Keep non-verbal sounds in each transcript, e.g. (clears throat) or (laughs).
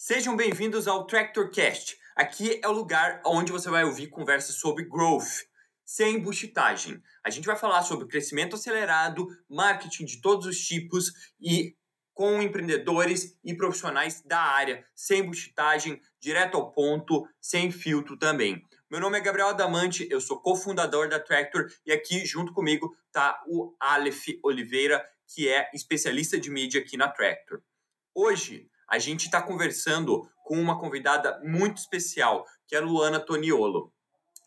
Sejam bem-vindos ao TractorCast. Aqui é o lugar onde você vai ouvir conversas sobre growth, sem buchitagem. A gente vai falar sobre crescimento acelerado, marketing de todos os tipos e com empreendedores e profissionais da área, sem buchitagem, direto ao ponto, sem filtro também. Meu nome é Gabriel Adamante, eu sou cofundador da Tractor e aqui junto comigo está o Aleph Oliveira, que é especialista de mídia aqui na Tractor. Hoje a gente está conversando com uma convidada muito especial, que é a Luana Toniolo.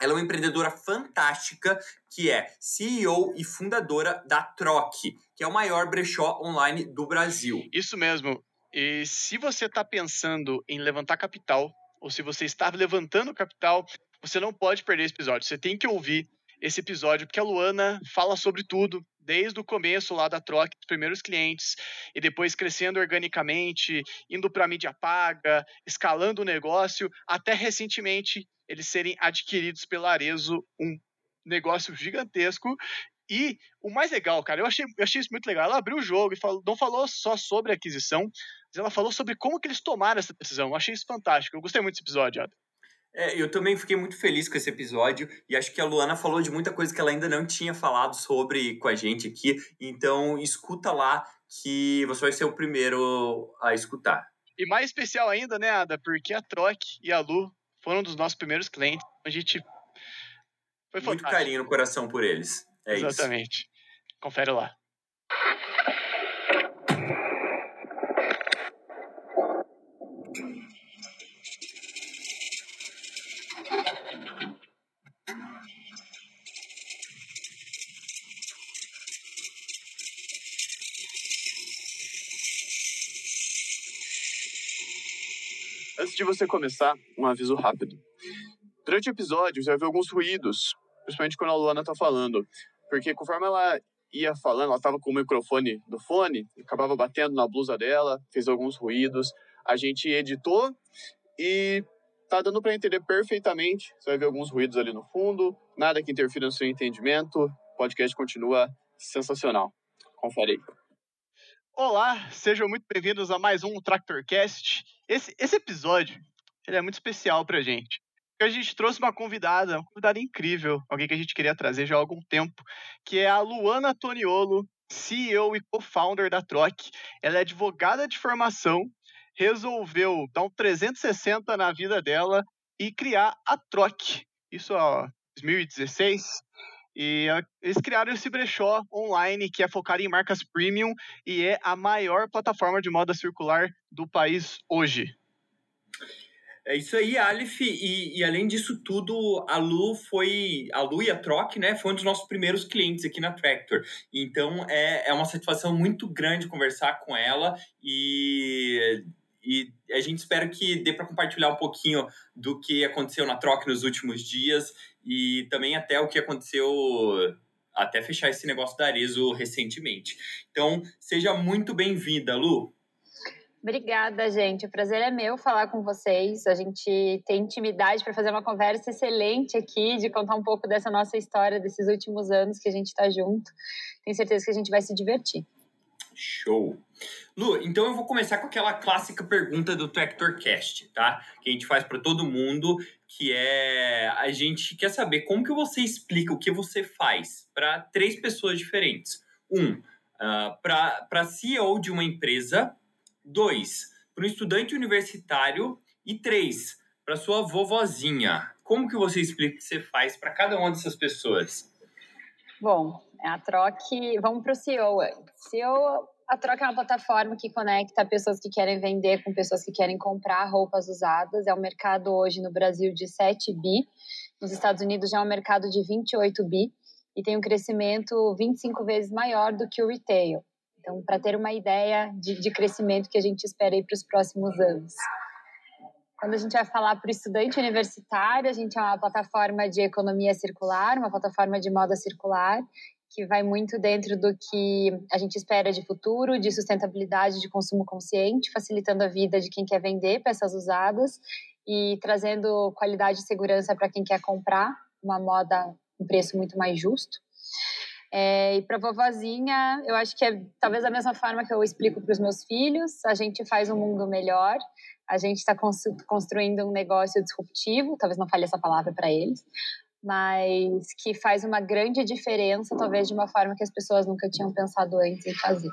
Ela é uma empreendedora fantástica, que é CEO e fundadora da Troc, que é o maior brechó online do Brasil. Isso mesmo. E se você está pensando em levantar capital, ou se você está levantando capital, você não pode perder esse episódio. Você tem que ouvir esse episódio, porque a Luana fala sobre tudo, desde o começo lá da troca dos primeiros clientes e depois crescendo organicamente, indo para mídia paga, escalando o negócio, até recentemente eles serem adquiridos pela Arezo, um negócio gigantesco. E o mais legal, cara, eu achei, eu achei isso muito legal. Ela abriu o jogo e falou, não falou só sobre a aquisição, mas ela falou sobre como que eles tomaram essa decisão. Eu achei isso fantástico. Eu gostei muito desse episódio, Adam. É, eu também fiquei muito feliz com esse episódio e acho que a Luana falou de muita coisa que ela ainda não tinha falado sobre com a gente aqui. Então, escuta lá que você vai ser o primeiro a escutar. E mais especial ainda, né, Ada? Porque a Troc e a Lu foram um dos nossos primeiros clientes. A gente. Foi fantástico. Muito carinho no coração por eles. É Exatamente. isso. Exatamente. Confere lá. Você começar, um aviso rápido. Durante o episódio, você vai ver alguns ruídos, principalmente quando a Luana tá falando. Porque conforme ela ia falando, ela tava com o microfone do fone, acabava batendo na blusa dela, fez alguns ruídos. A gente editou e tá dando para entender perfeitamente. Você vai ver alguns ruídos ali no fundo, nada que interfira no seu entendimento. O podcast continua sensacional. Confere aí. Olá, sejam muito bem-vindos a mais um TractorCast. Esse, esse episódio ele é muito especial pra gente. A gente trouxe uma convidada, uma convidada incrível, alguém que a gente queria trazer já há algum tempo, que é a Luana Toniolo, CEO e co-founder da Troc. Ela é advogada de formação, resolveu dar um 360 na vida dela e criar a Troc. Isso em 2016. E eles criaram esse brechó online que é focado em marcas premium e é a maior plataforma de moda circular do país hoje. É isso aí, Aleph, e, e, além disso tudo, a Lu foi. A Lu e a Troc, né? Foi um dos nossos primeiros clientes aqui na Tractor. Então é, é uma satisfação muito grande conversar com ela e e a gente espera que dê para compartilhar um pouquinho do que aconteceu na troca nos últimos dias e também até o que aconteceu até fechar esse negócio da Arezo recentemente. Então, seja muito bem-vinda, Lu. Obrigada, gente. O prazer é meu falar com vocês. A gente tem intimidade para fazer uma conversa excelente aqui, de contar um pouco dessa nossa história, desses últimos anos que a gente está junto. Tenho certeza que a gente vai se divertir. Show. Lu, então eu vou começar com aquela clássica pergunta do TractorCast, tá? Que a gente faz para todo mundo, que é a gente quer saber como que você explica o que você faz para três pessoas diferentes. Um, uh, para CEO de uma empresa. Dois, para um estudante universitário. E três, para sua vovozinha. Como que você explica que você faz para cada uma dessas pessoas? Bom, a Troc, vamos para o CEO. CEO, a Troc é uma plataforma que conecta pessoas que querem vender com pessoas que querem comprar roupas usadas. É um mercado hoje no Brasil de 7 bi, nos Estados Unidos já é um mercado de 28 bi e tem um crescimento 25 vezes maior do que o retail. Então, para ter uma ideia de, de crescimento que a gente espera aí para os próximos anos. Quando a gente vai falar para o estudante universitário, a gente é uma plataforma de economia circular, uma plataforma de moda circular, que vai muito dentro do que a gente espera de futuro, de sustentabilidade, de consumo consciente, facilitando a vida de quem quer vender peças usadas e trazendo qualidade e segurança para quem quer comprar uma moda um preço muito mais justo. É, e para vovozinha, eu acho que é talvez a mesma forma que eu explico para os meus filhos: a gente faz um mundo melhor, a gente está construindo um negócio disruptivo, talvez não fale essa palavra para eles, mas que faz uma grande diferença, talvez de uma forma que as pessoas nunca tinham pensado antes em fazer.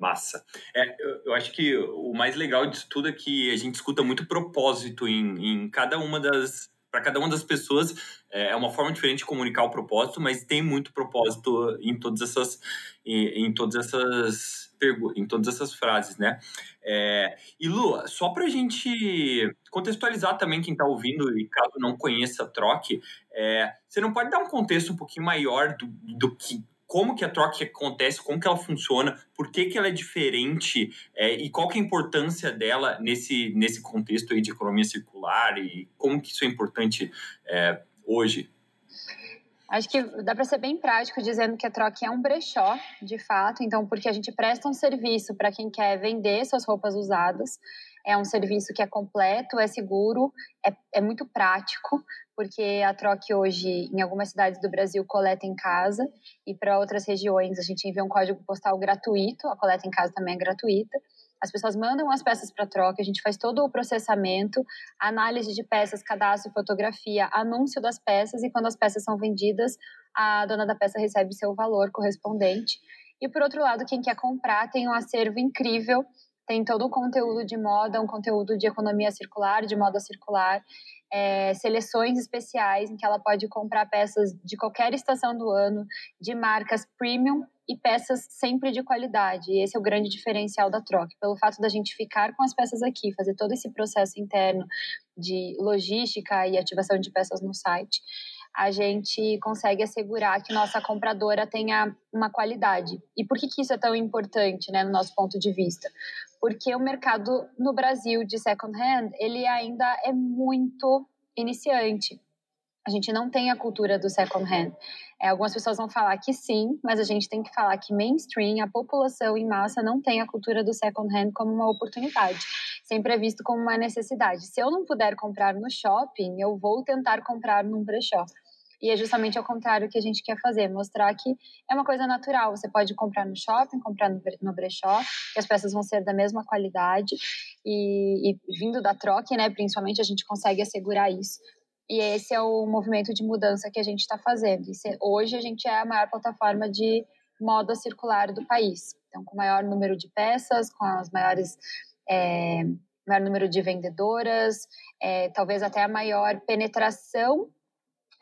Massa. É, eu, acho que o mais legal disso tudo é que a gente escuta muito propósito em, em cada uma das. Para cada uma das pessoas é, é uma forma diferente de comunicar o propósito, mas tem muito propósito em todas essas, em, em todas essas em todas essas frases, né? É, e Lu, só para a gente contextualizar também quem está ouvindo e caso não conheça a Troque, é, você não pode dar um contexto um pouquinho maior do, do que como que a troca acontece, como que ela funciona, por que, que ela é diferente é, e qual que é a importância dela nesse, nesse contexto aí de economia circular e como que isso é importante é, hoje? Acho que dá para ser bem prático dizendo que a troca é um brechó, de fato, então porque a gente presta um serviço para quem quer vender suas roupas usadas, é um serviço que é completo, é seguro, é, é muito prático, porque a Troque hoje, em algumas cidades do Brasil, coleta em casa, e para outras regiões a gente envia um código postal gratuito, a coleta em casa também é gratuita. As pessoas mandam as peças para troca, a gente faz todo o processamento, análise de peças, cadastro, fotografia, anúncio das peças, e quando as peças são vendidas, a dona da peça recebe seu valor correspondente. E por outro lado, quem quer comprar tem um acervo incrível, tem todo o conteúdo de moda, um conteúdo de economia circular, de moda circular, é, seleções especiais em que ela pode comprar peças de qualquer estação do ano, de marcas premium e peças sempre de qualidade. E esse é o grande diferencial da troca. Pelo fato da gente ficar com as peças aqui, fazer todo esse processo interno de logística e ativação de peças no site, a gente consegue assegurar que nossa compradora tenha uma qualidade. E por que, que isso é tão importante, né, no nosso ponto de vista? Porque o mercado no Brasil de second hand, ele ainda é muito iniciante. A gente não tem a cultura do second hand. É, algumas pessoas vão falar que sim, mas a gente tem que falar que mainstream, a população em massa, não tem a cultura do second hand como uma oportunidade. Sempre é visto como uma necessidade. Se eu não puder comprar no shopping, eu vou tentar comprar num brechó. E é justamente ao contrário que a gente quer fazer, mostrar que é uma coisa natural. Você pode comprar no shopping, comprar no brechó, que as peças vão ser da mesma qualidade. E, e vindo da troca, né, principalmente, a gente consegue assegurar isso. E esse é o movimento de mudança que a gente está fazendo. E hoje a gente é a maior plataforma de moda circular do país. Então, com o maior número de peças, com as maiores é, maior número de vendedoras, é, talvez até a maior penetração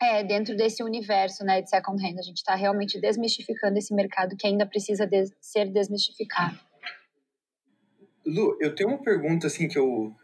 é, dentro desse universo né, de second hand. A gente está realmente desmistificando esse mercado que ainda precisa de ser desmistificado. Lu, eu tenho uma pergunta assim que eu,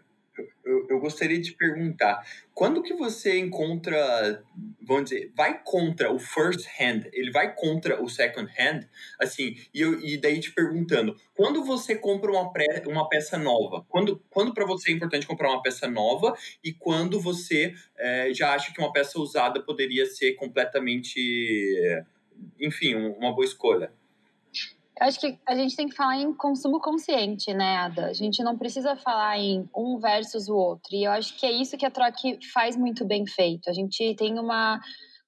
eu, eu, gostaria de perguntar. Quando que você encontra, vamos dizer, vai contra o first hand, ele vai contra o second hand, assim, e, eu, e daí te perguntando, quando você compra uma, pré, uma peça nova, quando, quando para você é importante comprar uma peça nova e quando você é, já acha que uma peça usada poderia ser completamente, enfim, uma boa escolha? Eu acho que a gente tem que falar em consumo consciente, né, Ada? A gente não precisa falar em um versus o outro. E eu acho que é isso que a Troque faz muito bem feito. A gente tem uma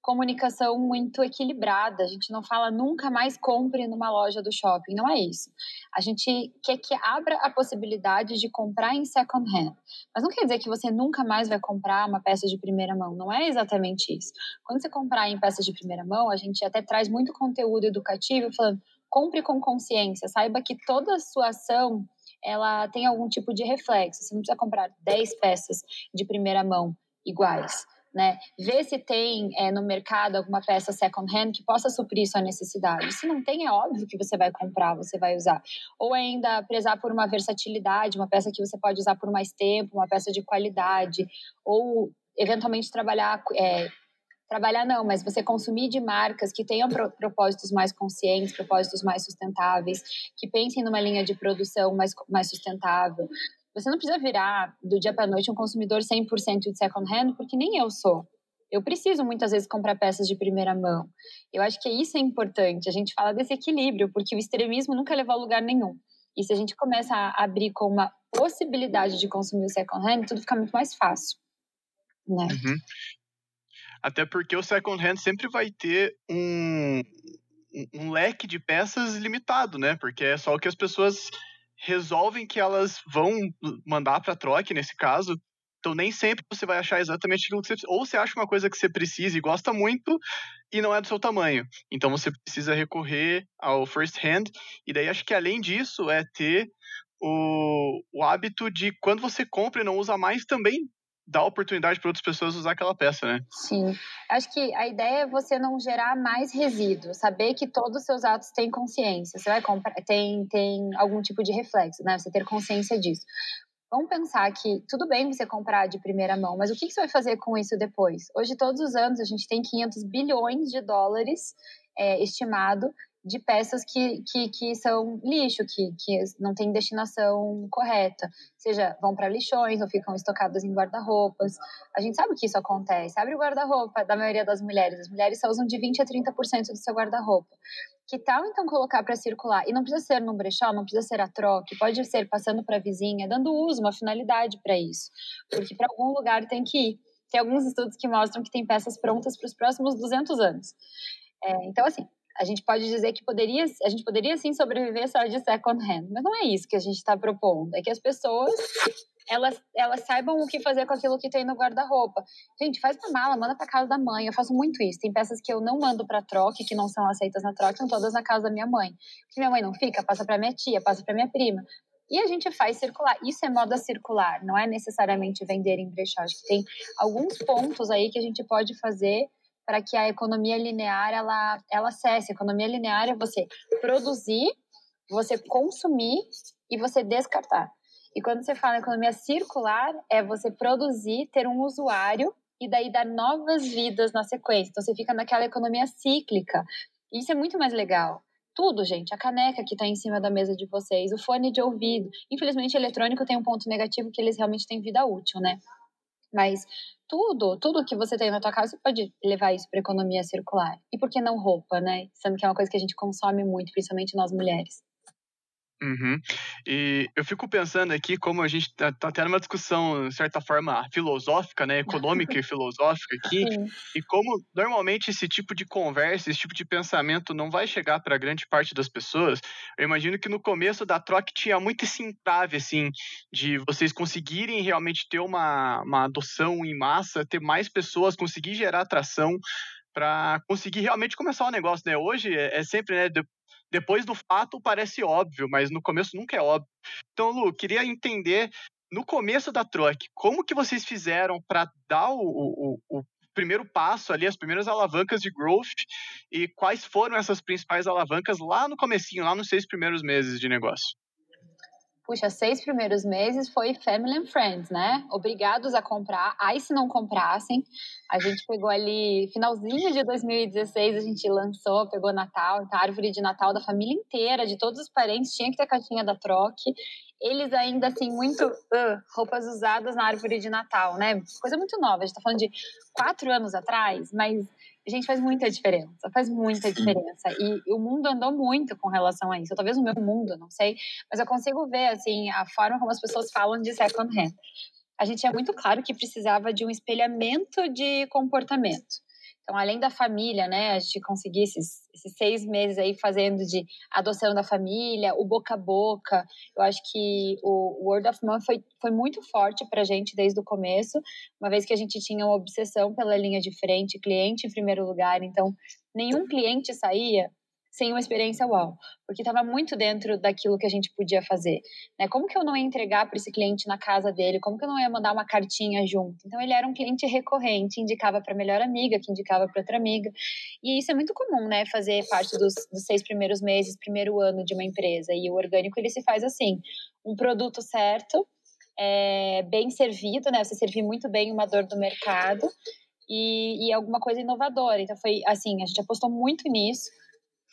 comunicação muito equilibrada. A gente não fala nunca mais compre numa loja do shopping. Não é isso. A gente quer que abra a possibilidade de comprar em second hand. Mas não quer dizer que você nunca mais vai comprar uma peça de primeira mão. Não é exatamente isso. Quando você comprar em peças de primeira mão, a gente até traz muito conteúdo educativo falando compre com consciência, saiba que toda a sua ação ela tem algum tipo de reflexo. Você não precisa comprar 10 peças de primeira mão iguais. Né? Ver se tem é, no mercado alguma peça second hand que possa suprir sua necessidade. Se não tem, é óbvio que você vai comprar, você vai usar. Ou ainda prezar por uma versatilidade, uma peça que você pode usar por mais tempo, uma peça de qualidade, ou eventualmente trabalhar é, trabalhar não, mas você consumir de marcas que tenham propósitos mais conscientes, propósitos mais sustentáveis, que pensem numa linha de produção mais, mais sustentável. Você não precisa virar do dia para noite um consumidor 100% de second hand, porque nem eu sou. Eu preciso muitas vezes comprar peças de primeira mão. Eu acho que isso é importante. A gente fala desse equilíbrio, porque o extremismo nunca levou a lugar nenhum. E se a gente começa a abrir com uma possibilidade de consumir o second hand, tudo fica muito mais fácil. Né? Uhum. Até porque o second hand sempre vai ter um, um leque de peças limitado, né? Porque é só o que as pessoas resolvem que elas vão mandar para troca, nesse caso. Então nem sempre você vai achar exatamente aquilo que você ou você acha uma coisa que você precisa e gosta muito e não é do seu tamanho. Então você precisa recorrer ao first hand e daí acho que além disso é ter o, o hábito de quando você compra e não usa mais também dá oportunidade para outras pessoas usar aquela peça, né? Sim. Acho que a ideia é você não gerar mais resíduo, saber que todos os seus atos têm consciência. Você vai comprar, tem, tem algum tipo de reflexo, né? Você ter consciência disso. Vamos pensar que tudo bem você comprar de primeira mão, mas o que, você vai fazer com isso depois? Hoje, todos os anos, a gente tem 500 bilhões de dólares é, estimado de peças que, que, que são lixo, que, que não tem destinação correta. Seja, vão para lixões ou ficam estocadas em guarda-roupas. A gente sabe que isso acontece. Abre o guarda-roupa da maioria das mulheres. As mulheres só usam de 20% a 30% do seu guarda-roupa. Que tal então colocar para circular? E não precisa ser num brechó, não precisa ser a troca, pode ser passando para a vizinha, dando uso, uma finalidade para isso. Porque para algum lugar tem que ir. Tem alguns estudos que mostram que tem peças prontas para os próximos 200 anos. É, então, assim, a gente pode dizer que poderia, a gente poderia sim sobreviver só de second hand, mas não é isso que a gente está propondo. É que as pessoas (laughs) elas, elas saibam o que fazer com aquilo que tem no guarda-roupa. Gente, faz uma mala, manda para casa da mãe. Eu faço muito isso. Tem peças que eu não mando para troca, que não são aceitas na troca, estão todas na casa da minha mãe. Se minha mãe não fica, passa para minha tia, passa para minha prima. E a gente faz circular. Isso é moda circular, não é necessariamente vender em brechó. Acho que tem alguns pontos aí que a gente pode fazer para que a economia linear ela, ela cesse. A economia linear é você produzir, você consumir e você descartar. E quando você fala economia circular, é você produzir, ter um usuário e daí dar novas vidas na sequência. Então você fica naquela economia cíclica. Isso é muito mais legal. Tudo, gente. A caneca que está em cima da mesa de vocês, o fone de ouvido. Infelizmente, eletrônico tem um ponto negativo que eles realmente têm vida útil, né? Mas tudo, tudo que você tem na tua casa, você pode levar isso para economia circular. E por que não roupa, né? Sendo que é uma coisa que a gente consome muito, principalmente nós mulheres. Uhum. E eu fico pensando aqui como a gente está tá tendo uma discussão, de certa forma, filosófica, né, econômica e (laughs) filosófica aqui, Sim. e como normalmente esse tipo de conversa, esse tipo de pensamento não vai chegar para grande parte das pessoas. Eu imagino que no começo da troca tinha muito esse entrave, assim, de vocês conseguirem realmente ter uma, uma adoção em massa, ter mais pessoas, conseguir gerar atração para conseguir realmente começar o negócio, né? Hoje é, é sempre, né, depois do fato parece óbvio, mas no começo nunca é óbvio. Então, Lu, queria entender no começo da troca, como que vocês fizeram para dar o, o, o, primeiro passo ali, as primeiras alavancas de growth e quais foram essas principais alavancas lá no comecinho, lá nos seis primeiros meses de negócio? Puxa, seis primeiros meses foi Family and Friends, né? Obrigados a comprar. Aí, se não comprassem, a gente pegou ali, finalzinho de 2016, a gente lançou, pegou Natal, então a árvore de Natal da família inteira, de todos os parentes, tinha que ter a caixinha da troque. Eles ainda, assim, muito uh, roupas usadas na árvore de Natal, né? Coisa muito nova, a gente tá falando de quatro anos atrás, mas gente, faz muita diferença, faz muita diferença. E, o mundo andou muito com relação a isso. Talvez o meu mundo, não sei, mas eu consigo ver, assim, a forma como as pessoas falam de second hand. A gente é muito claro que precisava de um espelhamento de comportamento. Então, além da família, né, a gente conseguir esses, esses seis meses aí fazendo de adoção da família, o boca a boca, eu acho que o word of mouth foi, foi muito forte para a gente desde o começo, uma vez que a gente tinha uma obsessão pela linha de frente, cliente em primeiro lugar, então nenhum cliente saía sem uma experiência uau, porque estava muito dentro daquilo que a gente podia fazer. Né? Como que eu não ia entregar para esse cliente na casa dele? Como que eu não ia mandar uma cartinha junto? Então ele era um cliente recorrente, indicava para a melhor amiga, que indicava para outra amiga. E isso é muito comum, né? Fazer parte dos, dos seis primeiros meses, primeiro ano de uma empresa. E o orgânico ele se faz assim: um produto certo, é, bem servido, né? Você servir muito bem uma dor do mercado. E, e alguma coisa inovadora. Então, foi assim: a gente apostou muito nisso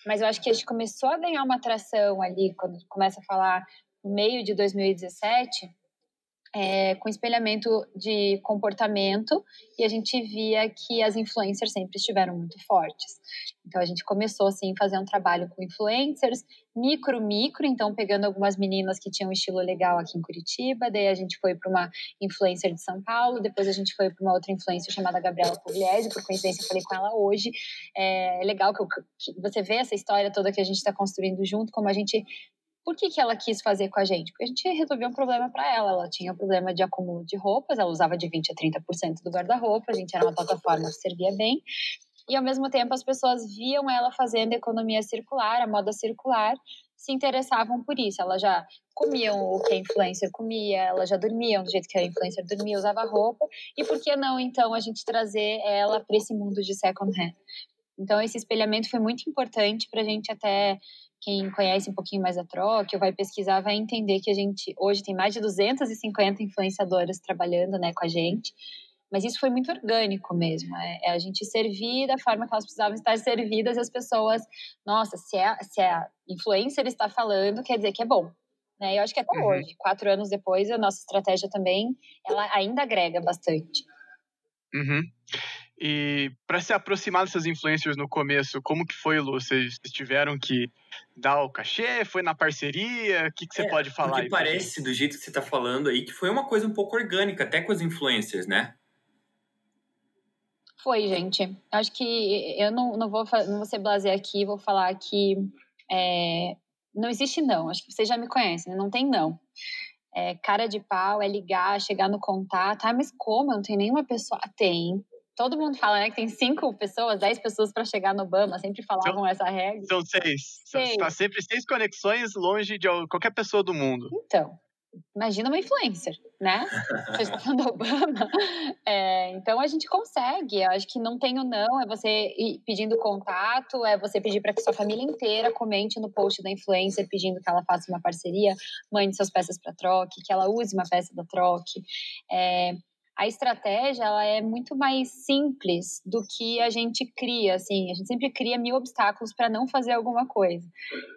mas eu acho que a gente começou a ganhar uma atração ali, quando começa a falar meio de 2017, é, com espelhamento de comportamento e a gente via que as influencers sempre estiveram muito fortes. Então a gente começou assim a fazer um trabalho com influencers, micro micro, então pegando algumas meninas que tinham um estilo legal aqui em Curitiba, daí a gente foi para uma influencer de São Paulo, depois a gente foi para uma outra influencer chamada Gabriela Pugliese, por coincidência eu falei com ela hoje. É, é legal que, eu, que você vê essa história toda que a gente está construindo junto, como a gente por que, que ela quis fazer com a gente? Porque a gente resolveu um problema para ela. Ela tinha um problema de acúmulo de roupas, ela usava de 20% a 30% do guarda-roupa, a gente era uma (laughs) plataforma que servia bem. E ao mesmo tempo as pessoas viam ela fazendo economia circular, a moda circular, se interessavam por isso. Elas já comiam o que a influencer comia, elas já dormiam do jeito que a influencer dormia, usava roupa. E por que não, então, a gente trazer ela para esse mundo de second hand? Então, esse espelhamento foi muito importante para a gente até quem conhece um pouquinho mais a Troca, ou vai pesquisar, vai entender que a gente hoje tem mais de 250 influenciadoras trabalhando né, com a gente. Mas isso foi muito orgânico mesmo. É, é, a gente servir da forma que elas precisavam estar servidas e as pessoas, nossa, se, é, se a influencer está falando, quer dizer que é bom. Né? Eu acho que até uhum. hoje, quatro anos depois, a nossa estratégia também, ela ainda agrega bastante. Uhum. E para se aproximar dessas influencers no começo, como que foi, Lu? Vocês tiveram que dar o cachê? Foi na parceria? O que, que você é, pode falar aí? parece, do jeito que você está falando aí, que foi uma coisa um pouco orgânica, até com as influencers, né? Foi, gente. Acho que eu não, não, vou, não vou ser blasé aqui, vou falar que é, não existe não. Acho que vocês já me conhecem, né? não tem não. É, cara de pau é ligar, chegar no contato. Ah, mas como? Eu não tenho nenhuma pessoa. Tem todo mundo fala, né, que tem cinco pessoas, dez pessoas para chegar no Obama, sempre falavam são, essa regra. São seis. seis. Está sempre seis conexões longe de qualquer pessoa do mundo. Então, imagina uma influencer, né? Falando (laughs) Obama. (laughs) É, então a gente consegue. Eu acho que não tem o não, é você ir pedindo contato, é você pedir para que sua família inteira comente no post da influencer pedindo que ela faça uma parceria, mande suas peças para troque, que ela use uma peça da troque. É, a estratégia ela é muito mais simples do que a gente cria, assim, a gente sempre cria mil obstáculos para não fazer alguma coisa.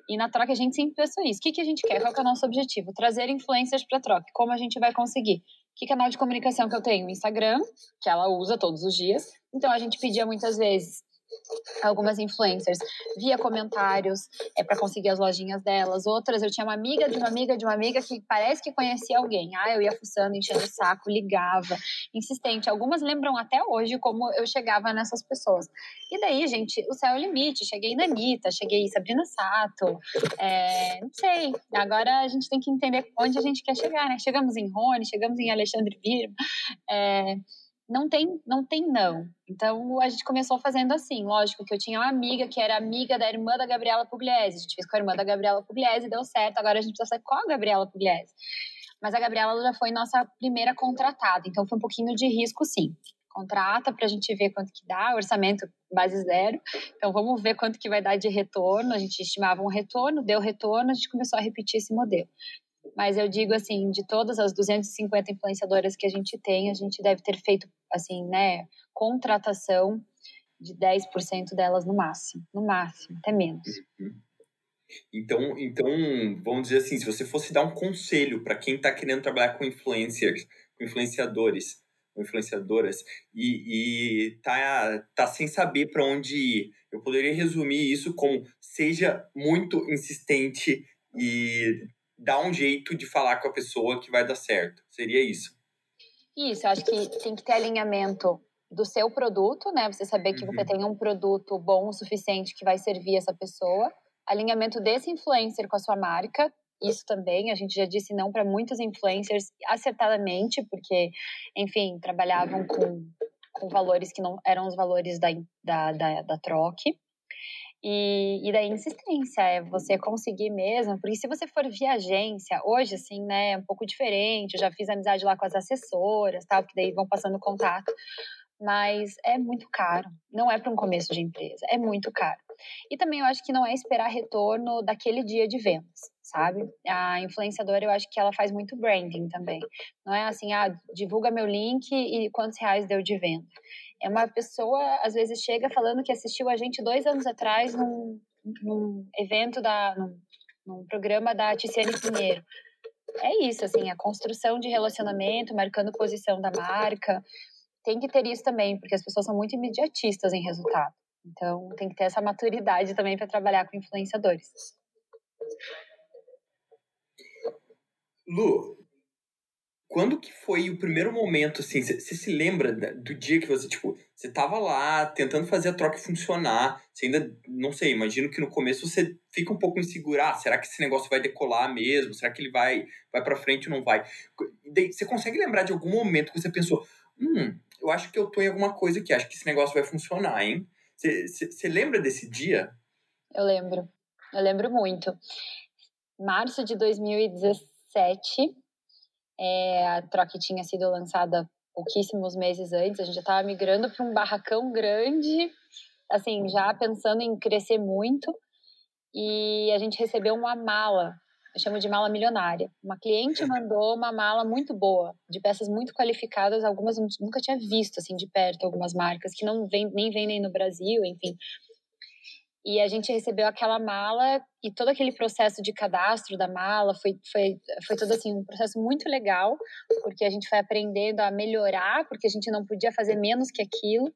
E na troca a gente sempre pensou isso. O que, que a gente quer? Qual que é o nosso objetivo? Trazer influencers para troca. Como a gente vai conseguir? Que canal de comunicação que eu tenho? Instagram, que ela usa todos os dias. Então a gente pedia muitas vezes algumas influencers via comentários é para conseguir as lojinhas delas. Outras eu tinha uma amiga de uma amiga de uma amiga que parece que conhecia alguém. Ah, eu ia fuçando, enchendo o saco, ligava, insistente. Algumas lembram até hoje como eu chegava nessas pessoas. E daí, gente, o céu é o limite. Cheguei na Anitta, cheguei Sabrina Sato, é, não sei. Agora a gente tem que entender onde a gente quer chegar, né? Chegamos em Rony, chegamos em Alexandre Birman. É, não tem, não tem não. Então a gente começou fazendo assim. Lógico que eu tinha uma amiga que era amiga da irmã da Gabriela Pugliese. A gente fez com a irmã da Gabriela Pugliese deu certo. Agora a gente precisa sair com a Gabriela Pugliese. Mas a Gabriela já foi nossa primeira contratada, então foi um pouquinho de risco sim. Contrata para a gente ver quanto que dá, orçamento base zero. Então vamos ver quanto que vai dar de retorno. A gente estimava um retorno, deu retorno, a gente começou a repetir esse modelo. Mas eu digo assim, de todas as 250 influenciadoras que a gente tem, a gente deve ter feito assim, né, contratação de 10% delas no máximo, no máximo, até menos. Uhum. Então, então, vamos dizer assim, se você fosse dar um conselho para quem está querendo trabalhar com influencers, com influenciadores, com influenciadoras e, e tá, tá sem saber para onde ir, eu poderia resumir isso como seja muito insistente e dá um jeito de falar com a pessoa que vai dar certo. Seria isso. Isso, eu acho que tem que ter alinhamento do seu produto, né? Você saber que uhum. você tem um produto bom o suficiente que vai servir essa pessoa. Alinhamento desse influencer com a sua marca. Isso também, a gente já disse não para muitos influencers acertadamente, porque, enfim, trabalhavam com, com valores que não eram os valores da, da, da, da troque. E, e daí insistência, é você conseguir mesmo, porque se você for via agência, hoje, assim, né, é um pouco diferente, eu já fiz amizade lá com as assessoras, tal, que daí vão passando contato, mas é muito caro, não é para um começo de empresa, é muito caro. E também eu acho que não é esperar retorno daquele dia de vendas, sabe? A influenciadora, eu acho que ela faz muito branding também. Não é assim, ah, divulga meu link e quantos reais deu de venda. É uma pessoa, às vezes, chega falando que assistiu a gente dois anos atrás num, num evento, da, num, num programa da Ticiane Pinheiro. é isso, assim, a construção de relacionamento, marcando posição da marca. Tem que ter isso também, porque as pessoas são muito imediatistas em resultado. Então, tem que ter essa maturidade também para trabalhar com influenciadores. Lu, quando que foi o primeiro momento, assim, você se lembra do dia que você, tipo, você tava lá tentando fazer a troca funcionar, você ainda, não sei, imagino que no começo você fica um pouco inseguro, ah, será que esse negócio vai decolar mesmo? Será que ele vai, vai pra frente ou não vai? Você consegue lembrar de algum momento que você pensou, hum, eu acho que eu tô em alguma coisa aqui, acho que esse negócio vai funcionar, hein? Você lembra desse dia? Eu lembro, eu lembro muito. Março de 2017, é, a Troque tinha sido lançada pouquíssimos meses antes, a gente já estava migrando para um barracão grande, assim, já pensando em crescer muito, e a gente recebeu uma mala, eu chamo de mala milionária. Uma cliente mandou uma mala muito boa, de peças muito qualificadas, algumas eu nunca tinha visto, assim, de perto, algumas marcas que não vem, nem vendem no Brasil, enfim. E a gente recebeu aquela mala e todo aquele processo de cadastro da mala foi, foi, foi todo assim um processo muito legal, porque a gente foi aprendendo a melhorar, porque a gente não podia fazer menos que aquilo.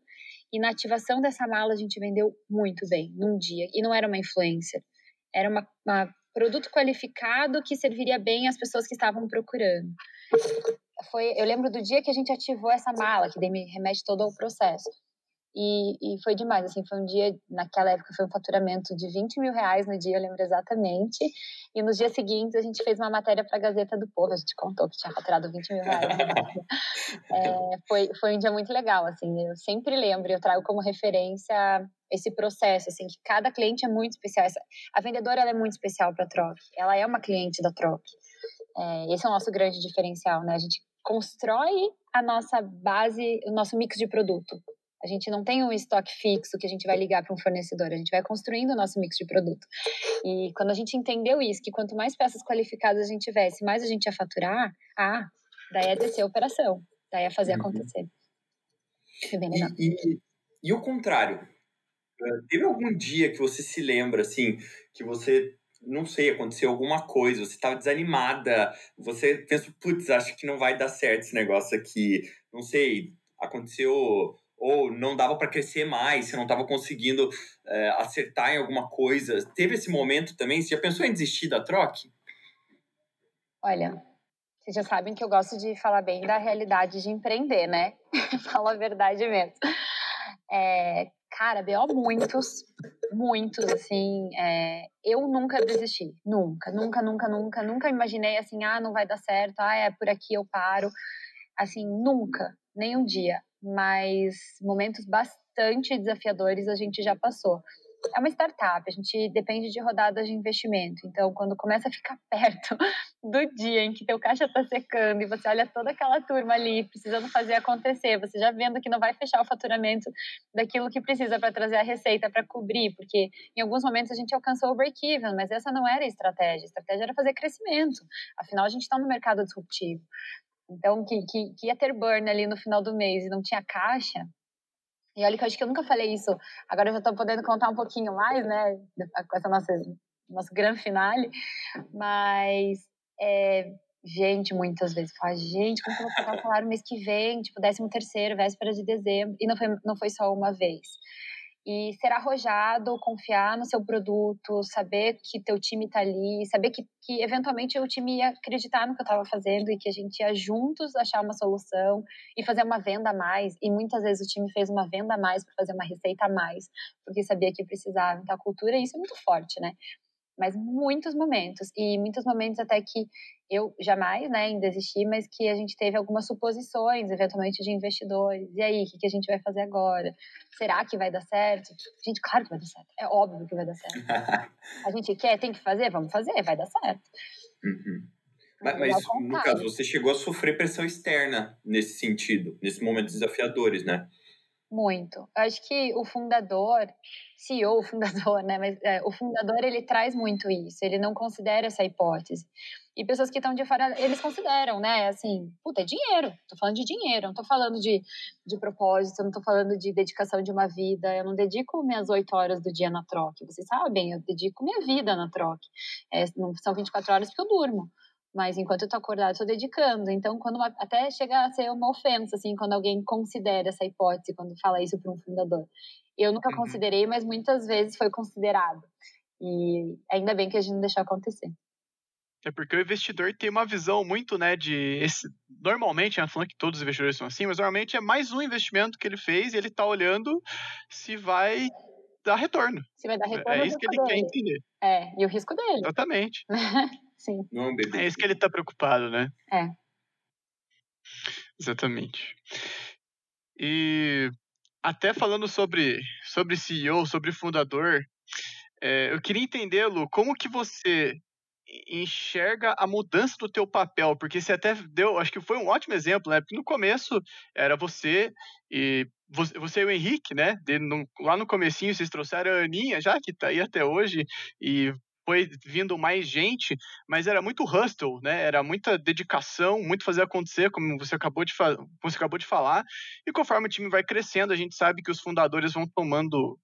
E na ativação dessa mala a gente vendeu muito bem, num dia. E não era uma influencer, era uma, uma produto qualificado que serviria bem às pessoas que estavam procurando. Foi, eu lembro do dia que a gente ativou essa mala, que me remete todo ao processo. E, e foi demais, assim, foi um dia, naquela época foi um faturamento de 20 mil reais no dia, eu lembro exatamente. E nos dias seguintes a gente fez uma matéria para a Gazeta do Povo, a gente contou que tinha faturado 20 mil reais. (laughs) é, foi, foi um dia muito legal, assim, eu sempre lembro, eu trago como referência esse processo, assim, que cada cliente é muito especial. A vendedora é muito especial para a Troc, ela é uma cliente da Troc. É, esse é o nosso grande diferencial, né? A gente constrói a nossa base, o nosso mix de produto. A gente não tem um estoque fixo que a gente vai ligar para um fornecedor, a gente vai construindo o nosso mix de produto. E quando a gente entendeu isso, que quanto mais peças qualificadas a gente tivesse, mais a gente ia faturar, ah, daí é descer a operação, daí é fazer uhum. acontecer. Bem legal. E, e, e o contrário? Eh, teve algum dia que você se lembra, assim, que você não sei, aconteceu alguma coisa, você estava desanimada, você pensa, putz, acho que não vai dar certo esse negócio aqui, não sei, aconteceu ou não dava para crescer mais, você não estava conseguindo é, acertar em alguma coisa. Teve esse momento também? Você já pensou em desistir da troque? Olha, vocês já sabem que eu gosto de falar bem da realidade de empreender, né? (laughs) Fala a verdade mesmo. É, cara, BO muitos, muitos, assim. É, eu nunca desisti, nunca, nunca, nunca, nunca, nunca imaginei assim, ah, não vai dar certo, ah, é por aqui eu paro. Assim, nunca, nem um dia mas momentos bastante desafiadores a gente já passou. É uma startup, a gente depende de rodadas de investimento. Então, quando começa a ficar (laughs) perto do dia em que teu caixa está secando e você olha toda aquela turma ali precisando fazer acontecer, você já vendo que não vai fechar o faturamento daquilo que precisa para trazer a receita para cobrir, porque em alguns momentos a gente alcançou o break-even, mas essa não era a estratégia. A estratégia era fazer crescimento. Afinal, a gente está no mercado disruptivo. Então, que, que, que ia ter burn ali no final do mês e não tinha caixa. E olha que eu acho que eu nunca falei isso. Agora eu já estou podendo contar um pouquinho mais, né? Com essa nossa nosso grande finale. Mas, é, gente, muitas vezes fala, gente, como que eu vou pagar o salário mês que vem? Tipo, décimo terceiro, véspera de dezembro. E não foi, não foi só uma vez e ser arrojado, confiar no seu produto, saber que teu time está ali, saber que, que eventualmente o time ia acreditar no que eu estava fazendo e que a gente ia juntos achar uma solução e fazer uma venda a mais. E muitas vezes o time fez uma venda a mais para fazer uma receita a mais, porque sabia que precisava. Então a cultura, isso é muito forte, né? Mas muitos momentos, e muitos momentos até que eu jamais, né, em desistir, mas que a gente teve algumas suposições, eventualmente, de investidores. E aí, o que, que a gente vai fazer agora? Será que vai dar certo? Gente, claro que vai dar certo. É óbvio que vai dar certo. (laughs) a gente quer, tem que fazer? Vamos fazer, vai dar certo. Uhum. Mas, mas no caso, você chegou a sofrer pressão externa nesse sentido, nesses momentos desafiadores, né? Muito. Eu acho que o fundador, CEO, fundador, né? Mas é, o fundador ele traz muito isso. Ele não considera essa hipótese. E pessoas que estão de fora, eles consideram, né? Assim, puta, é dinheiro. Tô falando de dinheiro. Não tô falando de, de propósito. Não tô falando de dedicação de uma vida. Eu não dedico minhas oito horas do dia na troca. Vocês sabem, eu dedico minha vida na troca. É, não são 24 horas porque eu durmo. Mas enquanto eu tô acordada, eu tô dedicando. Então, quando uma, até chega a ser uma ofensa, assim, quando alguém considera essa hipótese, quando fala isso para um fundador. Eu nunca uhum. considerei, mas muitas vezes foi considerado. E ainda bem que a gente não deixou acontecer. É porque o investidor tem uma visão muito, né, de esse, normalmente, não falando que todos os investidores são assim, mas normalmente é mais um investimento que ele fez e ele está olhando se vai dar retorno. Se vai dar é, retorno. É isso que ele quer entender. É, e o risco dele. Exatamente. (laughs) Sim. Não, é isso que ele está preocupado, né? É. Exatamente. E até falando sobre, sobre CEO, sobre fundador, é, eu queria entender, Lu, como que você enxerga a mudança do teu papel, porque você até deu, acho que foi um ótimo exemplo, né? Porque no começo era você e você, você e o Henrique, né? De, no, lá no comecinho vocês trouxeram a Aninha, já que está aí até hoje, e foi vindo mais gente, mas era muito hustle, né? Era muita dedicação, muito fazer acontecer, como você acabou de, você acabou de falar. E conforme o time vai crescendo, a gente sabe que os fundadores vão tomando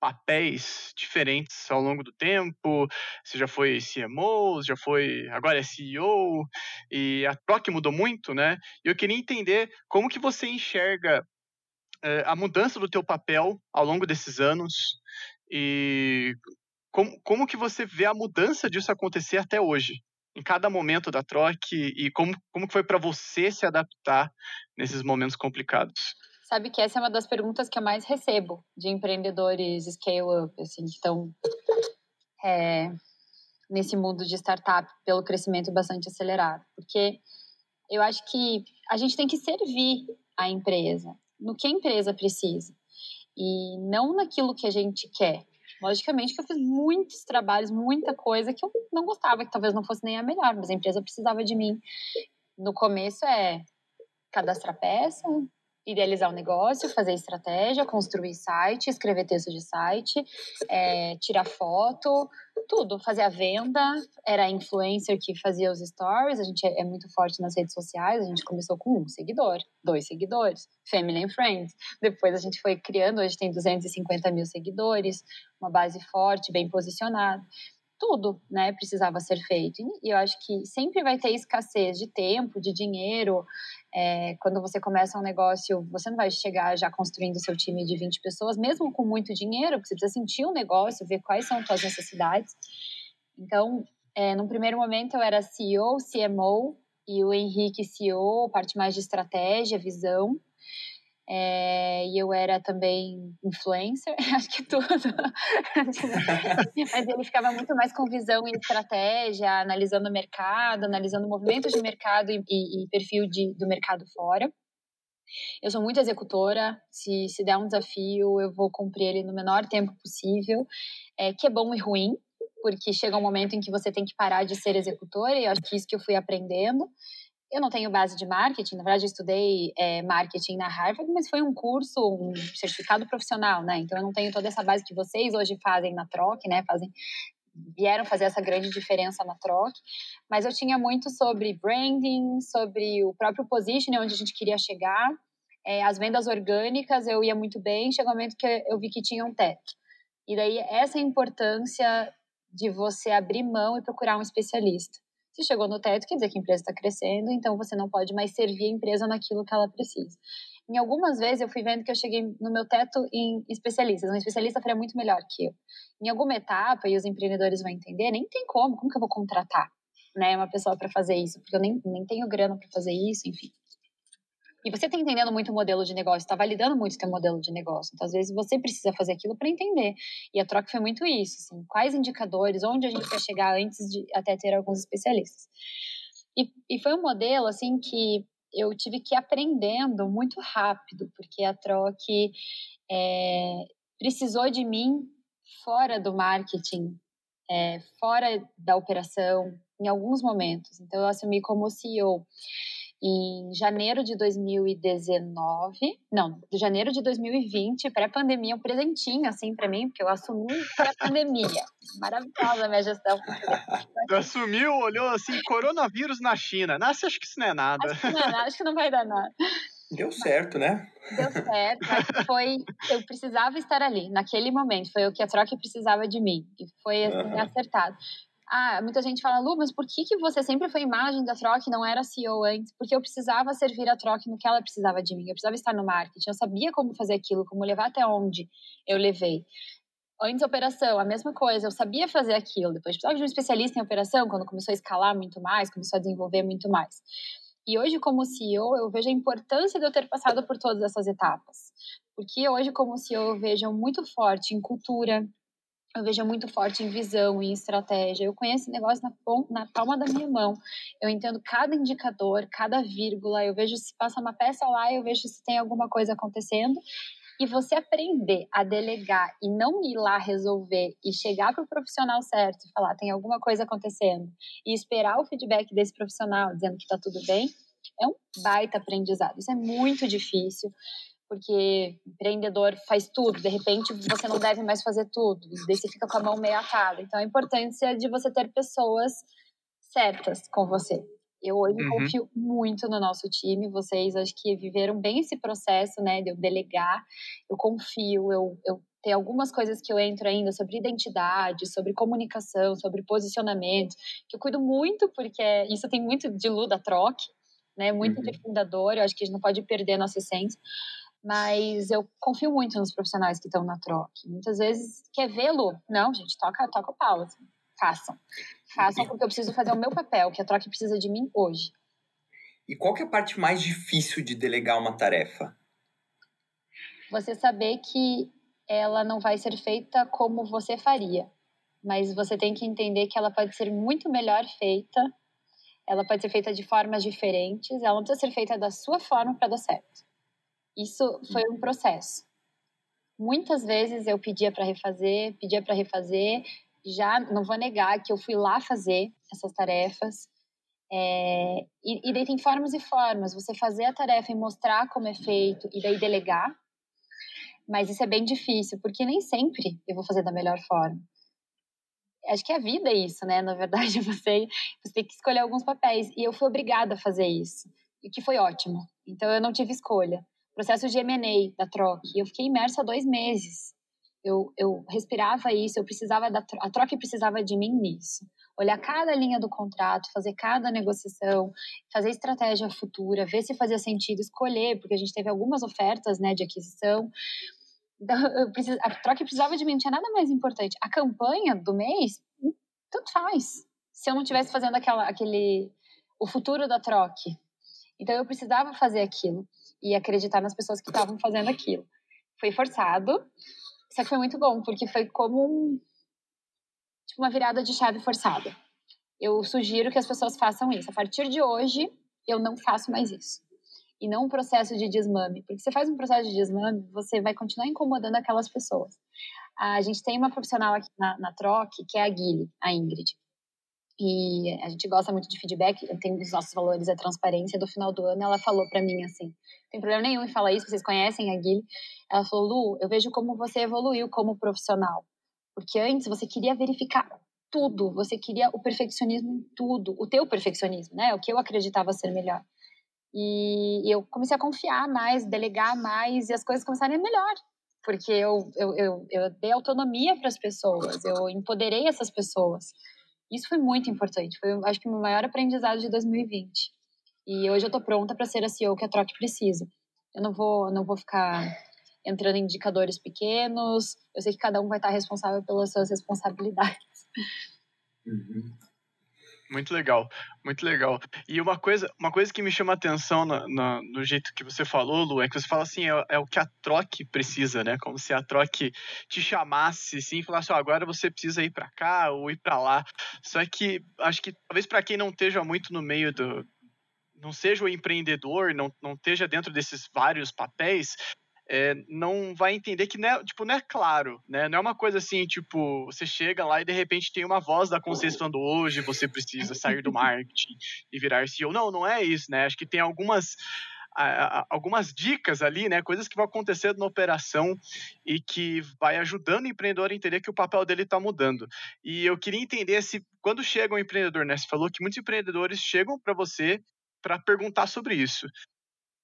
papéis diferentes ao longo do tempo. Você já foi CMO, já foi, agora é CEO, e a troca mudou muito, né? E eu queria entender como que você enxerga é, a mudança do teu papel ao longo desses anos e como, como que você vê a mudança disso acontecer até hoje? Em cada momento da troca e como, como foi para você se adaptar nesses momentos complicados? Sabe que essa é uma das perguntas que eu mais recebo de empreendedores scale-up, assim, que estão é, nesse mundo de startup pelo crescimento bastante acelerado. Porque eu acho que a gente tem que servir a empresa, no que a empresa precisa, e não naquilo que a gente quer. Logicamente que eu fiz muitos trabalhos, muita coisa que eu não gostava, que talvez não fosse nem a melhor, mas a empresa precisava de mim. No começo é cadastrar peça, idealizar o negócio, fazer estratégia, construir site, escrever texto de site, é, tirar foto, tudo, fazer a venda. Era a influencer que fazia os stories, a gente é, é muito forte nas redes sociais, a gente começou com um seguidor, dois seguidores, family and friends. Depois a gente foi criando, hoje tem 250 mil seguidores, uma base forte, bem posicionada tudo, né, precisava ser feito. E eu acho que sempre vai ter escassez de tempo, de dinheiro. É, quando você começa um negócio, você não vai chegar já construindo seu time de 20 pessoas, mesmo com muito dinheiro, porque você precisa sentir o um negócio, ver quais são as suas necessidades. Então, é, num primeiro momento eu era CEO, CMO, e o Henrique CEO, parte mais de estratégia, visão. É, e eu era também influencer, (laughs) acho que tudo. Mas ele ficava muito mais com visão e estratégia, analisando o mercado, analisando movimentos de mercado e, e, e perfil de, do mercado fora. Eu sou muito executora, se, se der um desafio, eu vou cumprir ele no menor tempo possível, é, que é bom e ruim, porque chega um momento em que você tem que parar de ser executora, e acho que isso que eu fui aprendendo. Eu não tenho base de marketing, na verdade eu estudei é, marketing na Harvard, mas foi um curso, um certificado profissional, né? Então eu não tenho toda essa base que vocês hoje fazem na troca, né? Fazem, vieram fazer essa grande diferença na troca, mas eu tinha muito sobre branding, sobre o próprio position, onde a gente queria chegar, é, as vendas orgânicas eu ia muito bem, chegou um momento que eu vi que tinha um teto. E daí essa importância de você abrir mão e procurar um especialista. Se chegou no teto, quer dizer que a empresa está crescendo, então você não pode mais servir a empresa naquilo que ela precisa. Em algumas vezes eu fui vendo que eu cheguei no meu teto em especialistas. Um especialista faria muito melhor que eu. Em alguma etapa, e os empreendedores vão entender, nem tem como, como que eu vou contratar né, uma pessoa para fazer isso? Porque eu nem, nem tenho grana para fazer isso, enfim. E você está entendendo muito o modelo de negócio, está validando muito o teu modelo de negócio. Então, às vezes, você precisa fazer aquilo para entender. E a troca foi muito isso, assim, quais indicadores, onde a gente quer chegar antes de até ter alguns especialistas. E, e foi um modelo, assim, que eu tive que ir aprendendo muito rápido, porque a troca é, precisou de mim fora do marketing, é, fora da operação, em alguns momentos. Então, eu assumi como CEO em janeiro de 2019, não, de janeiro de 2020, pré-pandemia, um presentinho assim para mim, porque eu assumi pré-pandemia. (laughs) Maravilhosa a minha gestão. Assumiu, olhou assim, coronavírus na China. Nossa, acho que isso não é nada. Acho que não, é nada, acho que não vai dar nada. Deu certo, né? Deu certo, mas foi. Eu precisava estar ali, naquele momento. Foi o que a troca precisava de mim. E foi assim, uhum. acertado. Ah, muita gente fala, Lu, mas por que, que você sempre foi imagem da Troc e não era CEO antes? Porque eu precisava servir a Troc no que ela precisava de mim. Eu precisava estar no marketing. Eu sabia como fazer aquilo, como levar até onde eu levei. Antes operação, a mesma coisa. Eu sabia fazer aquilo. Depois precisava de um especialista em operação, quando começou a escalar muito mais, começou a desenvolver muito mais. E hoje, como CEO, eu vejo a importância de eu ter passado por todas essas etapas. Porque hoje, como CEO, eu vejo muito forte em cultura, eu vejo muito forte em visão, em estratégia. Eu conheço negócio na, na palma da minha mão. Eu entendo cada indicador, cada vírgula. Eu vejo se passa uma peça lá, eu vejo se tem alguma coisa acontecendo. E você aprender a delegar e não ir lá resolver e chegar para o profissional certo e falar tem alguma coisa acontecendo e esperar o feedback desse profissional dizendo que está tudo bem, é um baita aprendizado. Isso é muito difícil, porque empreendedor faz tudo, de repente você não deve mais fazer tudo, daí você fica com a mão meio atada. Então a importância de você ter pessoas certas com você. Eu hoje uhum. confio muito no nosso time. Vocês acho que viveram bem esse processo, né, de eu delegar. Eu confio, eu, eu tenho algumas coisas que eu entro ainda sobre identidade, sobre comunicação, sobre posicionamento, que eu cuido muito, porque isso tem muito de Luda Troque, né, muito uhum. de fundador. Eu acho que a gente não pode perder a nossa essência. Mas eu confio muito nos profissionais que estão na troque. Muitas vezes, quer vê-lo? Não, gente, toca, toca o pau. Assim façam. Façam porque eu preciso fazer o meu papel, que a troca precisa de mim hoje. E qual que é a parte mais difícil de delegar uma tarefa? Você saber que ela não vai ser feita como você faria, mas você tem que entender que ela pode ser muito melhor feita, ela pode ser feita de formas diferentes, ela não precisa ser feita da sua forma para dar certo. Isso foi um processo. Muitas vezes eu pedia para refazer, pedia para refazer, já não vou negar que eu fui lá fazer essas tarefas. É, e, e daí tem formas e formas. Você fazer a tarefa e mostrar como é feito e daí delegar. Mas isso é bem difícil, porque nem sempre eu vou fazer da melhor forma. Acho que a vida é isso, né? Na verdade, (laughs) você, você tem que escolher alguns papéis. E eu fui obrigada a fazer isso, o que foi ótimo. Então eu não tive escolha. Processo de M&A da troca. Eu fiquei imersa dois meses eu, eu respirava isso, eu precisava da a troca precisava de mim nisso. Olhar cada linha do contrato, fazer cada negociação, fazer estratégia futura, ver se fazia sentido escolher, porque a gente teve algumas ofertas, né, de aquisição. Então, a troca precisava de mim, não tinha nada mais importante. A campanha do mês, hum, tanto faz. Se eu não estivesse fazendo aquela, aquele, o futuro da troca. Então eu precisava fazer aquilo e acreditar nas pessoas que estavam fazendo aquilo. Foi forçado, só que foi muito bom, porque foi como um, tipo uma virada de chave forçada. Eu sugiro que as pessoas façam isso. A partir de hoje, eu não faço mais isso. E não um processo de desmame. Porque você faz um processo de desmame, você vai continuar incomodando aquelas pessoas. A gente tem uma profissional aqui na, na Troc, que é a Guile, a Ingrid. E a gente gosta muito de feedback, tem os nossos valores, a transparência. Do final do ano, ela falou para mim assim: não tem problema nenhum em falar isso, vocês conhecem a Guilherme. Ela falou: Lu, eu vejo como você evoluiu como profissional. Porque antes você queria verificar tudo, você queria o perfeccionismo em tudo, o teu perfeccionismo, né? O que eu acreditava ser melhor. E eu comecei a confiar mais, delegar mais, e as coisas começaram a ir melhor. Porque eu, eu, eu, eu dei autonomia para as pessoas, eu empoderei essas pessoas. Isso foi muito importante. Foi, acho que, o meu maior aprendizado de 2020. E hoje eu estou pronta para ser a CEO que a Troque precisa. Eu não vou, não vou ficar entrando em indicadores pequenos. Eu sei que cada um vai estar responsável pelas suas responsabilidades. Uhum. Muito legal, muito legal. E uma coisa, uma coisa que me chama a atenção na, no jeito que você falou, Lu, é que você fala assim, é, é, o que a troque precisa, né? Como se a troque te chamasse, sim, falasse, oh, agora você precisa ir para cá ou ir para lá. Só que acho que talvez para quem não esteja muito no meio do, não seja o empreendedor, não, não esteja dentro desses vários papéis, é, não vai entender que não é, tipo, não é claro, né? Não é uma coisa assim, tipo, você chega lá e de repente tem uma voz da consciência falando hoje você precisa sair do marketing e virar CEO. Não, não é isso, né? Acho que tem algumas algumas dicas ali, né, coisas que vão acontecer na operação e que vai ajudando o empreendedor a entender que o papel dele está mudando. E eu queria entender se quando chega um empreendedor, né, você falou que muitos empreendedores chegam para você para perguntar sobre isso.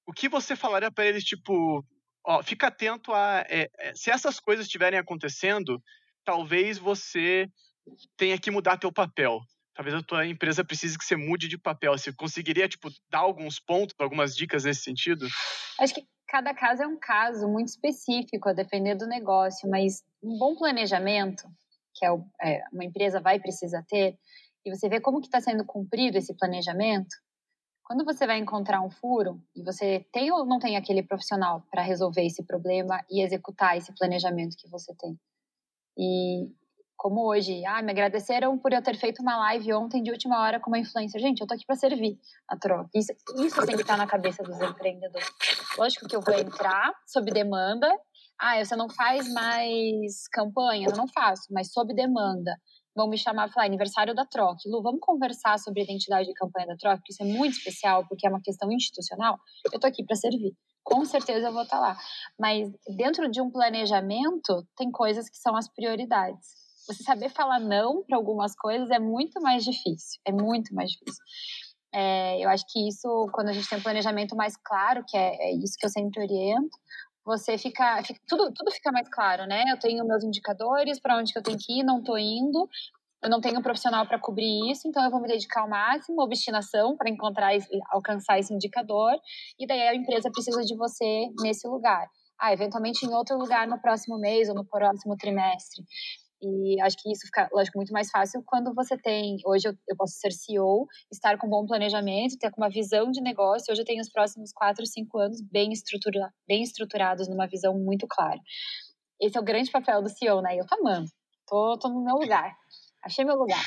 O que você falaria para eles, tipo, ó, fica atento a. É, se essas coisas estiverem acontecendo, talvez você tenha que mudar teu papel? Talvez a tua empresa precise que você mude de papel. Você conseguiria, tipo, dar alguns pontos, algumas dicas nesse sentido? Acho que cada caso é um caso muito específico, a depender do negócio, mas um bom planejamento, que é, é uma empresa vai precisar ter, e você vê como que está sendo cumprido esse planejamento, quando você vai encontrar um furo e você tem ou não tem aquele profissional para resolver esse problema e executar esse planejamento que você tem. E como hoje, ah, me agradeceram por eu ter feito uma live ontem de última hora com uma influencer. Gente, eu tô aqui para servir a troca. Isso, isso tem que estar na cabeça dos empreendedores. Lógico que eu vou entrar sob demanda. Ah, você não faz mais campanha? Eu não faço, mas sob demanda vão me chamar e falar aniversário da Troc. Lu, vamos conversar sobre identidade de campanha da Troc, isso é muito especial, porque é uma questão institucional. Eu tô aqui para servir. Com certeza eu vou estar tá lá. Mas dentro de um planejamento, tem coisas que são as prioridades. Você saber falar não para algumas coisas é muito mais difícil. É muito mais difícil. É, eu acho que isso, quando a gente tem um planejamento mais claro, que é, é isso que eu sempre oriento, você fica, fica, tudo, tudo fica mais claro, né? Eu tenho meus indicadores para onde que eu tenho que ir, não estou indo, eu não tenho um profissional para cobrir isso, então eu vou me dedicar ao máximo, obstinação para encontrar alcançar esse indicador, e daí a empresa precisa de você nesse lugar. Ah, eventualmente em outro lugar no próximo mês ou no próximo trimestre. E acho que isso fica, lógico, muito mais fácil quando você tem. Hoje eu, eu posso ser CEO, estar com um bom planejamento, ter uma visão de negócio. Hoje eu tenho os próximos quatro, cinco anos bem, estrutura, bem estruturados, numa visão muito clara. Esse é o grande papel do CEO, né? Eu tô amando. Tô, tô no meu lugar. Achei meu lugar.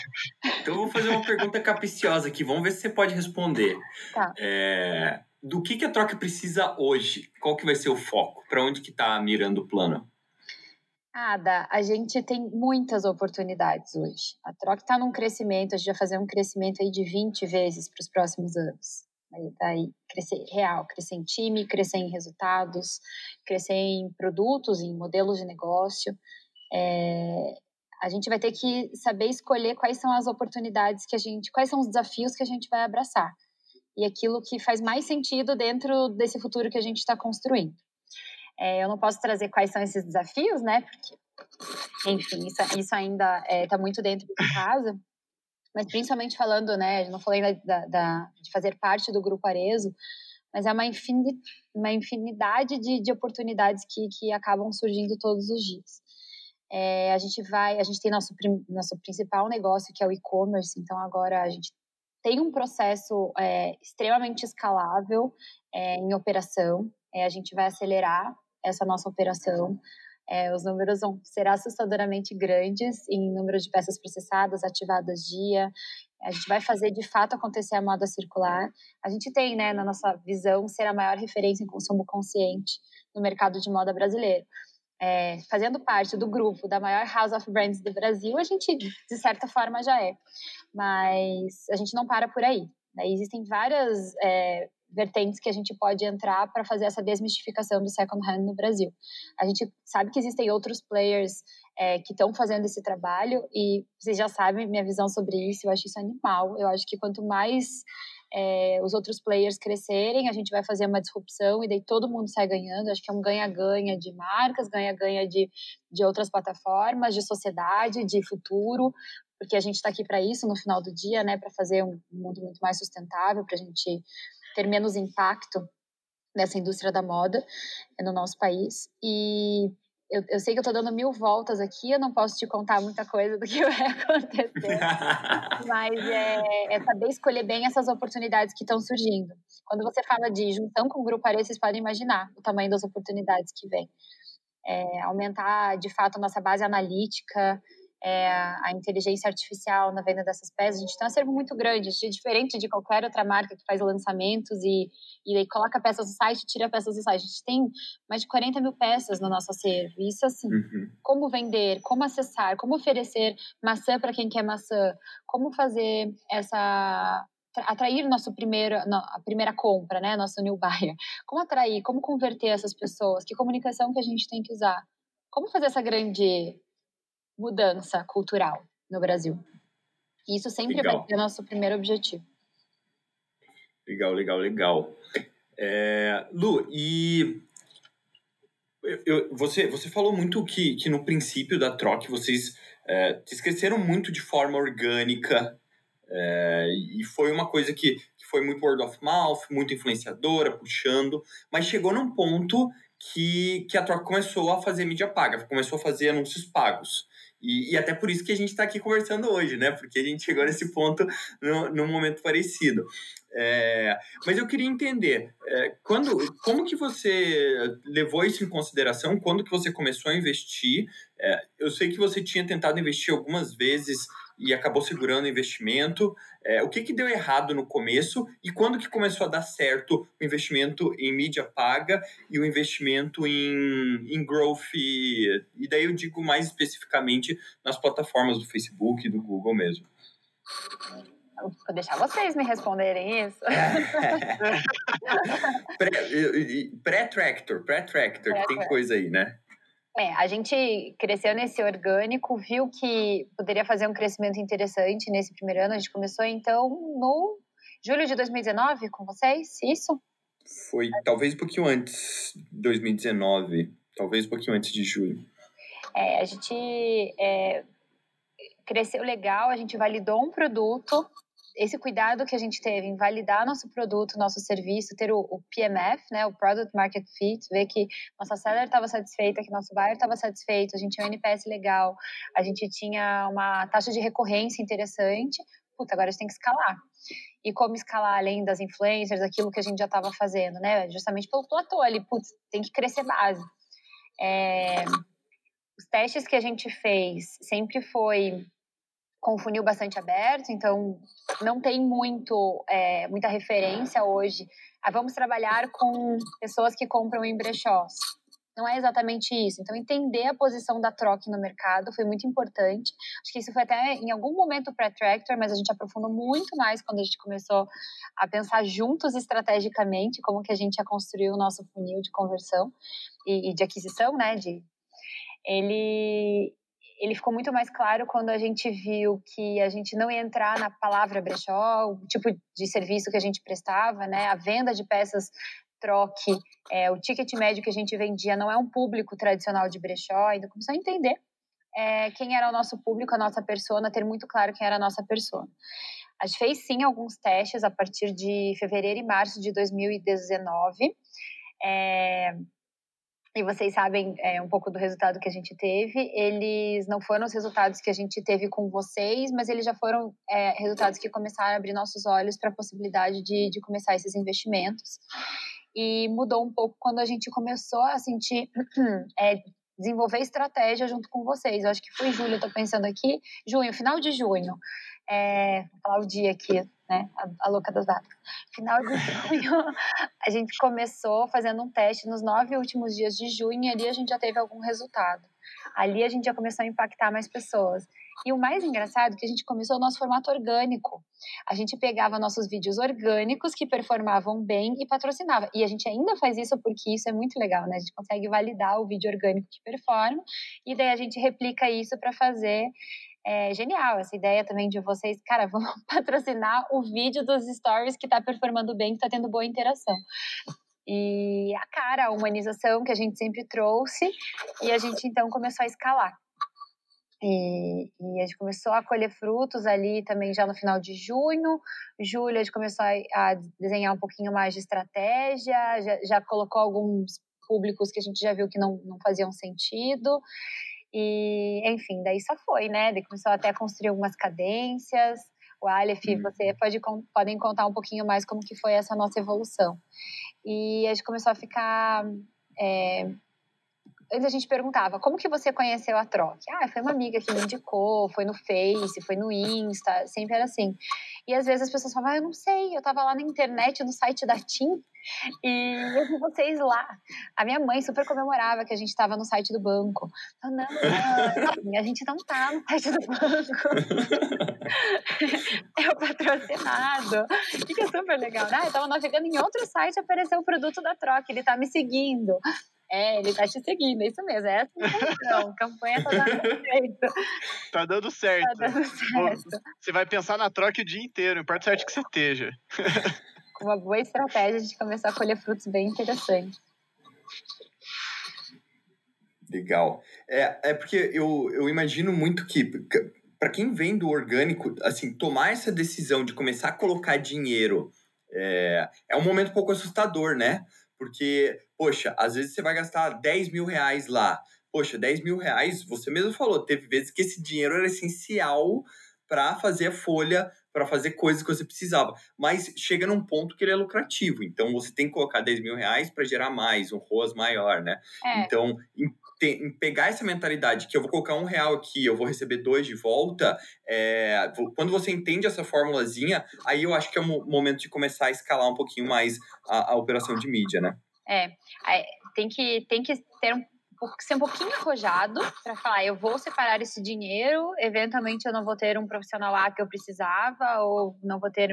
Então eu vou fazer uma pergunta capiciosa aqui. Vamos ver se você pode responder. Tá. É, do que, que a troca precisa hoje? Qual que vai ser o foco? Para onde que está mirando o plano? Ada, a gente tem muitas oportunidades hoje. A Troca está num crescimento, a gente vai fazer um crescimento aí de 20 vezes para os próximos anos. Aí, daí crescer real, crescer em time, crescer em resultados, crescer em produtos, em modelos de negócio. É, a gente vai ter que saber escolher quais são as oportunidades que a gente, quais são os desafios que a gente vai abraçar e aquilo que faz mais sentido dentro desse futuro que a gente está construindo. É, eu não posso trazer quais são esses desafios, né? Porque, enfim, isso, isso ainda está é, tá muito dentro de casa. Mas principalmente falando, né? Não falei da, da, de fazer parte do Grupo Arezo, mas é uma, infin, uma infinidade de, de oportunidades que, que acabam surgindo todos os dias. É, a gente vai, a gente tem nosso, nosso principal negócio, que é o e-commerce, então agora a gente tem um processo é, extremamente escalável é, em operação, é, a gente vai acelerar essa nossa operação. É, os números vão ser assustadoramente grandes em número de peças processadas, ativadas dia. A gente vai fazer de fato acontecer a moda circular. A gente tem, né, na nossa visão, ser a maior referência em consumo consciente no mercado de moda brasileiro. É, fazendo parte do grupo da maior House of Brands do Brasil, a gente, de certa forma, já é. Mas a gente não para por aí. Né? Existem várias é, vertentes que a gente pode entrar para fazer essa desmistificação do second hand no Brasil. A gente sabe que existem outros players é, que estão fazendo esse trabalho e vocês já sabem minha visão sobre isso. Eu acho isso animal. Eu acho que quanto mais é, os outros players crescerem, a gente vai fazer uma disrupção e daí todo mundo sai ganhando. Acho que é um ganha-ganha de marcas, ganha-ganha de, de outras plataformas, de sociedade, de futuro, porque a gente está aqui para isso no final do dia, né, para fazer um mundo muito mais sustentável, para a gente ter menos impacto nessa indústria da moda no nosso país. E eu, eu sei que eu estou dando mil voltas aqui, eu não posso te contar muita coisa do que (laughs) vai acontecer, mas é, é, saber escolher bem essas oportunidades que estão surgindo. Quando você fala de junção com o Grupo Areia, vocês podem imaginar o tamanho das oportunidades que vem. É, aumentar, de fato, a nossa base analítica, é, a inteligência artificial na venda dessas peças. A gente tem um acervo muito grande, é diferente de qualquer outra marca que faz lançamentos e, e coloca peças no site tira peças do site. A gente tem mais de 40 mil peças no nosso acervo. Isso, assim, uhum. como vender, como acessar, como oferecer maçã para quem quer maçã, como fazer essa atrair nosso primeiro, a primeira compra, né, nosso new buyer. Como atrair, como converter essas pessoas, que comunicação que a gente tem que usar. Como fazer essa grande mudança cultural no Brasil. E isso sempre legal. vai ser nosso primeiro objetivo. Legal, legal, legal. É, Lu, e eu, você, você falou muito que, que no princípio da troca vocês é, vocês cresceram muito de forma orgânica é, e foi uma coisa que, que foi muito word of mouth, muito influenciadora, puxando, mas chegou num ponto que, que a troca começou a fazer mídia paga, começou a fazer anúncios pagos. E, e até por isso que a gente está aqui conversando hoje, né? Porque a gente chegou nesse ponto no, num momento parecido. É, mas eu queria entender, é, quando, como que você levou isso em consideração? Quando que você começou a investir? É, eu sei que você tinha tentado investir algumas vezes e acabou segurando o investimento. É, o que, que deu errado no começo e quando que começou a dar certo o investimento em mídia paga e o investimento em, em growth? E, e daí eu digo mais especificamente nas plataformas do Facebook e do Google mesmo. Vou deixar vocês me responderem isso. (laughs) Pré-tractor, pré-tractor, pré que tem coisa aí, né? É, a gente cresceu nesse orgânico, viu que poderia fazer um crescimento interessante nesse primeiro ano. A gente começou, então, no julho de 2019 com vocês, isso? Foi talvez um pouquinho antes, 2019, talvez um pouquinho antes de julho. É, a gente é, cresceu legal, a gente validou um produto esse cuidado que a gente teve em validar nosso produto, nosso serviço, ter o, o PMF, né, o Product Market Fit, ver que nossa seller estava satisfeita, que nosso buyer estava satisfeito, a gente tinha um NPS legal, a gente tinha uma taxa de recorrência interessante, puta, agora a gente tem que escalar. E como escalar além das influencers, aquilo que a gente já estava fazendo, né? Justamente pelo platô ali, putz, tem que crescer base. É, os testes que a gente fez sempre foi com funil bastante aberto, então não tem muito, é, muita referência hoje. Ah, vamos trabalhar com pessoas que compram em brechós. Não é exatamente isso. Então, entender a posição da troca no mercado foi muito importante. Acho que isso foi até em algum momento pré-tractor, mas a gente aprofundou muito mais quando a gente começou a pensar juntos estrategicamente como que a gente ia construir o nosso funil de conversão e, e de aquisição, né? De, ele, ele ficou muito mais claro quando a gente viu que a gente não ia entrar na palavra brechó, o tipo de serviço que a gente prestava, né? A venda de peças troque, é, o ticket médio que a gente vendia não é um público tradicional de brechó, ainda começou a entender é, quem era o nosso público, a nossa persona, ter muito claro quem era a nossa persona. A gente fez sim alguns testes a partir de fevereiro e março de 2019. É, e vocês sabem é, um pouco do resultado que a gente teve. Eles não foram os resultados que a gente teve com vocês, mas eles já foram é, resultados que começaram a abrir nossos olhos para a possibilidade de, de começar esses investimentos. E mudou um pouco quando a gente começou a sentir (clears throat) é, desenvolver estratégia junto com vocês. Eu acho que foi julho, estou pensando aqui, junho, final de junho. É, vou falar o dia aqui, né? A, a, louca das datas. Final de junho, (laughs) a gente começou fazendo um teste nos nove últimos dias de junho e ali a gente já teve algum resultado. Ali a gente já começou a impactar mais pessoas. E o mais engraçado é que a gente começou o nosso formato orgânico. A gente pegava nossos vídeos orgânicos que performavam bem e patrocinava. E a gente ainda faz isso porque isso é muito legal, né? A gente consegue validar o vídeo orgânico que performa e daí a gente replica isso para fazer é genial essa ideia também de vocês, cara, vamos (laughs) patrocinar o vídeo dos stories que está performando bem, que está tendo boa interação. E a cara, a humanização que a gente sempre trouxe, e a gente então começou a escalar. E, e, a gente começou a colher frutos ali também já no final de junho. Julho a gente começou a, a desenhar um pouquinho mais de estratégia, já, já, colocou alguns públicos que a gente já viu que não, não faziam sentido. E, enfim, daí só foi, né? Daí começou até a construir algumas cadências. O Aleph, uhum. você pode podem contar um pouquinho mais como que foi essa nossa evolução. E a gente começou a ficar é, antes a gente perguntava, como que você conheceu a Troc? Ah, foi uma amiga que me indicou, foi no Face, foi no Insta, sempre era assim. E às vezes as pessoas falavam, ah, eu não sei, eu tava lá na internet, no site da TIM, e eu vi vocês lá. A minha mãe super comemorava que a gente estava no site do banco. Não, não, a gente não tá no site do banco. (laughs) é o patrocinado. E que é super legal, né? Eu tava navegando em outro site, apareceu o produto da Troca, ele tá me seguindo. É, ele tá te seguindo, é isso mesmo. É essa a intenção. A campanha tá dando (laughs) certo. Tá dando certo. Tá dando certo. Você vai pensar na troca o dia inteiro, importa o certo que você esteja. Com uma boa estratégia, a gente começou a colher frutos bem interessantes. Legal. É, é porque eu, eu imagino muito que, para quem vem do orgânico, assim, tomar essa decisão de começar a colocar dinheiro é, é um momento um pouco assustador, né? Porque, poxa, às vezes você vai gastar 10 mil reais lá. Poxa, 10 mil reais, você mesmo falou, teve vezes que esse dinheiro era essencial para fazer a folha, para fazer coisas que você precisava. Mas chega num ponto que ele é lucrativo. Então você tem que colocar 10 mil reais para gerar mais, um ROAS maior, né? É. Então, em, em, pegar essa mentalidade que eu vou colocar um real aqui, eu vou receber dois de volta, é, quando você entende essa formulazinha, aí eu acho que é o momento de começar a escalar um pouquinho mais a, a operação de mídia, né? É, tem que, tem que ter um ser um pouquinho arrojado para falar, eu vou separar esse dinheiro, eventualmente eu não vou ter um profissional A que eu precisava, ou não vou ter,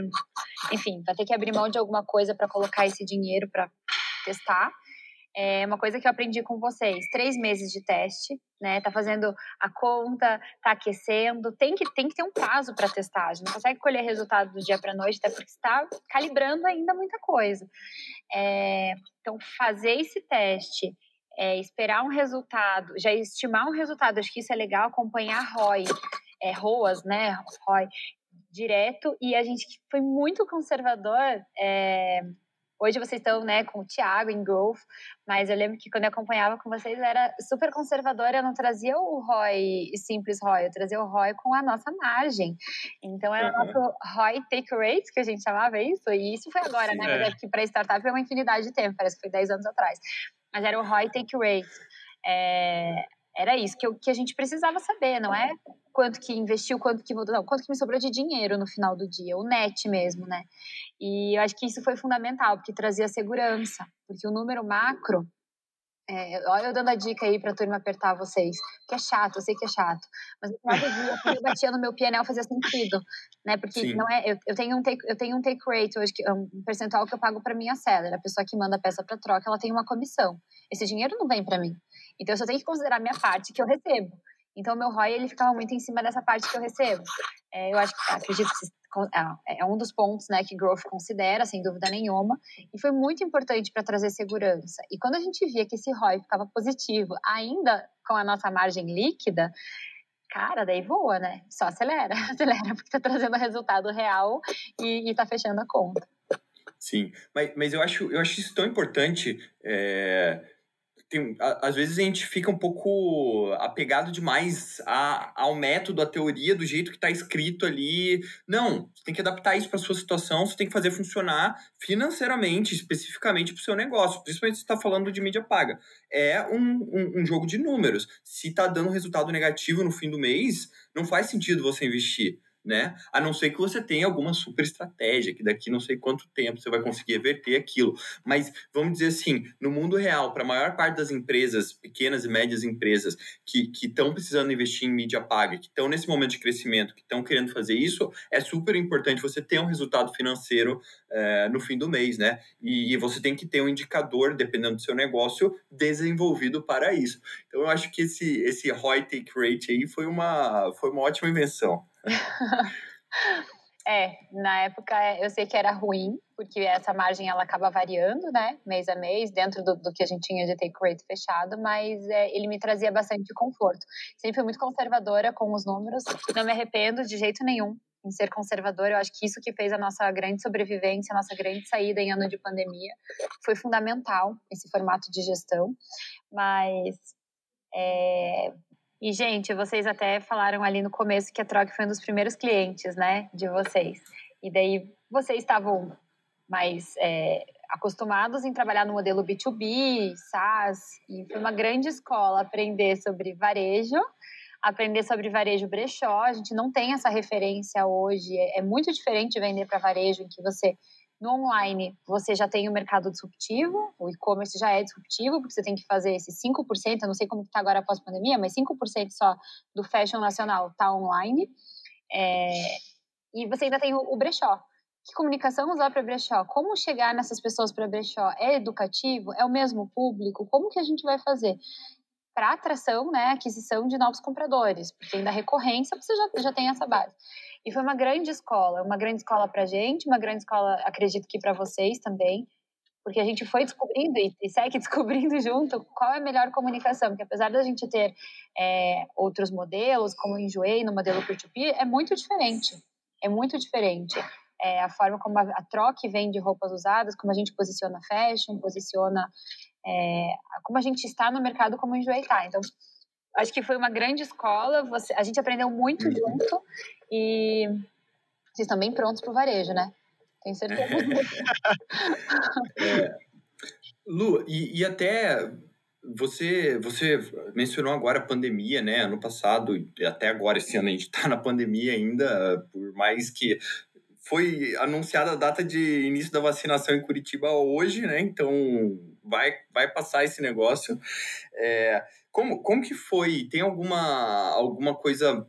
enfim, vai ter que abrir mão de alguma coisa para colocar esse dinheiro para testar. É uma coisa que eu aprendi com vocês, três meses de teste, né? Tá fazendo a conta, tá aquecendo, tem que, tem que ter um prazo para testagem. Não consegue colher resultado do dia para noite, até porque está calibrando ainda muita coisa. É, então, fazer esse teste é, esperar um resultado, já estimar um resultado, acho que isso é legal, acompanhar ROI, é, ROAS, né, ROI, direto, e a gente foi muito conservador, é, hoje vocês estão, né, com o Thiago em Growth, mas eu lembro que quando eu acompanhava com vocês, era super conservadora, eu não trazia o ROI simples ROI, eu trazia o ROI com a nossa margem, então era o nosso ROI take rate, que a gente chamava isso, e isso foi agora, né, mas é que para startup é uma infinidade de tempo, parece que foi 10 anos atrás, mas era o ROI take rate. É, era isso que, eu, que a gente precisava saber, não é quanto que investiu, quanto que mudou, não, quanto que me sobrou de dinheiro no final do dia, o net mesmo, né? E eu acho que isso foi fundamental, porque trazia segurança, porque o número macro, é, olha eu dando a dica aí pra turma apertar vocês, que é chato, eu sei que é chato, mas no final do dia, quando eu batia no meu PNL fazia sentido, né? Porque Sim. não é, eu, eu, tenho um take, eu tenho um take rate hoje, que é um percentual que eu pago para minha seller, a pessoa que manda a peça para troca, ela tem uma comissão. Esse dinheiro não vem para mim. Então eu só tenho que considerar a minha parte que eu recebo. Então, meu ROI, ele ficava muito em cima dessa parte que eu recebo. É, eu acho que, acredito que é, é um dos pontos né, que Growth considera, sem dúvida nenhuma, e foi muito importante para trazer segurança. E quando a gente via que esse ROI ficava positivo, ainda com a nossa margem líquida, cara, daí voa, né? Só acelera, (laughs) acelera, porque está trazendo resultado real e, está fechando a conta. Sim, mas, mas eu, acho, eu acho isso tão importante. É tem, às vezes a gente fica um pouco apegado demais a, ao método, à teoria, do jeito que está escrito ali. Não, você tem que adaptar isso para sua situação, você tem que fazer funcionar financeiramente, especificamente para o seu negócio, principalmente se está falando de mídia paga. É um, um, um jogo de números. Se está dando resultado negativo no fim do mês, não faz sentido você investir né? A não ser que você tenha alguma super estratégia, que daqui não sei quanto tempo você vai conseguir reverter aquilo. Mas vamos dizer assim, no mundo real, para a maior parte das empresas, pequenas e médias empresas, que estão precisando investir em mídia paga, que estão nesse momento de crescimento, que estão querendo fazer isso, é super importante você ter um resultado financeiro é, no fim do mês, né? E, e você tem que ter um indicador, dependendo do seu negócio, desenvolvido para isso. Então eu acho que esse, esse ROI take rate aí foi uma, foi uma ótima invenção. (laughs) é, na época eu sei que era ruim, porque essa margem ela acaba variando, né, mês a mês, dentro do, do que a gente tinha de take rate fechado, mas é, ele me trazia bastante conforto. Sempre fui muito conservadora com os números, não me arrependo de jeito nenhum em ser conservadora. Eu acho que isso que fez a nossa grande sobrevivência, a nossa grande saída em ano de pandemia, foi fundamental esse formato de gestão. Mas é, e, gente, vocês até falaram ali no começo que a Troc foi um dos primeiros clientes, né, de vocês. E daí vocês estavam mais é, acostumados em trabalhar no modelo B2B, SaaS, e foi uma grande escola aprender sobre varejo, aprender sobre varejo brechó. A gente não tem essa referência hoje, é, é muito diferente de vender para varejo, em que você no online, você já tem o mercado disruptivo, o e-commerce já é disruptivo, porque você tem que fazer esse 5%, eu não sei como está agora após a pandemia, mas 5% só do fashion nacional está online. É, e você ainda tem o, o brechó. Que comunicação usar para brechó? Como chegar nessas pessoas para brechó? É educativo? É o mesmo público? Como que a gente vai fazer? Para atração, né, aquisição de novos compradores, porque ainda recorrência você já, já tem essa base. E foi uma grande escola, uma grande escola para gente, uma grande escola, acredito que para vocês também. porque a gente foi descobrindo e, segue (laughs) descobrindo junto qual é a melhor comunicação, porque apesar da gente ter é, outros modelos, como o Enjoei no modelo peer-to-peer, é muito diferente, é muito diferente. É, a forma como a, a troca vende roupas usadas, como a gente posiciona fashion, posiciona é, como a gente está no mercado, como o Enjoei está. Então, acho que foi uma grande escola, você, a gente aprendeu muito uhum. junto e vocês estão bem prontos para o varejo, né? Tenho certeza. é. Lu, e, e até você, você mencionou agora a pandemia, né? Ano passado e até agora, esse ano, a gente está na pandemia ainda, por mais que foi anunciada a data de início da vacinação em Curitiba hoje, né? Então vai, vai passar esse negócio. É, como, como que foi? Tem alguma, alguma coisa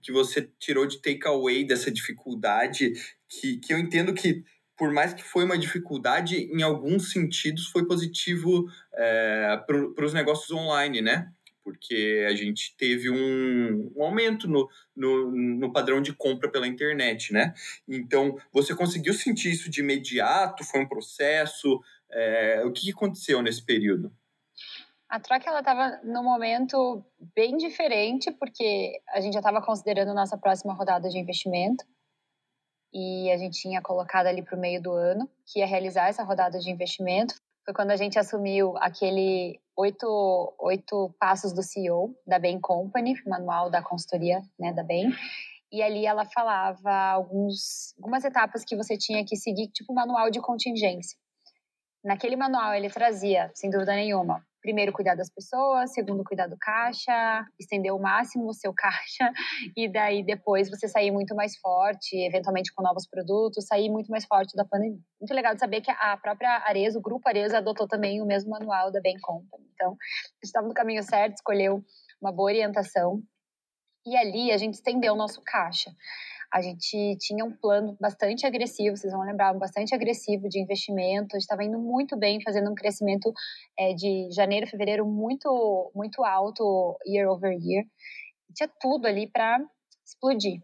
que você tirou de takeaway dessa dificuldade que, que eu entendo que por mais que foi uma dificuldade, em alguns sentidos foi positivo é, para os negócios online, né? Porque a gente teve um, um aumento no, no, no, padrão de compra pela internet, né? Então, você conseguiu sentir isso de imediato? Foi um processo? É, o que aconteceu nesse período? A troca ela estava num momento bem diferente, porque a gente já estava considerando nossa próxima rodada de investimento e a gente tinha colocado ali para o meio do ano que ia realizar essa rodada de investimento. Foi quando a gente assumiu aquele oito, oito passos do CEO da Bain Company, manual da consultoria né, da Bain. E ali ela falava alguns, algumas etapas que você tinha que seguir, tipo manual de contingência. Naquele manual ele trazia, sem dúvida nenhuma, primeiro cuidar das pessoas, segundo cuidar do caixa, estender o máximo o seu (laughs) caixa e daí depois você sair muito mais forte, eventualmente com novos produtos, sair muito mais forte da pandemia. Muito legal de saber que a própria Arezzo, o grupo Arezzo adotou também o mesmo manual da Bain Company. Então, estava no caminho certo, escolheu uma boa orientação e ali a gente estendeu o nosso caixa a gente tinha um plano bastante agressivo, vocês vão lembrar, bastante agressivo de investimento. A gente estava indo muito bem, fazendo um crescimento é, de janeiro, fevereiro muito, muito alto, year over year. Tinha tudo ali para explodir.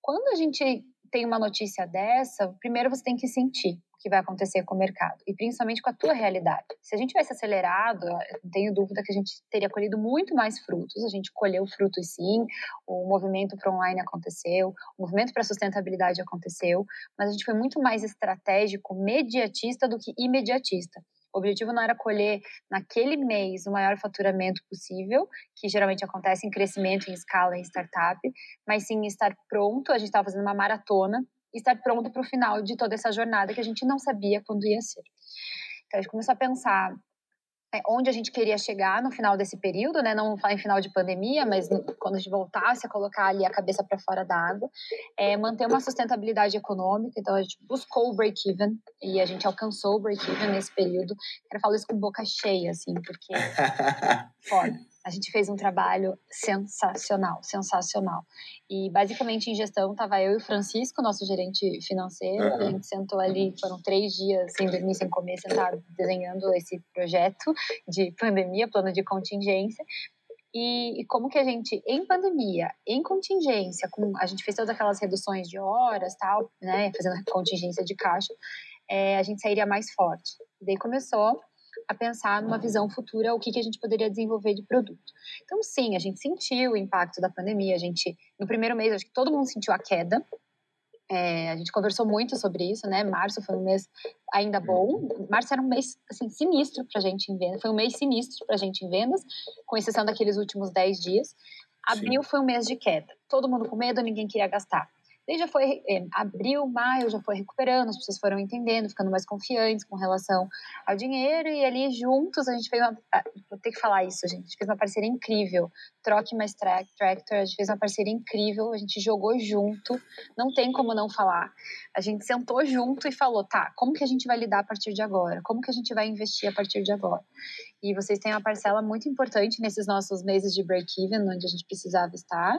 Quando a gente tem uma notícia dessa, primeiro você tem que sentir que vai acontecer com o mercado e principalmente com a tua realidade. Se a gente tivesse acelerado, não tenho dúvida que a gente teria colhido muito mais frutos. A gente colheu frutos sim, o movimento para online aconteceu, o movimento para sustentabilidade aconteceu, mas a gente foi muito mais estratégico, mediatista do que imediatista. O objetivo não era colher naquele mês o maior faturamento possível, que geralmente acontece em crescimento em escala em startup, mas sim estar pronto. A gente estava fazendo uma maratona estar pronto para o final de toda essa jornada que a gente não sabia quando ia ser. Então a gente começou a pensar é, onde a gente queria chegar no final desse período, né? Não em final de pandemia, mas quando a gente voltasse a colocar ali a cabeça para fora da água, é, manter uma sustentabilidade econômica. Então a gente buscou o break-even e a gente alcançou o break-even nesse período. Quero falar isso com boca cheia, assim, porque (laughs) foda. A gente fez um trabalho sensacional, sensacional. E basicamente em gestão estava eu e o Francisco, nosso gerente financeiro. Uhum. A gente sentou ali, foram três dias sem dormir, sem comer, sentado desenhando esse projeto de pandemia, plano de contingência. E, e, como que a gente, em pandemia, em contingência, com, a gente fez todas aquelas reduções de horas, tal, né, fazendo contingência de caixa, é, a gente sairia mais forte. E daí começou a pensar numa visão futura o que, que a gente poderia desenvolver de produto. Então, sim, a gente sentiu o impacto da pandemia. A gente, no primeiro mês, acho que todo mundo sentiu a queda. É, a gente conversou muito sobre isso, né? Março foi um mês ainda bom. Março era um mês, assim, sinistro pra gente em vendas. Foi um mês sinistro pra gente em vendas, com exceção daqueles últimos 10 dias. Abril Sim. foi um mês de queda. Todo mundo com medo, ninguém queria gastar. Daí já foi é, abril, maio, já foi recuperando, as pessoas foram entendendo, ficando mais confiantes com relação ao dinheiro, e ali juntos a gente fez uma. Vou ter que falar isso, gente. A gente fez uma parceria incrível. Troque mais Tractor, a gente fez uma parceria incrível, a gente jogou junto, não tem como não falar. A gente sentou junto e falou, tá, como que a gente vai lidar a partir de agora? Como que a gente vai investir a partir de agora? E vocês têm uma parcela muito importante nesses nossos meses de break-even, onde a gente precisava estar.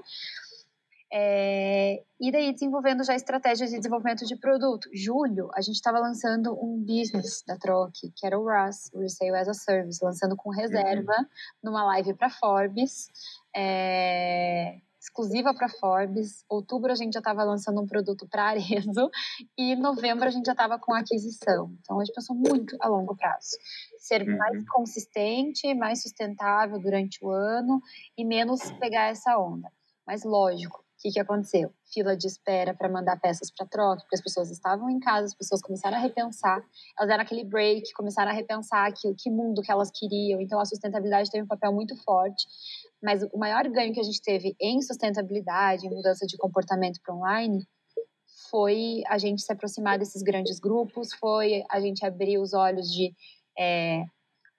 É, e daí desenvolvendo já estratégias de desenvolvimento de produto. Julho, a gente estava lançando um business da Troque, que era o RAS, Resale as a Service, lançando com reserva uhum. numa live para Forbes. É, exclusiva para Forbes. Outubro a gente já estava lançando um produto para Arezo (laughs) e novembro a gente já estava com aquisição. Então a gente pensou muito a longo prazo. Ser uhum. mais consistente, mais sustentável durante o ano e menos pegar essa onda. Mas lógico, que, que aconteceu? Fila de espera para mandar peças para troca, porque as pessoas estavam em casa, as pessoas começaram a repensar, elas deram aquele break, começaram a repensar que, que mundo que elas queriam, então a sustentabilidade teve um papel muito forte. Mas o maior ganho que a gente teve em sustentabilidade, em mudança de comportamento para online, foi a gente se aproximar desses grandes grupos, foi a gente abrir os olhos de é,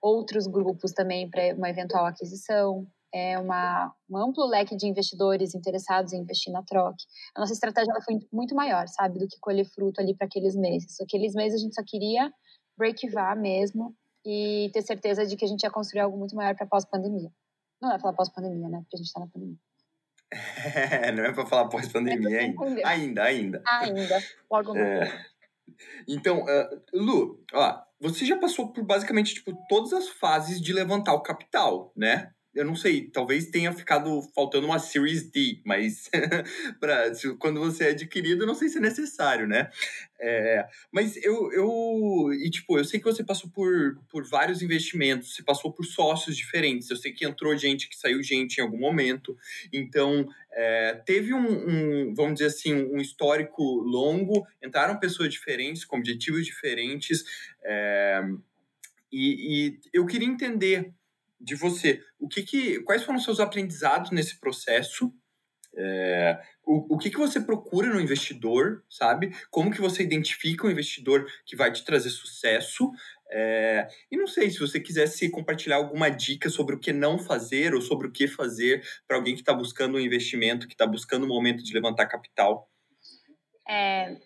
outros grupos também para uma eventual aquisição, é uma, um amplo leque de investidores interessados em investir na troca. A nossa estratégia ela foi muito maior, sabe, do que colher fruto ali para aqueles meses. Aqueles meses a gente só queria break-var mesmo e ter certeza de que a gente ia construir algo muito maior para pós-pandemia. Não é falar pós-pandemia, né? Porque a gente tá na pandemia. É, não é para falar pós-pandemia ainda. Ainda, ainda. Ainda. Logo é. Então, uh, Lu, ó, você já passou por basicamente tipo, todas as fases de levantar o capital, né? Eu não sei, talvez tenha ficado faltando uma Series D, mas (laughs) pra, quando você é adquirido, não sei se é necessário, né? É, mas eu, eu, e tipo, eu sei que você passou por, por vários investimentos, você passou por sócios diferentes, eu sei que entrou gente, que saiu gente em algum momento, então é, teve um, um, vamos dizer assim, um histórico longo, entraram pessoas diferentes, com objetivos diferentes, é, e, e eu queria entender de você. O que, que quais foram os seus aprendizados nesse processo? É, o, o que, que você procura no investidor, sabe? Como que você identifica um investidor que vai te trazer sucesso? É, e não sei se você quisesse compartilhar alguma dica sobre o que não fazer ou sobre o que fazer para alguém que está buscando um investimento, que está buscando um momento de levantar capital. É,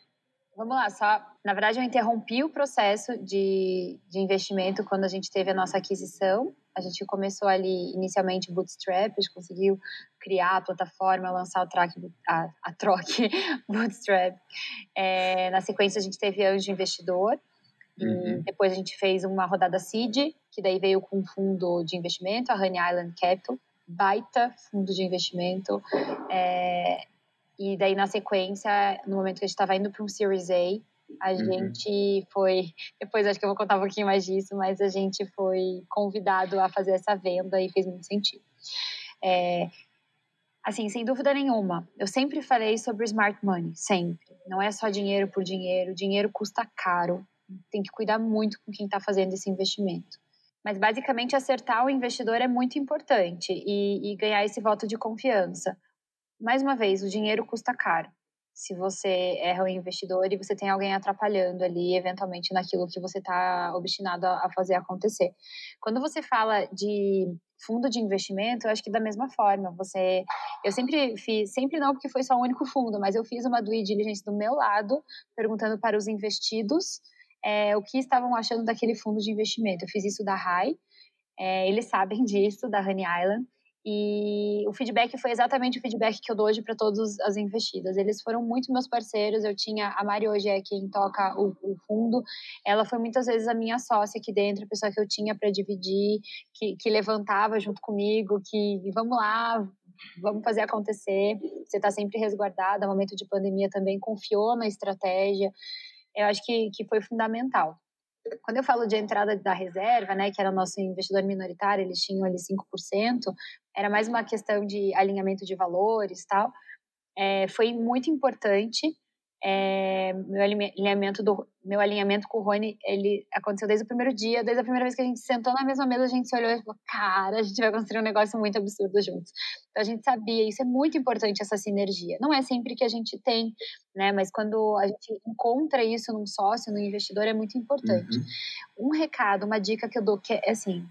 vamos lá, só. Na verdade, eu interrompi o processo de, de investimento quando a gente teve a nossa aquisição a gente começou ali inicialmente bootstrap, a gente conseguiu criar a plataforma, lançar o track, a, a troc (laughs) bootstrap. É, na sequência a gente teve anjo investidor uhum. depois a gente fez uma rodada seed, que daí veio com um fundo de investimento, a Honey Island Capital, baita fundo de investimento. É, e daí na sequência, no momento que a gente estava indo para um Series A, a uhum. gente foi, depois acho que eu vou contar um pouquinho mais disso, mas a gente foi convidado a fazer essa venda e fez muito sentido. É, assim, sem dúvida nenhuma, eu sempre falei sobre smart money, sempre. Não é só dinheiro por dinheiro, dinheiro custa caro, tem que cuidar muito com quem está fazendo esse investimento. Mas basicamente acertar o investidor é muito importante e, e ganhar esse voto de confiança. Mais uma vez, o dinheiro custa caro se você erra o investidor e você tem alguém atrapalhando ali, eventualmente, naquilo que você está obstinado a fazer acontecer. Quando você fala de fundo de investimento, eu acho que da mesma forma, você... Eu sempre fiz, sempre não porque foi só o único fundo, mas eu fiz uma due diligence do meu lado, perguntando para os investidos é, o que estavam achando daquele fundo de investimento. Eu fiz isso da RAI, é, eles sabem (laughs) disso, da Honey Island, e o feedback foi exatamente o feedback que eu dou hoje para todas as investidas. Eles foram muito meus parceiros. Eu tinha a Mari hoje é quem toca o, o fundo. Ela foi muitas vezes a minha sócia aqui dentro, a pessoa que eu tinha para dividir, que, que levantava junto comigo, que vamos lá, vamos fazer acontecer. Você está sempre resguardada. No momento de pandemia também confiou na estratégia. Eu acho que, que foi fundamental. Quando eu falo de entrada da reserva, né, que era nosso investidor minoritário, eles tinham ali 5%, era mais uma questão de alinhamento de valores tal. É, foi muito importante. É, meu alinhamento do meu alinhamento com o Rony ele aconteceu desde o primeiro dia desde a primeira vez que a gente sentou na mesma mesa a gente se olhou e falou cara a gente vai construir um negócio muito absurdo juntos então a gente sabia isso é muito importante essa sinergia não é sempre que a gente tem né mas quando a gente encontra isso num sócio num investidor é muito importante uhum. um recado uma dica que eu dou que é assim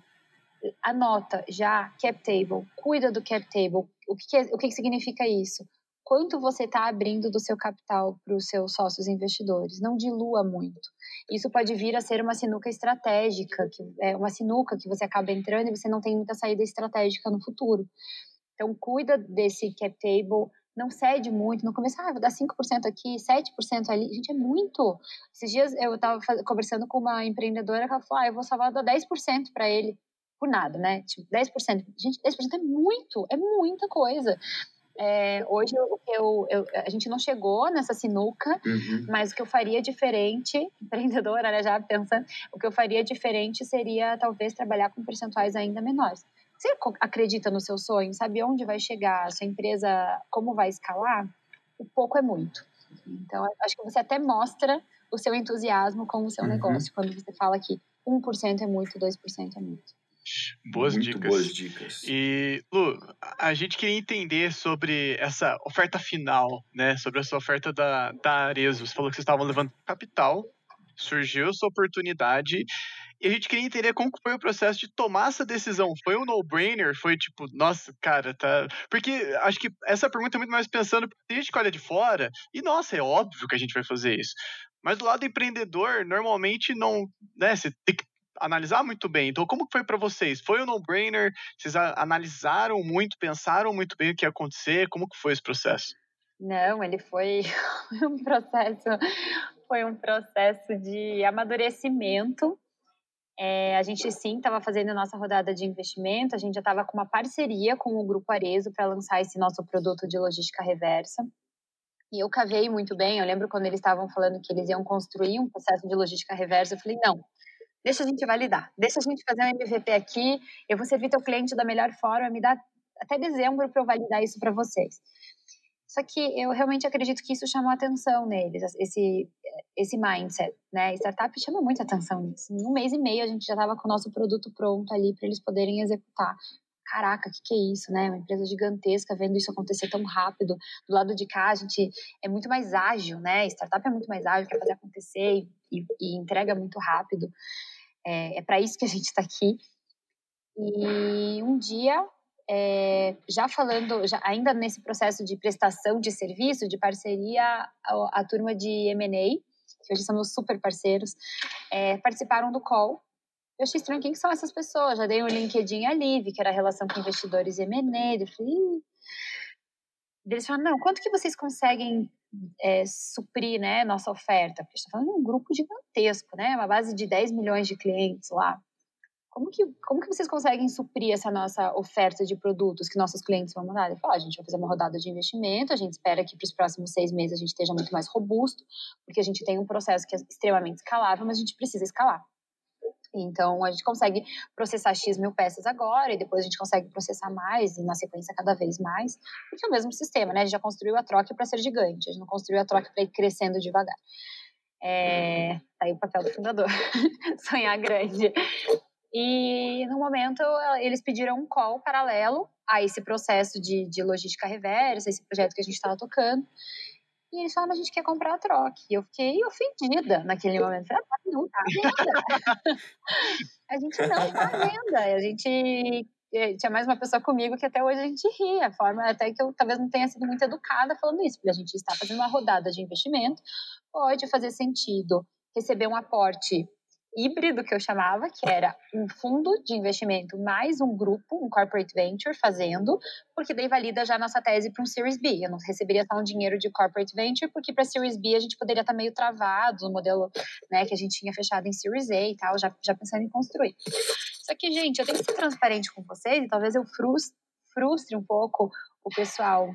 anota já cap table, cuida do cap table. O que, que é, o que, que significa isso? Quanto você está abrindo do seu capital para os seus sócios investidores? Não dilua muito. Isso pode vir a ser uma sinuca estratégica, que é uma sinuca que você acaba entrando e você não tem muita saída estratégica no futuro. Então, cuida desse cap table, não cede muito, não começa, ah, vou dar 5% aqui, 7% ali. Gente, é muito. Esses dias eu estava conversando com uma empreendedora que ela falou, ah, eu vou salvar dar 10% para ele por nada, né? Tipo, 10%. Gente, 10% é muito, é muita coisa. É, hoje o que eu, eu, a gente não chegou nessa sinuca, Uhum. mas o que eu faria diferente, (laughs) empreendedora, né, já pensando, o que eu faria diferente seria talvez trabalhar com percentuais ainda menores. Você acredita no seu sonho? Sabe onde vai chegar? A sua empresa, como vai escalar? O pouco é muito. Então, acho que você até mostra o seu entusiasmo com o seu Uhum. negócio, quando você fala que 1% é muito, 2% é muito. Boas Muito dicas. boas dicas. E, Lu, a a gente queria entender sobre essa oferta final, né? Sobre essa oferta da, da Arezo. Você falou que vocês estavam levando capital, surgiu essa oportunidade, e a gente queria entender como foi o processo de tomar essa decisão. Foi um no-brainer? Foi tipo, nossa, cara, tá. Porque acho que essa pergunta é muito mais pensando, porque tem gente que olha de fora, e nossa, é óbvio que a gente vai fazer isso. Mas do lado empreendedor, normalmente não. Né, você tem que analisar muito bem. Então, como foi para vocês? Foi um no-brainer? Vocês analisaram muito, pensaram muito bem o que ia acontecer? Como que foi esse processo? Não, ele foi (laughs) um processo, foi um processo de amadurecimento. É, a gente sim estava fazendo a nossa rodada de investimento, a gente já estava com uma parceria com o Grupo Arezo para lançar esse nosso produto de logística reversa. E eu cavei muito bem, eu lembro quando eles estavam falando que eles iam construir um processo de logística reversa, eu falei, não, deixa a gente validar, deixa a gente fazer um MVP aqui, eu vou servir teu cliente da melhor forma, me dá até dezembro para eu validar isso para vocês. Só que eu realmente acredito que isso chamou atenção neles, esse, esse mindset, né? Startup chama muita atenção nisso. Em um mês e meio a gente já estava com o nosso produto pronto ali para eles poderem executar. Caraca, o que, que é isso, né? Uma empresa gigantesca vendo isso acontecer tão rápido. Do lado de cá, a gente é muito mais ágil, né? Startup é muito mais ágil para fazer acontecer e, e, entrega muito rápido. É, é para isso que a gente está aqui. E um dia é, já falando, já, ainda nesse processo de prestação de serviço, de parceria, a, a turma de M&A, que hoje são meus super parceiros, é, participaram do call. Eu achei estranho quem que são essas pessoas. Já dei um LinkedIn ali, vi que era relação com investidores M&A. Eu falei, Ih. eles falaram, não, quanto que vocês conseguem é, suprir né, nossa oferta? Porque a gente está falando de um grupo gigantesco, né? Uma base de 10 milhões de clientes lá. Como que, como que vocês conseguem suprir essa nossa oferta de produtos que nossos clientes vão mandar? Ele falou, ah, a gente vai fazer uma rodada de investimento, a gente espera que para os próximos seis meses a gente esteja muito mais robusto, porque a gente tem um processo que é extremamente escalável, mas a gente precisa escalar. Então, a gente consegue processar X mil peças agora, e depois a gente consegue processar mais, e na sequência cada vez mais, porque é o mesmo sistema, né? A gente já construiu a troca para ser gigante, a gente não construiu a troca para ir crescendo devagar. É, tá aí o papel do fundador, (laughs) sonhar grande. E no momento eles pediram um call paralelo a esse processo de, de logística reversa, esse projeto que a gente estava tocando. E eles falaram, a gente quer comprar a troca. E eu fiquei ofendida naquele momento. Falei, ah, não tá à venda. (laughs) a gente não tá à venda. A gente tinha mais uma pessoa comigo que até hoje a gente ri. A forma até que eu talvez não tenha sido muito educada falando isso, porque a gente está fazendo uma rodada de investimento. Pode fazer sentido receber um aporte híbrido que eu chamava, que era um fundo de investimento mais um grupo, um corporate venture fazendo, porque daí valida já a nossa tese para um Series B. Eu não receberia só um dinheiro de corporate venture, porque para Series B a gente poderia estar meio travado no modelo né, que a gente tinha fechado em Series A e tal, já, já pensando em construir. Só que, gente, eu tenho que ser transparente com vocês e talvez eu frustre um pouco o pessoal,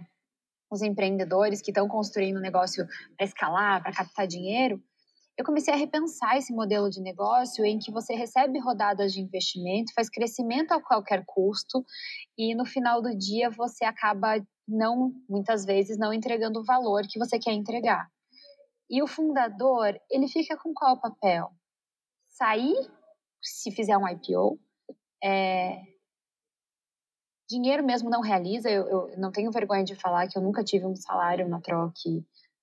os empreendedores que estão construindo um negócio para escalar, para captar dinheiro, eu comecei a repensar esse modelo de negócio em que você recebe rodadas de investimento, faz crescimento a qualquer custo e no final do dia você acaba não, muitas vezes, não entregando o valor que você quer entregar. E o fundador, ele fica com qual papel? Sair, se fizer um IPO, é... dinheiro mesmo não realiza, eu, eu não tenho vergonha de falar que eu nunca tive um salário na troca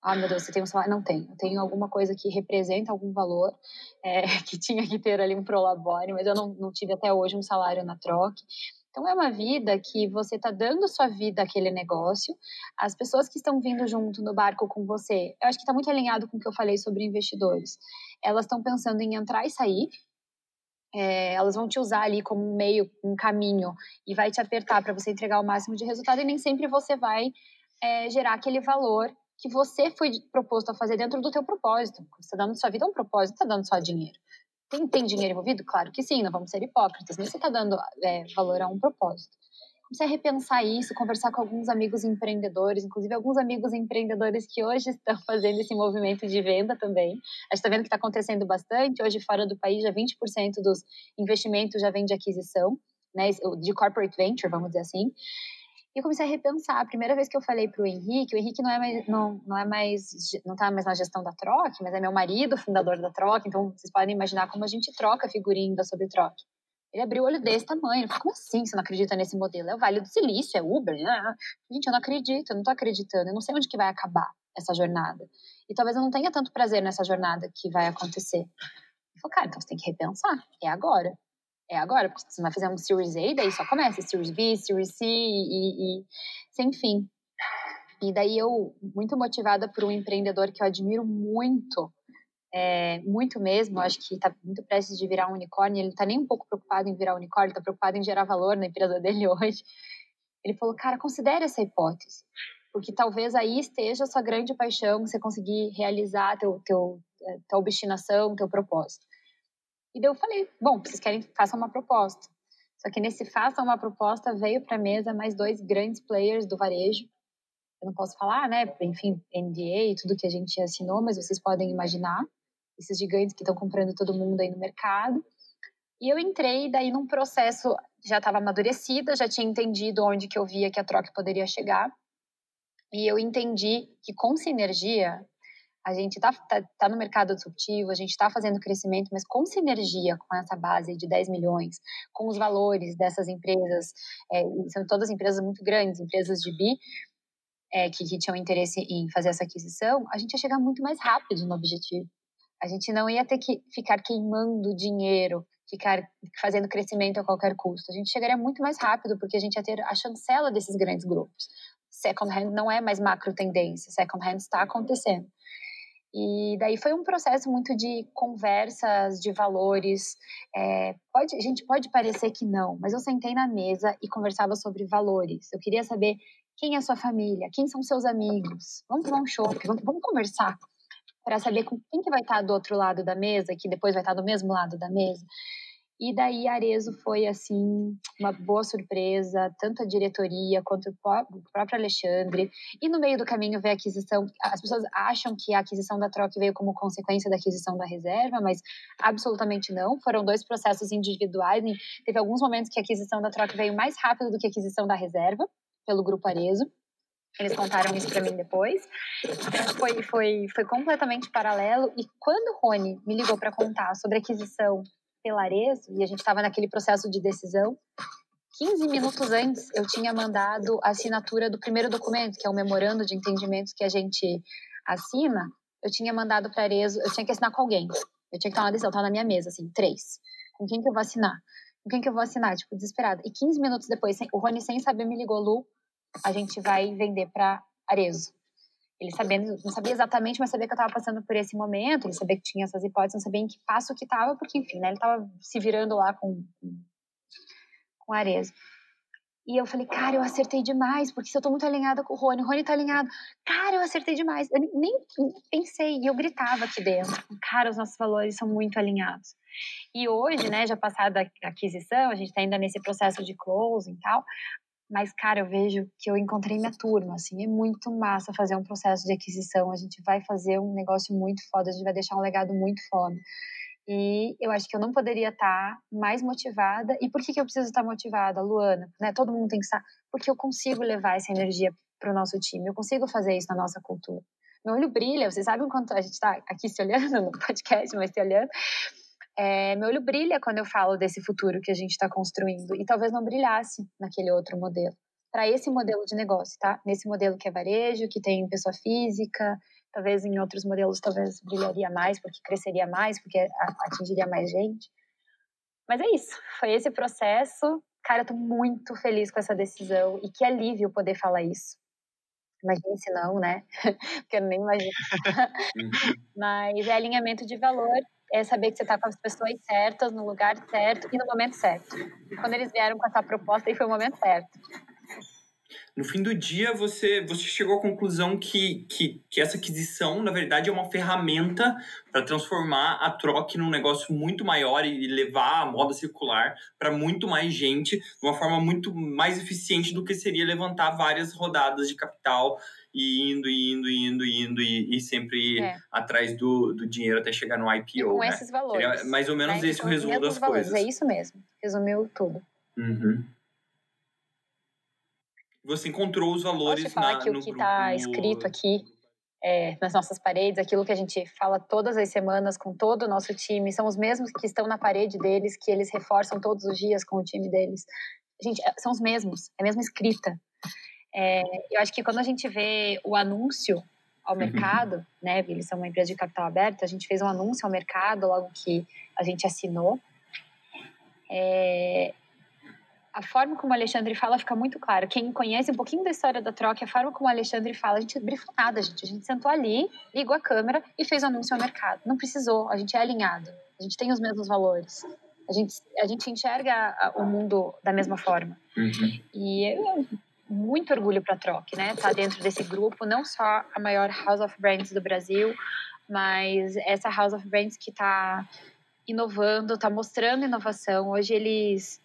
ah, meu Deus, você tem um salário? Não tenho. Eu tenho alguma coisa que representa algum valor, é, (laughs) que tinha que ter ali um prolabore, mas eu não, não tive até hoje um salário na troca. Então, é uma vida que você está dando sua vida àquele negócio. As pessoas que estão vindo junto no barco com você, eu acho que está muito alinhado com o que eu falei sobre investidores. Elas estão pensando em entrar e sair. É, elas vão te usar ali como um meio, um caminho, e vai te apertar para você entregar o máximo de resultado, e nem sempre você vai é, gerar aquele valor que você foi proposto a fazer dentro do teu propósito. Você está dando sua vida a um propósito, está dando só dinheiro. Tem, tem dinheiro envolvido? Claro que sim, não vamos ser hipócritas, mas você está dando é, valor a um propósito. comecei a repensar isso, conversar com alguns amigos empreendedores, inclusive alguns amigos empreendedores que hoje (laughs) estão fazendo esse movimento de venda também. A gente está vendo que está acontecendo bastante. Hoje, fora do país, já 20% dos investimentos já vem de aquisição, né, de corporate venture, vamos dizer assim. E eu comecei a repensar. A primeira vez que eu falei para o Henrique, o Henrique não é mais, não, não é mais, não está mais na gestão da Troc, mas é meu marido, fundador da Troc. Então vocês podem imaginar como a gente troca figurinha sobre Troc. Ele abriu o olho desse tamanho. Eu falei, como assim você não acredita nesse modelo? É o Vale do Silício, é Uber? Né? Gente, eu não acredito, eu não tô acreditando. Eu não sei onde que vai acabar essa jornada. E talvez eu não tenha tanto prazer nessa jornada que vai acontecer. Ele falou, cara, então você tem que repensar. É agora. É agora, porque você vai fazer um Series A, daí só começa Series B, Series C e, e sem fim. E daí eu, muito motivada por um empreendedor que eu admiro muito, é, muito mesmo, acho que está muito prestes de virar um unicórnio, ele está nem um pouco preocupado em virar um unicórnio, está preocupado em gerar valor na empresa (laughs) dele hoje. Ele falou, cara, considere essa hipótese, porque talvez aí esteja a sua grande paixão, você conseguir realizar teu, teu, é, tua obstinação, teu propósito. E daí eu falei, bom, vocês querem, façam uma proposta. Só que nesse façam uma proposta veio para a mesa mais dois grandes players do varejo. Eu não posso falar, né? Enfim, NDA e tudo que a gente assinou, mas vocês podem imaginar esses gigantes que estão comprando todo mundo aí no mercado. E eu entrei daí num processo, já estava amadurecida, já tinha entendido onde que eu via que a troca poderia chegar. E eu entendi que com sinergia, a gente está tá, tá no mercado disruptivo, a gente está fazendo crescimento, mas com sinergia com essa base de 10 milhões, com os valores dessas empresas, é, são todas empresas muito grandes, empresas de bi, é, que, que tinham interesse em fazer essa aquisição, a gente ia chegar muito mais rápido no objetivo. A gente não ia ter que ficar queimando dinheiro, ficar fazendo crescimento a qualquer custo. A gente chegaria muito mais rápido, porque a gente ia ter a chancela desses grandes grupos. Second hand não é mais macro tendência, second hand está acontecendo. E daí foi um processo muito de conversas, de valores. É, pode, a gente pode parecer que não, mas eu sentei na mesa e conversava sobre valores. Eu queria saber quem é sua família, quem são seus amigos. Vamos tomar um shopping, vamos, vamos conversar para saber com quem que vai estar do outro lado da mesa, que depois vai estar do mesmo lado da mesa. E daí Arezo foi assim uma boa surpresa, tanto a diretoria quanto o próprio Alexandre. E no meio do caminho veio a aquisição. As pessoas acham que a aquisição da troca veio como consequência da aquisição da reserva, mas absolutamente não. Foram dois processos individuais. Teve alguns momentos que a aquisição da troca veio mais rápido do que a aquisição da reserva pelo grupo Arezo. Eles contaram isso para mim depois. Foi, foi, foi completamente paralelo. E quando o Rony me ligou para contar sobre a aquisição pela Arezo, e a gente estava naquele processo de decisão, 15 minutos antes eu tinha mandado a assinatura do primeiro documento, que é o memorando de entendimentos que a gente assina. Eu tinha mandado para Arezo, eu tinha que assinar com alguém. Eu tinha que estar na decisão, estava na minha mesa, assim, três. Com quem que eu vou assinar? Com quem que eu vou assinar? Tipo, desesperada. E 15 minutos depois, o Rony, sem saber, me ligou, Lu, a gente vai vender para Arezo. Ele sabendo, não sabia exatamente, mas sabia que eu estava passando por esse momento, ele sabia que tinha essas hipóteses, não sabia em que passo que estava, porque, enfim, né, ele estava se virando lá com, com Arezo. E eu falei, cara, eu acertei demais, porque se eu tô muito alinhada com o Rony, o Rony tá alinhado. Cara, eu acertei demais. Eu nem pensei, e eu gritava aqui dentro. Cara, os nossos valores são muito alinhados. E hoje, né, já passada a aquisição, a gente tá ainda nesse processo de closing e tal, mas, cara, eu vejo que eu encontrei minha turma, assim, é muito massa fazer um processo de aquisição. A gente vai fazer um negócio muito foda, a gente vai deixar um legado muito foda. E eu acho que eu não poderia estar mais motivada. E por que, que eu preciso estar motivada, Luana? Né? Todo mundo tem que estar. Porque eu consigo levar essa energia para o nosso time, eu consigo fazer isso na nossa cultura. Meu olho brilha, vocês sabem quanto a gente está aqui se olhando (laughs) no podcast, mas se olhando. É, meu olho brilha quando eu falo desse futuro que a gente está construindo e talvez não brilhasse naquele outro modelo. Para esse modelo de negócio, tá? Nesse modelo que é varejo, que tem pessoa física, talvez em outros modelos talvez brilharia mais, porque cresceria mais, porque atingiria mais gente. Mas é isso, foi esse processo. Cara, eu tô muito feliz com essa decisão e que alívio poder falar isso. Imagine se não, né? (laughs) porque eu nem imagino. Uhum. (laughs) Mas é alinhamento de valor é saber que você está com as pessoas certas, no lugar certo e no momento certo. E quando eles vieram com essa proposta, aí foi o momento certo. No fim do dia, você, você chegou à conclusão que, que, que essa aquisição, na verdade, é uma ferramenta para transformar a troca num negócio muito maior e levar a moda circular para muito mais gente de uma forma muito mais eficiente do que seria levantar várias rodadas de capital e indo, e indo, e indo, e indo, e, e sempre é. atrás do, do dinheiro até chegar no IPO. E com né? esses valores. Seria mais ou menos né? esse o resumo das valores. coisas. É isso mesmo. Resumiu tudo. Uhum. Você encontrou os valores Posso falar na, que o que está escrito aqui é, nas nossas paredes, aquilo que a gente fala todas as semanas com todo o nosso time, são os mesmos que estão na parede deles, que eles reforçam todos os dias com o time deles. Gente, é, são os mesmos, é a mesma escrita. É, eu acho que quando a gente vê o anúncio ao uhum. mercado, né, eles são uma empresa de capital aberto, a gente fez um anúncio ao mercado logo que a gente assinou. É, a forma como o Alexandre fala fica muito claro. Quem conhece um pouquinho da história da troca, a forma como o Alexandre fala, a gente brifou nada, gente. A gente sentou ali, ligou a câmera e fez o anúncio ao mercado. Não precisou, a gente é alinhado. A gente tem os mesmos valores. A gente, a gente enxerga o mundo da mesma forma. Uhum. E eu, muito orgulho para a Troc, né? Tá dentro desse grupo, não só a maior House of Brands do Brasil, mas essa House of Brands que está inovando, está mostrando inovação. Hoje eles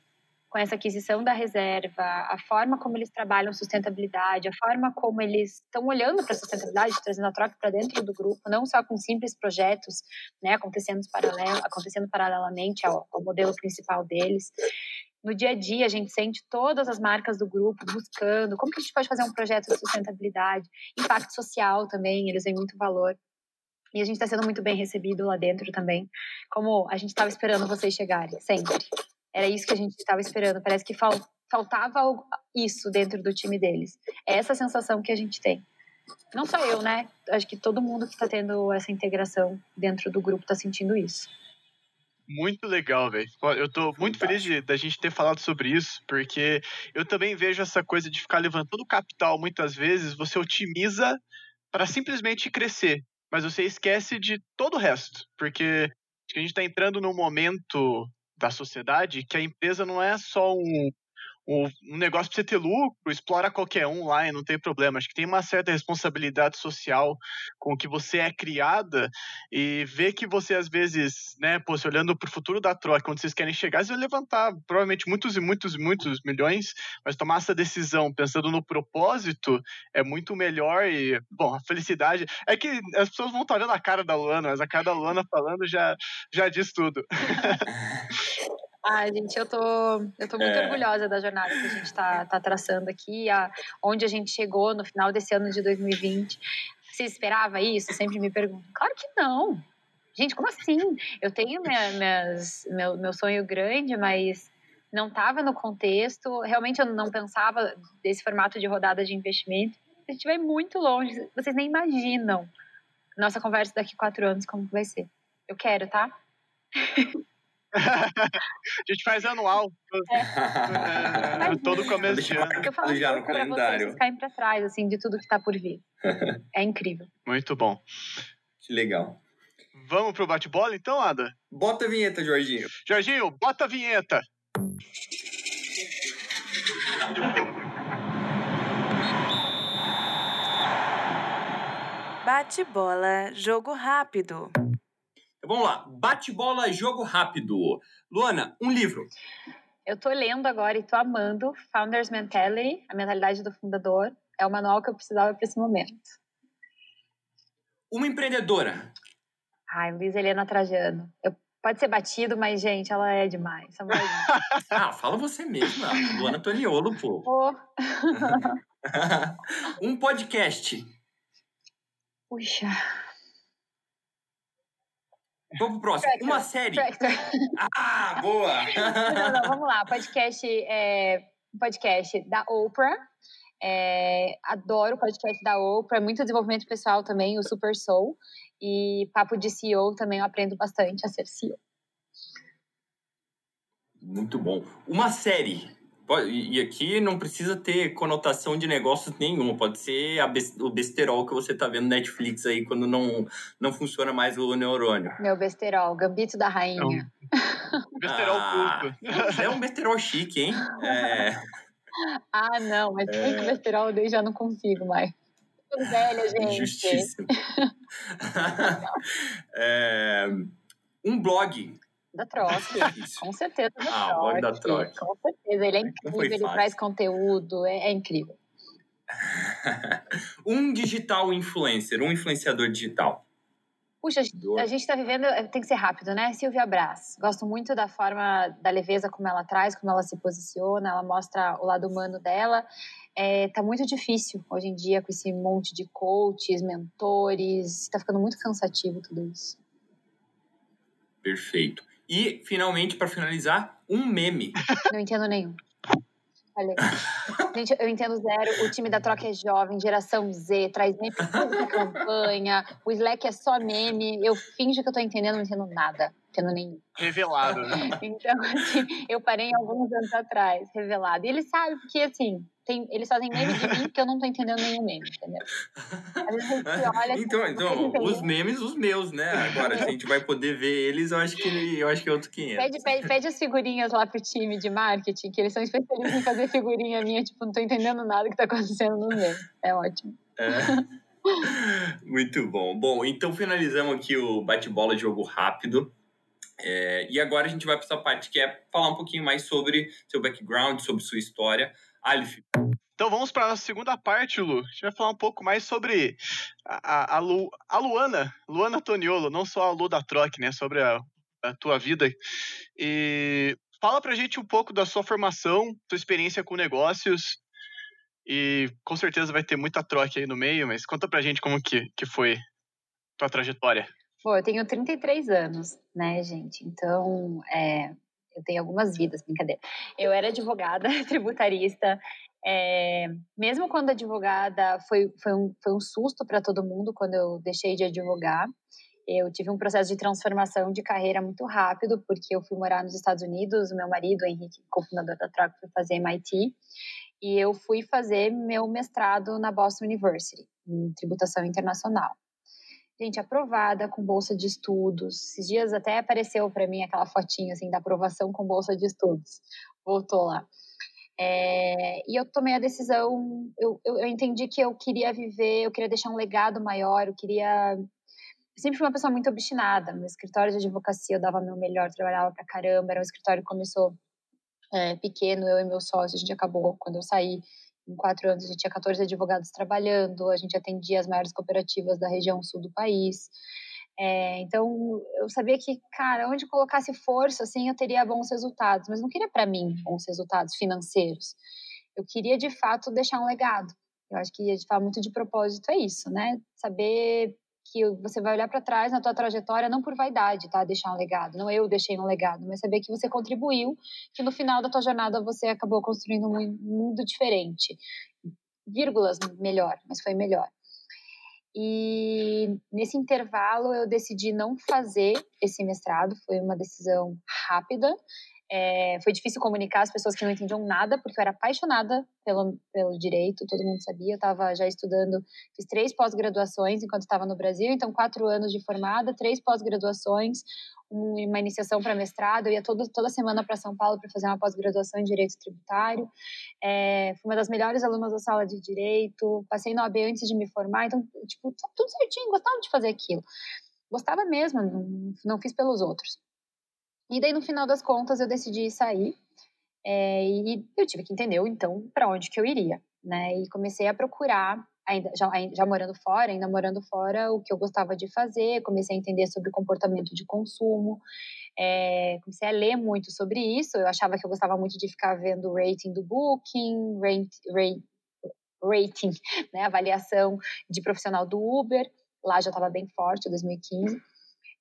com essa aquisição da reserva, a forma como eles trabalham sustentabilidade, a forma como eles estão olhando para a sustentabilidade, trazendo a troca para dentro do grupo, não só com simples projetos, né, acontecendo, paralelo, acontecendo paralelamente ao, ao modelo principal deles, no dia a dia a gente sente todas as marcas do grupo buscando como que a gente pode fazer um projeto de sustentabilidade, impacto social também, eles veem muito valor. E a gente está sendo muito bem recebido lá dentro também, como a gente estava esperando vocês chegarem, sempre. Era isso que a gente estava esperando. Parece que fal, faltava isso dentro do time deles. É essa sensação que a gente tem. Não só eu, né? Acho que todo mundo que está tendo essa integração dentro do grupo está sentindo isso. Muito legal, velho. Eu tô muito feliz de, da gente ter falado sobre isso, porque eu também vejo essa coisa de ficar levantando capital muitas vezes, você otimiza para simplesmente crescer, mas você esquece de todo o resto, porque a gente está entrando num momento da sociedade que a empresa não é só um, um, negócio para você ter lucro, explora qualquer um lá e não tem problema. Acho que tem uma certa responsabilidade social com que você é criada e ver que você, às vezes, né, pô, se olhando para o futuro da troca, quando vocês querem chegar, vocês vão levantar provavelmente muitos e muitos e muitos milhões, mas tomar essa decisão pensando no propósito é muito melhor e, bom, a felicidade. É que as pessoas vão estar vendo a cara da Luana, mas a cara da Luana falando já, já diz tudo. (laughs) Ai, gente, eu tô, eu tô muito é. orgulhosa da jornada que a gente tá, tá traçando aqui, a, onde a gente chegou no final desse ano de 2020. Você esperava isso? Sempre me pergunto. Claro que não. Gente, como assim? Eu tenho minha, minhas, meu, meu sonho grande, mas não estava no contexto. Realmente eu não pensava desse formato de rodada de investimento. A gente vai muito longe. Vocês nem imaginam nossa conversa daqui a quatro anos como vai ser. Eu quero, tá? (laughs) a gente faz anual. É. É, todo começo de ano. Eu falo já no calendário. Vocês caem pra trás, assim, de tudo que tá por vir. (laughs) é incrível. Muito bom. Que legal. Vamos pro bate-bola então, Ada? Bota a vinheta, Jorginho. Jorginho, bota a vinheta. Bate-bola, jogo rápido. Vamos lá. Bate-bola, jogo rápido. Luana, um livro. Eu tô lendo agora e tô amando Founder's Mentality, a mentalidade do fundador. É o manual que eu precisava para esse momento. Uma empreendedora. Ai, Luiz Helena Trajano. Eu, pode ser batido, mas, gente, ela é demais. É (laughs) ah, fala você mesma. Luana Toniolo, pô. (laughs) Oh. (laughs) um podcast. Puxa. Vamos pro próximo. Uma série. Ah, boa! (laughs) não, não, vamos lá. Podcast, é, podcast da Oprah. É, adoro o podcast da Oprah. Muito desenvolvimento pessoal também, o Super Soul. E papo de CEO também eu aprendo bastante a ser CEO. Muito bom. Uma série. E aqui não precisa ter conotação de negócios nenhuma. Pode ser o besterol que você tá vendo Netflix aí quando não, não funciona mais o neurônio. Meu besterol, Gambito da Rainha. É besterol ah, É um besterol chique, hein? (laughs) É... Ah, não, mas é... colesterol eu já não consigo mais. Tô velha, gente. Justíssimo. (laughs) é... Um blog. Da Troc, (laughs) com certeza da ah, blog da Troc. Com certeza, ele é incrível, ele traz conteúdo, é, é incrível. (laughs) um digital influencer, um influenciador digital. Puxa, a gente está vivendo, eh, tem que ser rápido, né? Silvia Brás. Gosto muito da forma, da leveza como ela traz, como ela se posiciona, ela mostra o lado humano dela. É, tá muito difícil hoje em dia com esse monte de coaches, mentores. Tá ficando muito cansativo tudo isso. Perfeito. E, finalmente, para finalizar, um meme. (laughs) Não entendo nenhum. Olha, gente, eu entendo zero. O time da troca é jovem, geração Z, traz meme toda campanha. O Slack é só meme. Eu finjo que eu tô entendendo, não entendo nada. Entendo nenhum. Revelado, né? (laughs) Então, assim, eu parei alguns anos atrás, revelado. E ele sabe, porque, assim, tem, eles fazem meme de mim que eu não tô entendendo nenhum meme, entendeu? Olha. Então, então os memes, os meus, né? Agora, se a gente vai poder ver eles, eu acho que, eu acho que é outro 500. Pede, pede, pede as figurinhas lá pro time de marketing, que eles são especialistas em fazer figurinha minha, tipo, não tô entendendo nada que tá acontecendo no meme. É ótimo. É. (laughs) Muito bom. Bom, então finalizamos aqui o bate-bola de jogo rápido. É, e agora a gente vai para essa parte que é falar um pouquinho mais sobre seu background, sobre sua história. Alif. Então vamos para a segunda parte, Lu. A gente vai falar um pouco mais sobre a, a, Lu, a Luana, Luana Toniolo, não só a Lu da Troc, né? Sobre a, a tua vida. E fala pra gente um pouco da sua formação, sua experiência com negócios. E com certeza vai ter muita troca aí no meio, mas conta pra gente como que, que foi tua trajetória. Pô, eu tenho 33 anos, né, gente? Então, é, eu tenho algumas vidas, brincadeira. Eu era advogada, (laughs) tributarista. É, mesmo quando advogada, foi, foi, um, foi um susto para todo mundo quando eu deixei de advogar. Eu tive um processo de transformação de carreira muito rápido, porque eu fui morar nos Estados Unidos. O meu marido, o Henrique, cofundador da Troca, foi fazer MIT. E eu fui fazer meu mestrado na Boston University, em tributação internacional gente, aprovada com bolsa de estudos. Esses dias até apareceu para mim aquela fotinha assim da aprovação com bolsa de estudos. Voltou lá. É, e eu tomei a decisão, eu, eu, eu, entendi que eu queria viver, eu queria deixar um legado maior, eu queria. Eu sempre fui uma pessoa muito obstinada. No escritório de advocacia eu dava meu melhor, trabalhava pra caramba. Era um escritório que começou é, pequeno, eu e meu sócio, a gente acabou, quando eu saí, em quatro anos, a gente tinha 14 advogados trabalhando, a gente atendia as maiores cooperativas da região sul do país. É, então, eu sabia que, cara, onde colocasse força, assim, eu teria bons resultados. Mas não queria para mim bons resultados financeiros. Eu queria, de fato, deixar um legado. Eu acho que a gente fala muito de propósito, é isso, né? Saber que você vai olhar para trás na tua trajetória não por vaidade, tá? Deixar um legado, não eu deixei um legado, mas saber que você contribuiu, que no final da tua jornada você acabou construindo um mundo diferente. Vírgulas melhor, mas foi melhor. E nesse intervalo eu decidi não fazer esse mestrado, foi uma decisão rápida. É, foi difícil comunicar as pessoas que não entendiam nada, porque eu era apaixonada pelo, pelo direito, todo mundo sabia. Eu estava já estudando, fiz três pós-graduações enquanto estava no Brasil, então quatro anos de formada, três pós-graduações, uma iniciação para mestrado. Eu ia todo, toda semana para São Paulo para fazer uma pós-graduação em direito tributário. É, fui uma das melhores alunas da sala de direito, passei no AB antes de me formar, então, tipo, tudo certinho, gostava de fazer aquilo. Gostava mesmo, não, não fiz pelos outros. E daí, no final das contas, eu decidi sair. É, e eu tive que entender, então, para onde que eu iria, né? E comecei a procurar, ainda já, já morando fora, ainda morando fora, o que eu gostava de fazer. Comecei a entender sobre comportamento de consumo. É, comecei a ler muito sobre isso. Eu achava que eu gostava muito de ficar vendo o rating do Booking, rate, rate, rating, (laughs) né? Avaliação de profissional do Uber. Lá já estava bem forte, 2015.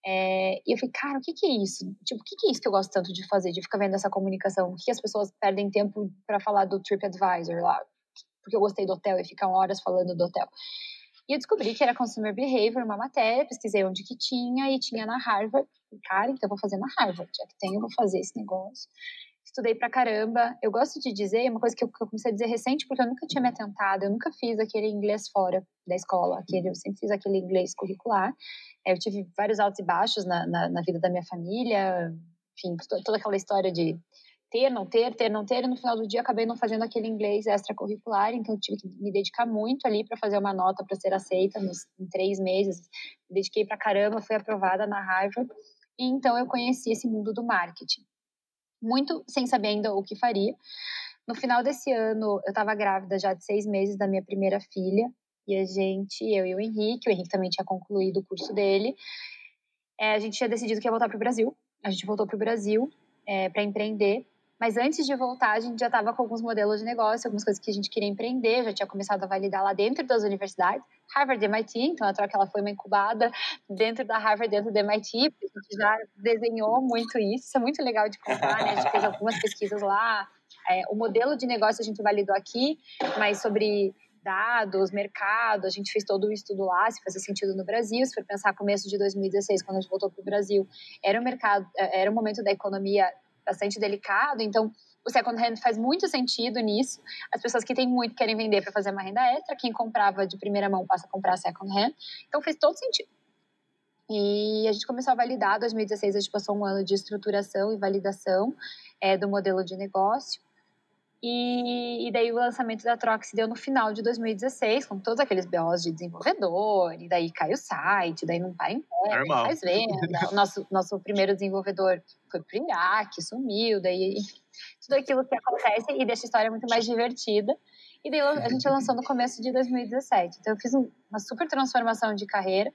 É, e eu falei, cara, o que, que é isso? Tipo, o que, que é isso que eu gosto tanto de fazer, de ficar vendo essa comunicação? O que, que as pessoas perdem tempo para falar do TripAdvisor lá? Porque eu gostei do hotel e ficam horas falando do hotel. E eu descobri que era Consumer Behavior, uma matéria, pesquisei onde que tinha e tinha na Harvard. Cara, então eu vou fazer na Harvard, já que tem, eu vou fazer esse negócio. Estudei pra caramba. Eu gosto de dizer, uma coisa que eu, que eu comecei a dizer recente, porque eu nunca tinha me atentado, eu nunca fiz aquele inglês fora da escola, aquele, eu sempre fiz aquele inglês curricular. É, eu tive vários altos e baixos na, na, na vida da minha família, enfim, toda aquela história de ter, não ter, ter, não ter, e no final do dia acabei não fazendo aquele inglês extracurricular, então tive que me dedicar muito ali para fazer uma nota para ser aceita nos, em três meses. Me dediquei para caramba, fui aprovada na Harvard, e então eu conheci esse mundo do marketing. Muito sem saber ainda o que faria. No final desse ano, eu estava grávida já de seis meses da minha primeira filha, e a gente, eu e o Henrique, o Henrique também tinha concluído o curso dele, é, a gente tinha decidido que ia voltar para o Brasil. A gente voltou para o Brasil é, para empreender. Mas antes de voltar, a gente já estava com alguns modelos de negócio, algumas coisas que a gente queria empreender, já tinha começado a validar lá dentro das universidades, Harvard e MIT, então a troca ela foi uma incubada dentro da Harvard, dentro do MIT, a gente já desenhou muito isso, isso é muito legal de contar, né? A gente fez algumas pesquisas lá, é, o modelo de negócio a gente validou aqui, mas sobre dados, mercado, a gente fez todo o estudo lá, se fazia sentido no Brasil, se for pensar começo de 2016, quando a gente voltou para o Brasil, era um mercado, é, era um momento da economia bastante delicado, então o second hand faz muito sentido nisso. As pessoas que têm muito querem vender para fazer uma renda extra, quem comprava de primeira mão passa a comprar second hand, então fez todo sentido. E a gente começou a validar, 2016 a gente passou um ano de estruturação e validação é, do modelo de negócio. E, e, daí o lançamento da se deu no final de 2016, com todos aqueles BOs de desenvolvedor, e daí cai o site, daí não para em pé, não faz venda. o nosso, nosso primeiro desenvolvedor foi pro Iraque, sumiu, daí tudo aquilo que acontece e deixa a história muito mais divertida. E daí a gente lançou no começo de 2017. Então eu fiz uma super transformação de carreira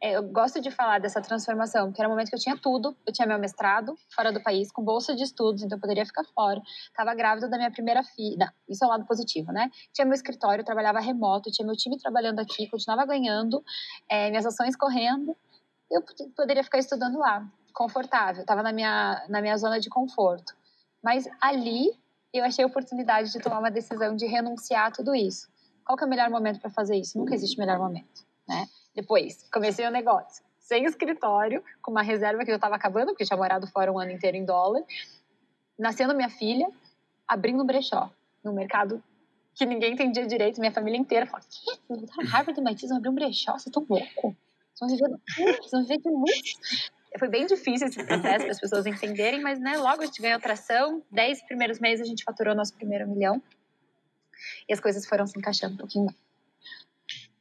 eu gosto de falar dessa transformação, porque era um momento que eu tinha tudo. Eu tinha meu mestrado fora do país, com bolsa de estudos, então eu poderia ficar fora. Estava grávida da minha primeira filha. Isso é o lado positivo, né? Tinha meu escritório, trabalhava remoto, tinha meu time trabalhando aqui, continuava ganhando, é, minhas ações correndo. Eu poderia ficar estudando lá, confortável. Estava na minha, na minha zona de conforto. Mas ali eu achei a oportunidade de tomar uma decisão de renunciar a tudo isso. Qual que é o melhor momento para fazer isso? Nunca existe melhor momento, né? Depois, comecei o um negócio. Sem escritório, com uma reserva que já estava acabando, porque tinha morado fora um ano inteiro em dólar. Nascendo minha filha, abrindo um brechó no mercado que ninguém entendia direito. Minha família inteira falou: Quê? Vocês Harvard e MIT, vão abrir um brechó? Vocês estão loucos? Vocês vão viver, vocês vão viver de? Foi bem difícil esse processo para as pessoas entenderem, mas né, logo a gente ganhou tração. Dez primeiros meses a gente faturou nosso primeiro milhão. E as coisas foram se encaixando um pouquinho mais.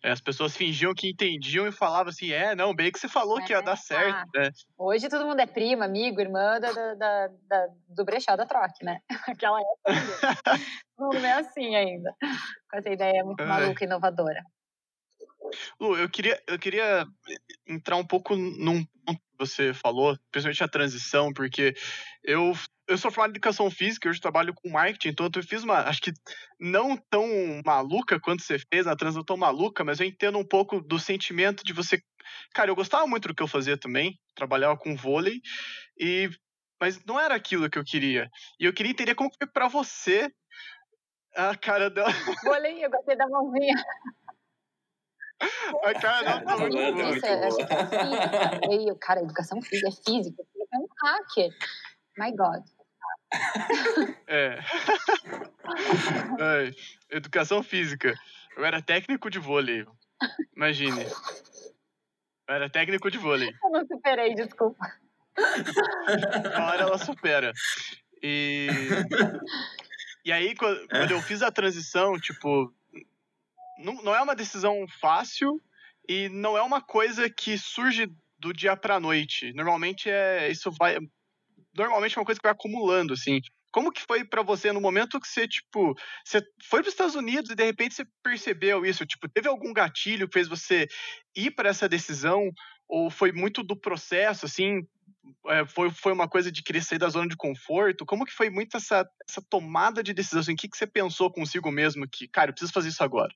É, as pessoas fingiam que entendiam e falavam assim, é, não, bem que você falou é, que ia dar certo, ah, né? Hoje todo mundo é prima, amigo, irmã da, da, da do brechó da troque, né? (laughs) Aquela época, todo mundo (laughs) é assim ainda, com essa ideia muito maluca e inovadora. Lu, eu queria, eu queria entrar um pouco num ponto que você falou, principalmente a transição, porque eu eu sou formado em educação física, hoje trabalho com marketing, então eu fiz uma, acho que não tão maluca quanto você fez, na transição tão maluca, mas eu entendo um pouco do sentimento de você. Cara, eu gostava muito do que eu fazia também, trabalhava com vôlei, e mas não era aquilo que eu queria. E eu queria entender como foi para você a cara dela. (laughs) Vôlei, eu gostei da mãozinha. A cara não, não, não, não, isso, é, acho que é física. Cara, educação física é física. É um hacker. My God. É. é. Educação física. Eu era técnico de vôlei. Imagine. Eu era técnico de vôlei. Eu não superei, desculpa. Uma hora ela supera. E. E aí, quando eu fiz a transição, tipo. Não, não é uma decisão fácil e não é uma coisa que surge do dia pra noite. Normalmente é. Isso vai normalmente é uma coisa que vai acumulando, assim. Como que foi para você no momento que você, tipo, você foi para os Estados Unidos e de repente você percebeu isso? Tipo, teve algum gatilho que fez você ir para essa decisão? Ou foi muito do processo, assim? É, foi, foi uma coisa de querer sair da zona de conforto? Como que foi muito essa, essa tomada de decisão? Assim, o que, que você pensou consigo mesmo que, cara, eu preciso fazer isso agora?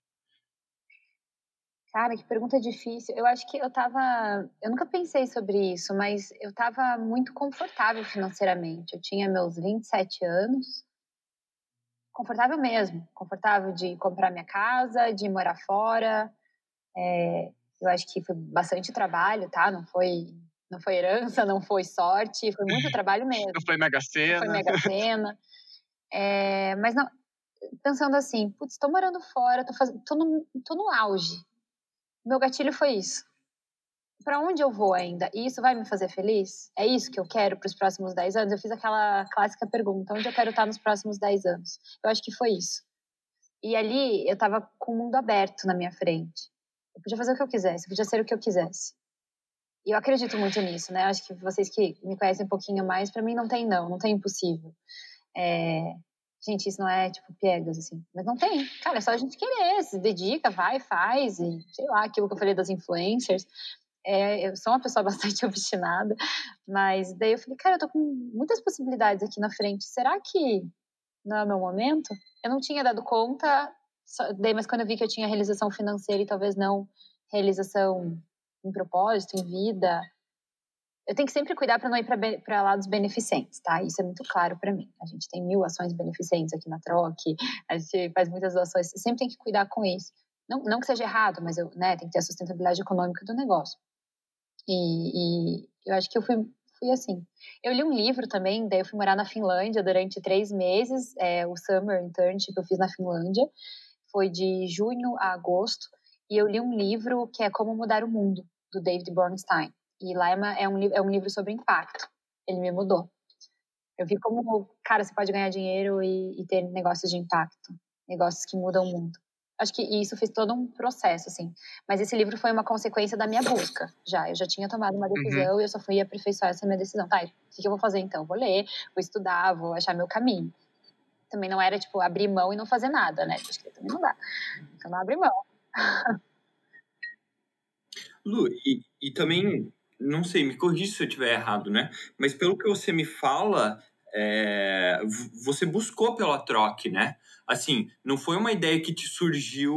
Cara, que pergunta difícil. Eu acho que eu tava. Eu nunca pensei sobre isso, mas eu tava muito confortável financeiramente. Eu tinha meus 27 anos. Confortável mesmo. Confortável de comprar minha casa, de morar fora. É, eu acho que foi bastante trabalho, tá? Não foi, não foi herança, (laughs) não foi sorte, foi muito (laughs) trabalho mesmo. Não foi mega cena. Não foi mega cena. É, mas não, pensando assim, putz, tô morando fora, tô, faz... tô, no, tô no auge meu gatilho foi isso. para onde eu vou ainda? E isso vai me fazer feliz? É isso que eu quero para os próximos 10 anos? Eu fiz aquela clássica pergunta: onde eu quero estar nos próximos 10 anos? Eu acho que foi isso. E ali eu estava com o mundo aberto na minha frente. Eu podia fazer o que eu quisesse, eu podia ser o que eu quisesse. E eu acredito muito nisso, né? Acho que vocês que me conhecem um pouquinho mais, para mim não tem não, não tem impossível. É... Gente, isso não é tipo piegas, assim. Mas não tem. Cara, é só a gente querer, se dedica, vai, faz. E sei lá, aquilo que eu falei das influencers. É, eu sou uma pessoa (laughs) bastante obstinada, mas daí eu falei, cara, eu tô com muitas possibilidades aqui na frente. Será que não é o meu momento? Eu não tinha dado conta, daí, mas quando eu vi que eu tinha realização financeira e talvez não realização em propósito, em vida, eu tenho que sempre cuidar para não ir para lados beneficentes, tá? Isso é muito claro para mim. A gente tem mil ações beneficentes aqui na Troc, a gente faz muitas ações, sempre tem que cuidar com isso. Não, não que seja errado, mas eu, né, tem que ter a sustentabilidade econômica do negócio. E, e eu acho que eu fui, fui assim. Eu li um livro também, daí eu fui morar na Finlândia durante três meses, é, o Summer Internship eu fiz na Finlândia, foi de junho a agosto, e eu li um livro que é Como Mudar o Mundo, do David Bornstein. E lá é, é, um, é um livro sobre impacto. Ele me mudou. Eu vi como, cara, você pode ganhar dinheiro e, e ter negócios de impacto, negócios que mudam o mundo acho que isso fez todo um processo, assim. Mas esse livro foi uma consequência da minha busca, já. Eu já tinha tomado uma uhum. decisão uhum. e eu só fui aperfeiçoar essa minha decisão. Tá, o que eu vou fazer então? Vou ler, vou estudar, vou achar meu caminho. Também não era, tipo, abrir mão e não fazer nada, né? Acho que também não dá. Então não abre mão. (laughs) Lu, e, e também, não sei, me corrija se eu estiver errado, né? Mas pelo que você me fala, é, você buscou pela troca, né? assim, não foi uma ideia que te surgiu,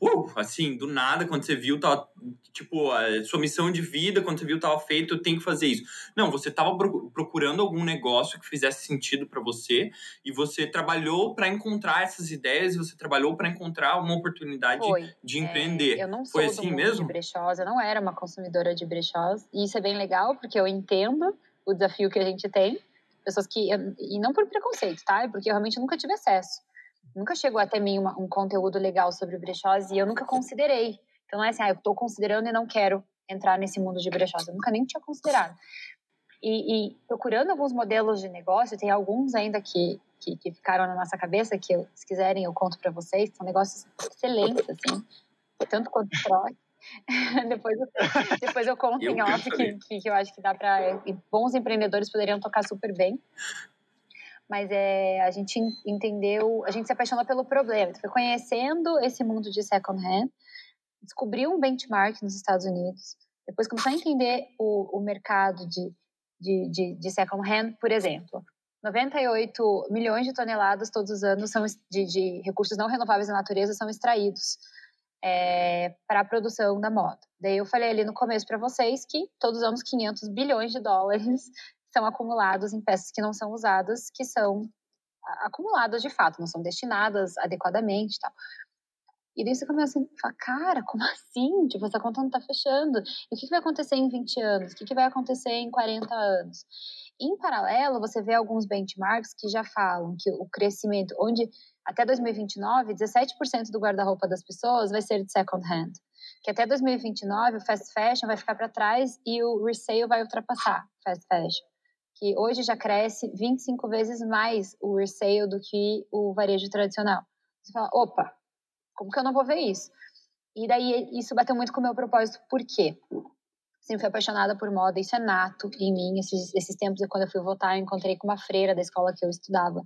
uh, assim, do nada, quando você viu, tava, tipo, a sua missão de vida, quando você viu, tava feito, eu tenho que fazer isso. Não, você tava procurando algum negócio que fizesse sentido para você e você trabalhou para encontrar essas ideias e você trabalhou para encontrar uma oportunidade foi. de empreender. É, eu não sou foi assim mesmo? de brechós, eu não era uma consumidora de brechós e isso é bem legal porque eu entendo o desafio que a gente tem, pessoas que e não por preconceito, tá? É porque eu realmente nunca tive acesso nunca chegou até mim uma, um conteúdo legal sobre brechós e eu nunca considerei. Então não é assim, ah, eu estou considerando e não quero entrar nesse mundo de brechós. Eu nunca nem tinha considerado. E, e, procurando alguns modelos de negócio, tem alguns ainda que, que, que ficaram na nossa cabeça, que eu, se quiserem eu conto para vocês, são negócios excelentes, assim, tanto quanto troca. (laughs) depois, eu, depois eu conto eu em off que, que, que, eu acho que dá para bons empreendedores poderiam tocar super bem. Mas é, a gente entendeu, a gente se apaixonou pelo problema, foi conhecendo esse mundo de second hand, descobriu um benchmark nos Estados Unidos, depois começou a entender o, o mercado de, de, de, de second hand, por exemplo, 98 milhões de toneladas todos os anos são de, de recursos não renováveis da natureza são extraídos é, para a produção da moda. Daí eu falei ali no começo para vocês que todos os anos 500 bilhões de dólares (laughs) são acumulados em peças que não são usadas, que são acumuladas de fato, não são destinadas adequadamente e tal. E daí você começa a falar, cara, como (laughs) assim? Tipo, essa conta não tá fechando. E o que, vai acontecer em 20 anos? O que vai acontecer em 40 anos? Em paralelo, você vê alguns benchmarks que já falam que o crescimento, onde até 2029, 17% do guarda-roupa das pessoas vai ser de second hand. Que até 2029 o fast fashion vai ficar para trás e o resale vai ultrapassar fast fashion que hoje já cresce 25 vezes mais o resale do que o varejo tradicional. Você fala, opa, como que eu não vou ver isso? E daí isso bateu muito com o meu propósito, por quê? Sempre fui apaixonada por moda, isso é nato em mim. Esses, esses tempos, quando eu fui votar, eu encontrei com uma freira da escola que eu estudava.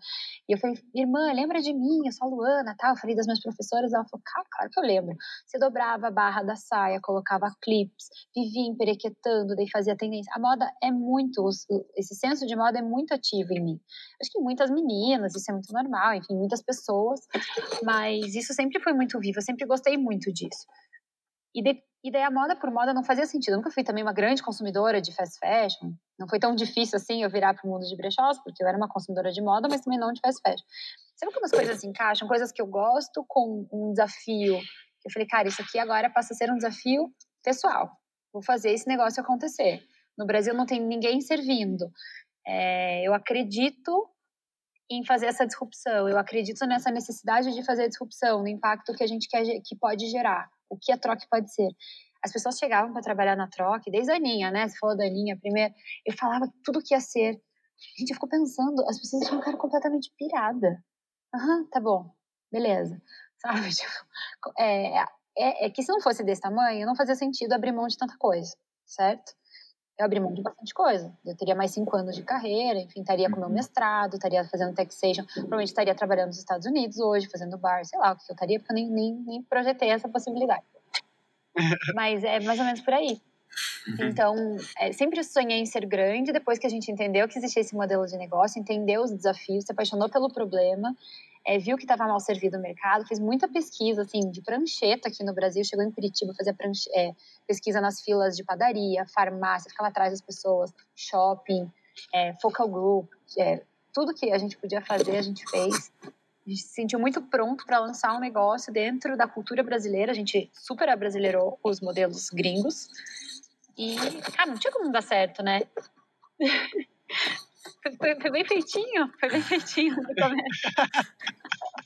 E eu falei, irmã, lembra de mim? Eu sou a Luana, tá? Eu falei das minhas professoras. Ela falou, cara, claro que eu lembro. Você dobrava a barra da saia, colocava clips, vivia emperequetando, daí fazia tendência. A moda é muito, esse senso de moda é muito ativo em mim. Acho que muitas meninas, isso é muito normal, enfim, muitas pessoas, mas isso sempre foi muito vivo, eu sempre gostei muito disso. E, de, e daí a moda por moda não fazia sentido. Eu nunca fui também uma grande consumidora de fast fashion. Não foi tão difícil assim eu virar para o mundo de brechós, porque eu era uma consumidora de moda, mas também não de fast fashion. Sabe como as coisas se encaixam? Coisas que eu gosto com um desafio. Eu falei, cara, isso aqui agora passa a ser um desafio pessoal. Vou fazer esse negócio acontecer. No Brasil não tem ninguém servindo. É, eu acredito em fazer essa disrupção. Eu acredito nessa necessidade de fazer a disrupção, no impacto que a gente quer que pode gerar o que a troca pode ser. as pessoas chegavam para trabalhar na troca, desde a Aninha, né? Você falou da Aninha primeiro, eu falava tudo que ia ser. Gente, eu fico pensando, as pessoas tinham um cara completamente pirada. Aham, tá bom, beleza. (laughs) Sabe? Tipo, é, é, é que se não fosse desse tamanho, não fazia sentido abrir mão de tanta coisa, certo? Eu abri mão de bastante coisa. Eu teria mais cinco anos de carreira, enfim, estaria com meu uhum. mestrado, estaria fazendo taxation, provavelmente estaria trabalhando nos Estados Unidos hoje, fazendo bar, sei lá o que eu estaria, porque eu nem, nem, nem projetei essa possibilidade. (laughs) Mas é mais ou menos por aí. Uhum. Então, é, sempre sonhei em ser grande, depois que a gente entendeu que existia esse modelo de negócio, entendeu os desafios, se apaixonou pelo problema, é, viu que estava mal servido o mercado, fez muita pesquisa, assim, de prancheta aqui no Brasil, chegou em Curitiba, fazia é, pesquisa nas filas de padaria, farmácia, ficava atrás das pessoas, shopping, é, focal group, é, tudo que a gente podia fazer, a gente fez. A gente se sentiu muito pronto para lançar um negócio dentro da cultura brasileira, a gente super abrasileirou os modelos gringos. E, cara, não tinha como dar certo, né? (laughs) Foi, foi, bem feitinho, foi bem feitinho no começo.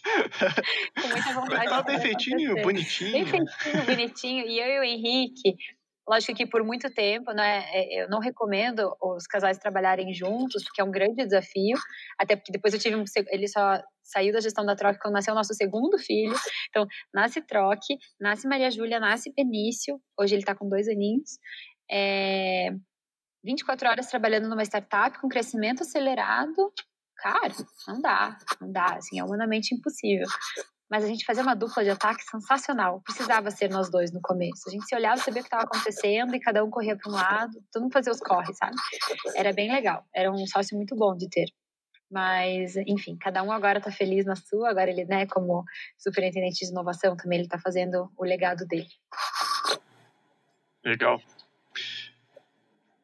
(laughs) Com muita vontade. Bem feitinho, acontecer. bonitinho. Bem feitinho, bonitinho. E eu e o Henrique, lógico que por muito tempo, né, é, eu não recomendo os casais trabalharem juntos, porque é um grande desafio, até porque depois eu tive um, ele só saiu da gestão da troca quando nasceu o nosso segundo filho, então nasce Troque, nasce Maria Júlia, nasce Benício, hoje ele tá com dois aninhos, é, 24 horas trabalhando numa startup com crescimento acelerado, cara, não dá, não dá, assim, é humanamente impossível. Mas a gente fazia uma dupla de ataque sensacional. Precisava ser nós dois no começo. A gente se olhava, sabia o que estava acontecendo e cada um corria para um lado, todo mundo fazia os corre, sabe? Era bem legal. Era um sócio muito bom de ter. Mas, enfim, cada um agora está feliz na sua. Agora ele, né, como superintendente de inovação, também ele está fazendo o legado dele. Legal.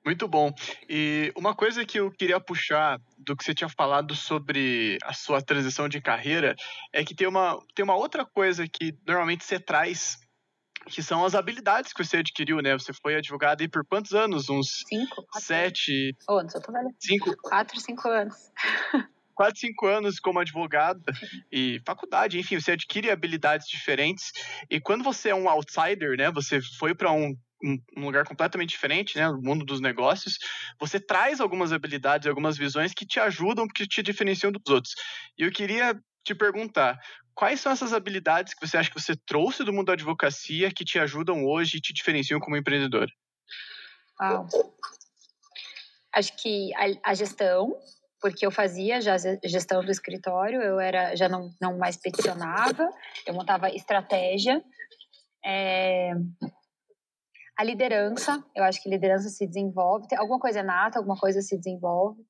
Muito bom. E uma coisa que eu queria puxar do que você tinha falado sobre a sua transição de carreira é que tem uma, tem uma outra coisa que normalmente você traz, que são as habilidades que você adquiriu, né? Você foi advogada aí por quantos anos? Uns cinco, sete. Oh, tô velha. Cinco. Quatro, cinco anos. (laughs) quatro, cinco anos como advogada e faculdade, enfim, você adquire habilidades diferentes. E quando você é um outsider, né? Você foi para um um lugar completamente diferente, né, no mundo dos negócios, você traz algumas habilidades, algumas visões que te ajudam, que te diferenciam dos outros. E eu queria te perguntar, quais são essas habilidades que você acha que você trouxe do mundo da advocacia que te ajudam hoje e te diferenciam como empreendedora? Uau. Acho que a, a gestão, porque eu fazia já gestão do escritório, eu era já não, não mais peticionava, eu montava estratégia. É, a liderança, eu acho que liderança se desenvolve, alguma coisa é nata, alguma coisa se desenvolve.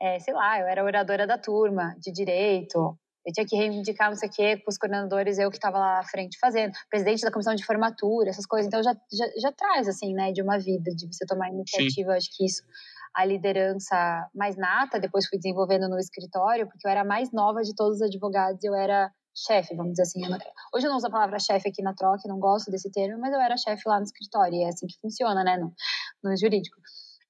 É, sei lá, eu era oradora da turma de direito, eu tinha que reivindicar não sei o quê com os coordenadores, eu que estava lá à frente fazendo, presidente da comissão de formatura, essas coisas. Então já, já, já traz, assim, né, de uma vida, de você tomar iniciativa. Acho que isso, a liderança mais nata, depois fui desenvolvendo no escritório, porque eu era a mais nova de todos os advogados, eu era chefe, vamos dizer assim. Eu não, hoje eu não uso a palavra chefe aqui na troca, não gosto desse termo, mas eu era chefe lá no escritório, e é assim que funciona, né, no, no jurídico.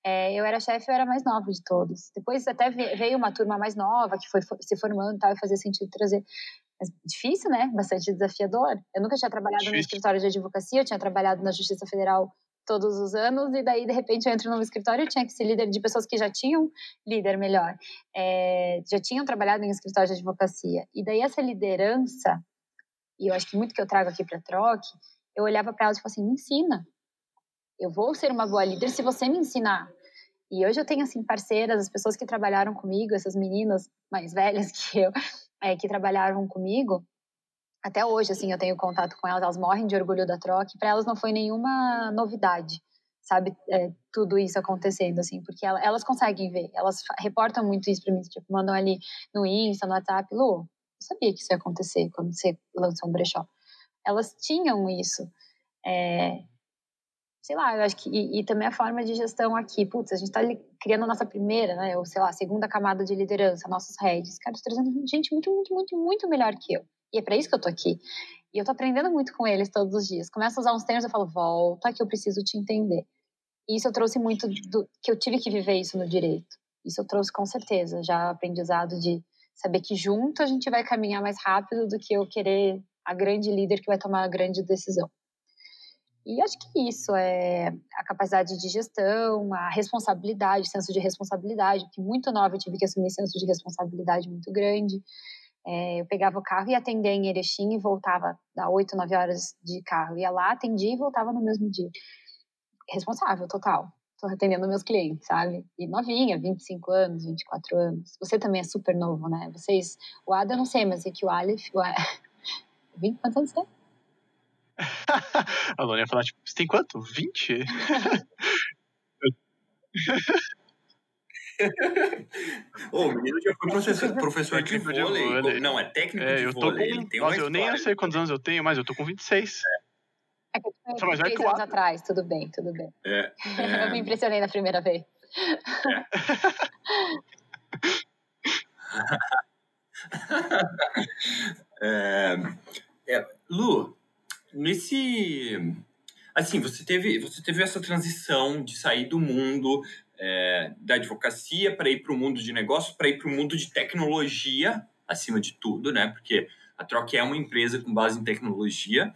É, eu era chefe, eu era mais nova de todos. Depois até veio uma turma mais nova que foi se formando e tal, e fazia sentido trazer. Mas difícil, né? Bastante desafiador. Eu nunca tinha trabalhado difícil. no escritório de advocacia, eu tinha trabalhado na Justiça Federal todos os anos, e daí, de repente, eu entro no escritório, eu tinha que ser líder de pessoas que já tinham líder melhor, é, já tinham trabalhado em escritório de advocacia. E daí, essa liderança, e eu acho que muito que eu trago aqui para Troque, eu olhava para elas e falava assim: me ensina. Eu vou ser uma boa líder se você me ensinar. E hoje eu tenho, assim, parceiras, as pessoas que trabalharam comigo, essas meninas mais velhas (laughs) que eu, é, que trabalharam comigo, até hoje, assim, eu tenho contato com elas, elas morrem de orgulho da troca, e para elas não foi nenhuma novidade, sabe, é, tudo isso acontecendo, assim, porque elas, elas conseguem ver, elas reportam muito isso para mim, tipo, mandam ali no Insta, no WhatsApp, Lu, eu sabia que isso ia acontecer quando você lançou um brechó. Elas tinham isso, é, sei lá, eu acho que, e, e, também a forma de gestão aqui, putz, a gente está criando a nossa primeira, né, ou sei lá, segunda camada de liderança, nossos heads, cara, trazendo gente muito, muito, muito, muito melhor que eu. E é para isso que eu tô aqui. E eu tô aprendendo muito com eles todos os dias. Começo a usar uns termos, eu falo, volta que eu preciso te entender. E isso eu trouxe muito do que eu tive que viver isso no direito. Isso eu trouxe com certeza, já aprendizado de saber que junto a gente vai caminhar mais rápido do que eu querer a grande líder que vai tomar a grande decisão. E acho que isso é a capacidade de gestão, a responsabilidade, senso de responsabilidade, porque muito nova eu tive que assumir senso de responsabilidade muito grande. É, eu pegava o carro e atendia em Erechim e voltava da 8, 9 horas de carro. Ia lá, atendia e voltava no mesmo dia. Responsável, total. Estou atendendo meus clientes, sabe? E novinha, 25 anos, 24 anos. Você também é super novo, né? Vocês, o Ada eu não sei, mas é que o Aleph, o 20, (laughs) quantos anos tem? (laughs) a Lona ia falar, tipo, você tem quanto? 20? (laughs) Ô, o menino já foi professor, professor de, vôlei. de vôlei. Não, é técnico é, de eu vôlei. Com, ele nossa, eu nem sei quantos anos eu tenho, mas eu tô com 26. É. É que eu tinha mais três anos atrás, tudo bem, tudo bem. É, (laughs) é... eu me impressionei na primeira vez. É. (laughs) é, Lu, nesse assim você teve você teve essa transição de sair do mundo é, da advocacia para ir para o mundo de negócios para ir para o mundo de tecnologia acima de tudo né? Porque a Troca é uma empresa com base em tecnologia.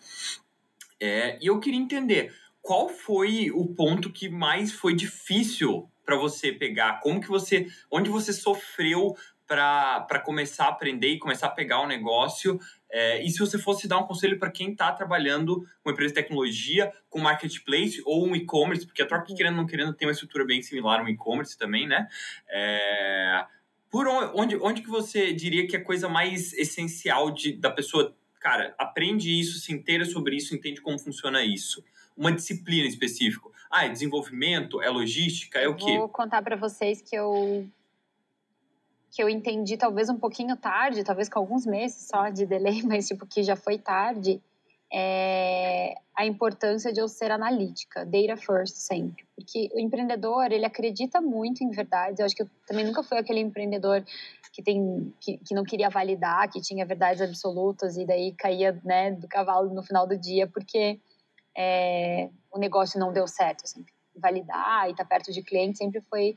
É, e eu queria entender qual foi o ponto que mais foi difícil para você pegar? Como que você onde você sofreu para começar a aprender e começar a pegar o negócio é, e se você fosse dar um conselho para quem está trabalhando com uma empresa de tecnologia, com marketplace ou um e-commerce, porque a Troca, querendo ou não querendo, tem uma estrutura bem similar a um e-commerce também, né? É, por onde, onde que você diria que é a coisa mais essencial de, da pessoa, cara, aprende isso, se inteira sobre isso, entende como funciona isso? Uma disciplina específica. Ah, é desenvolvimento, é logística, é o quê? Vou contar para vocês que eu que eu entendi talvez um pouquinho tarde, talvez com alguns meses só de delay, (laughs) mas tipo que já foi tarde, é a importância de eu ser analítica, data first sempre, porque o empreendedor ele acredita muito em verdades. Eu acho que eu também nunca fui aquele empreendedor que tem que, que não queria validar, que tinha verdades absolutas e daí caía né, do cavalo no final do dia porque é, o negócio não deu certo. Assim, validar e estar perto de cliente sempre foi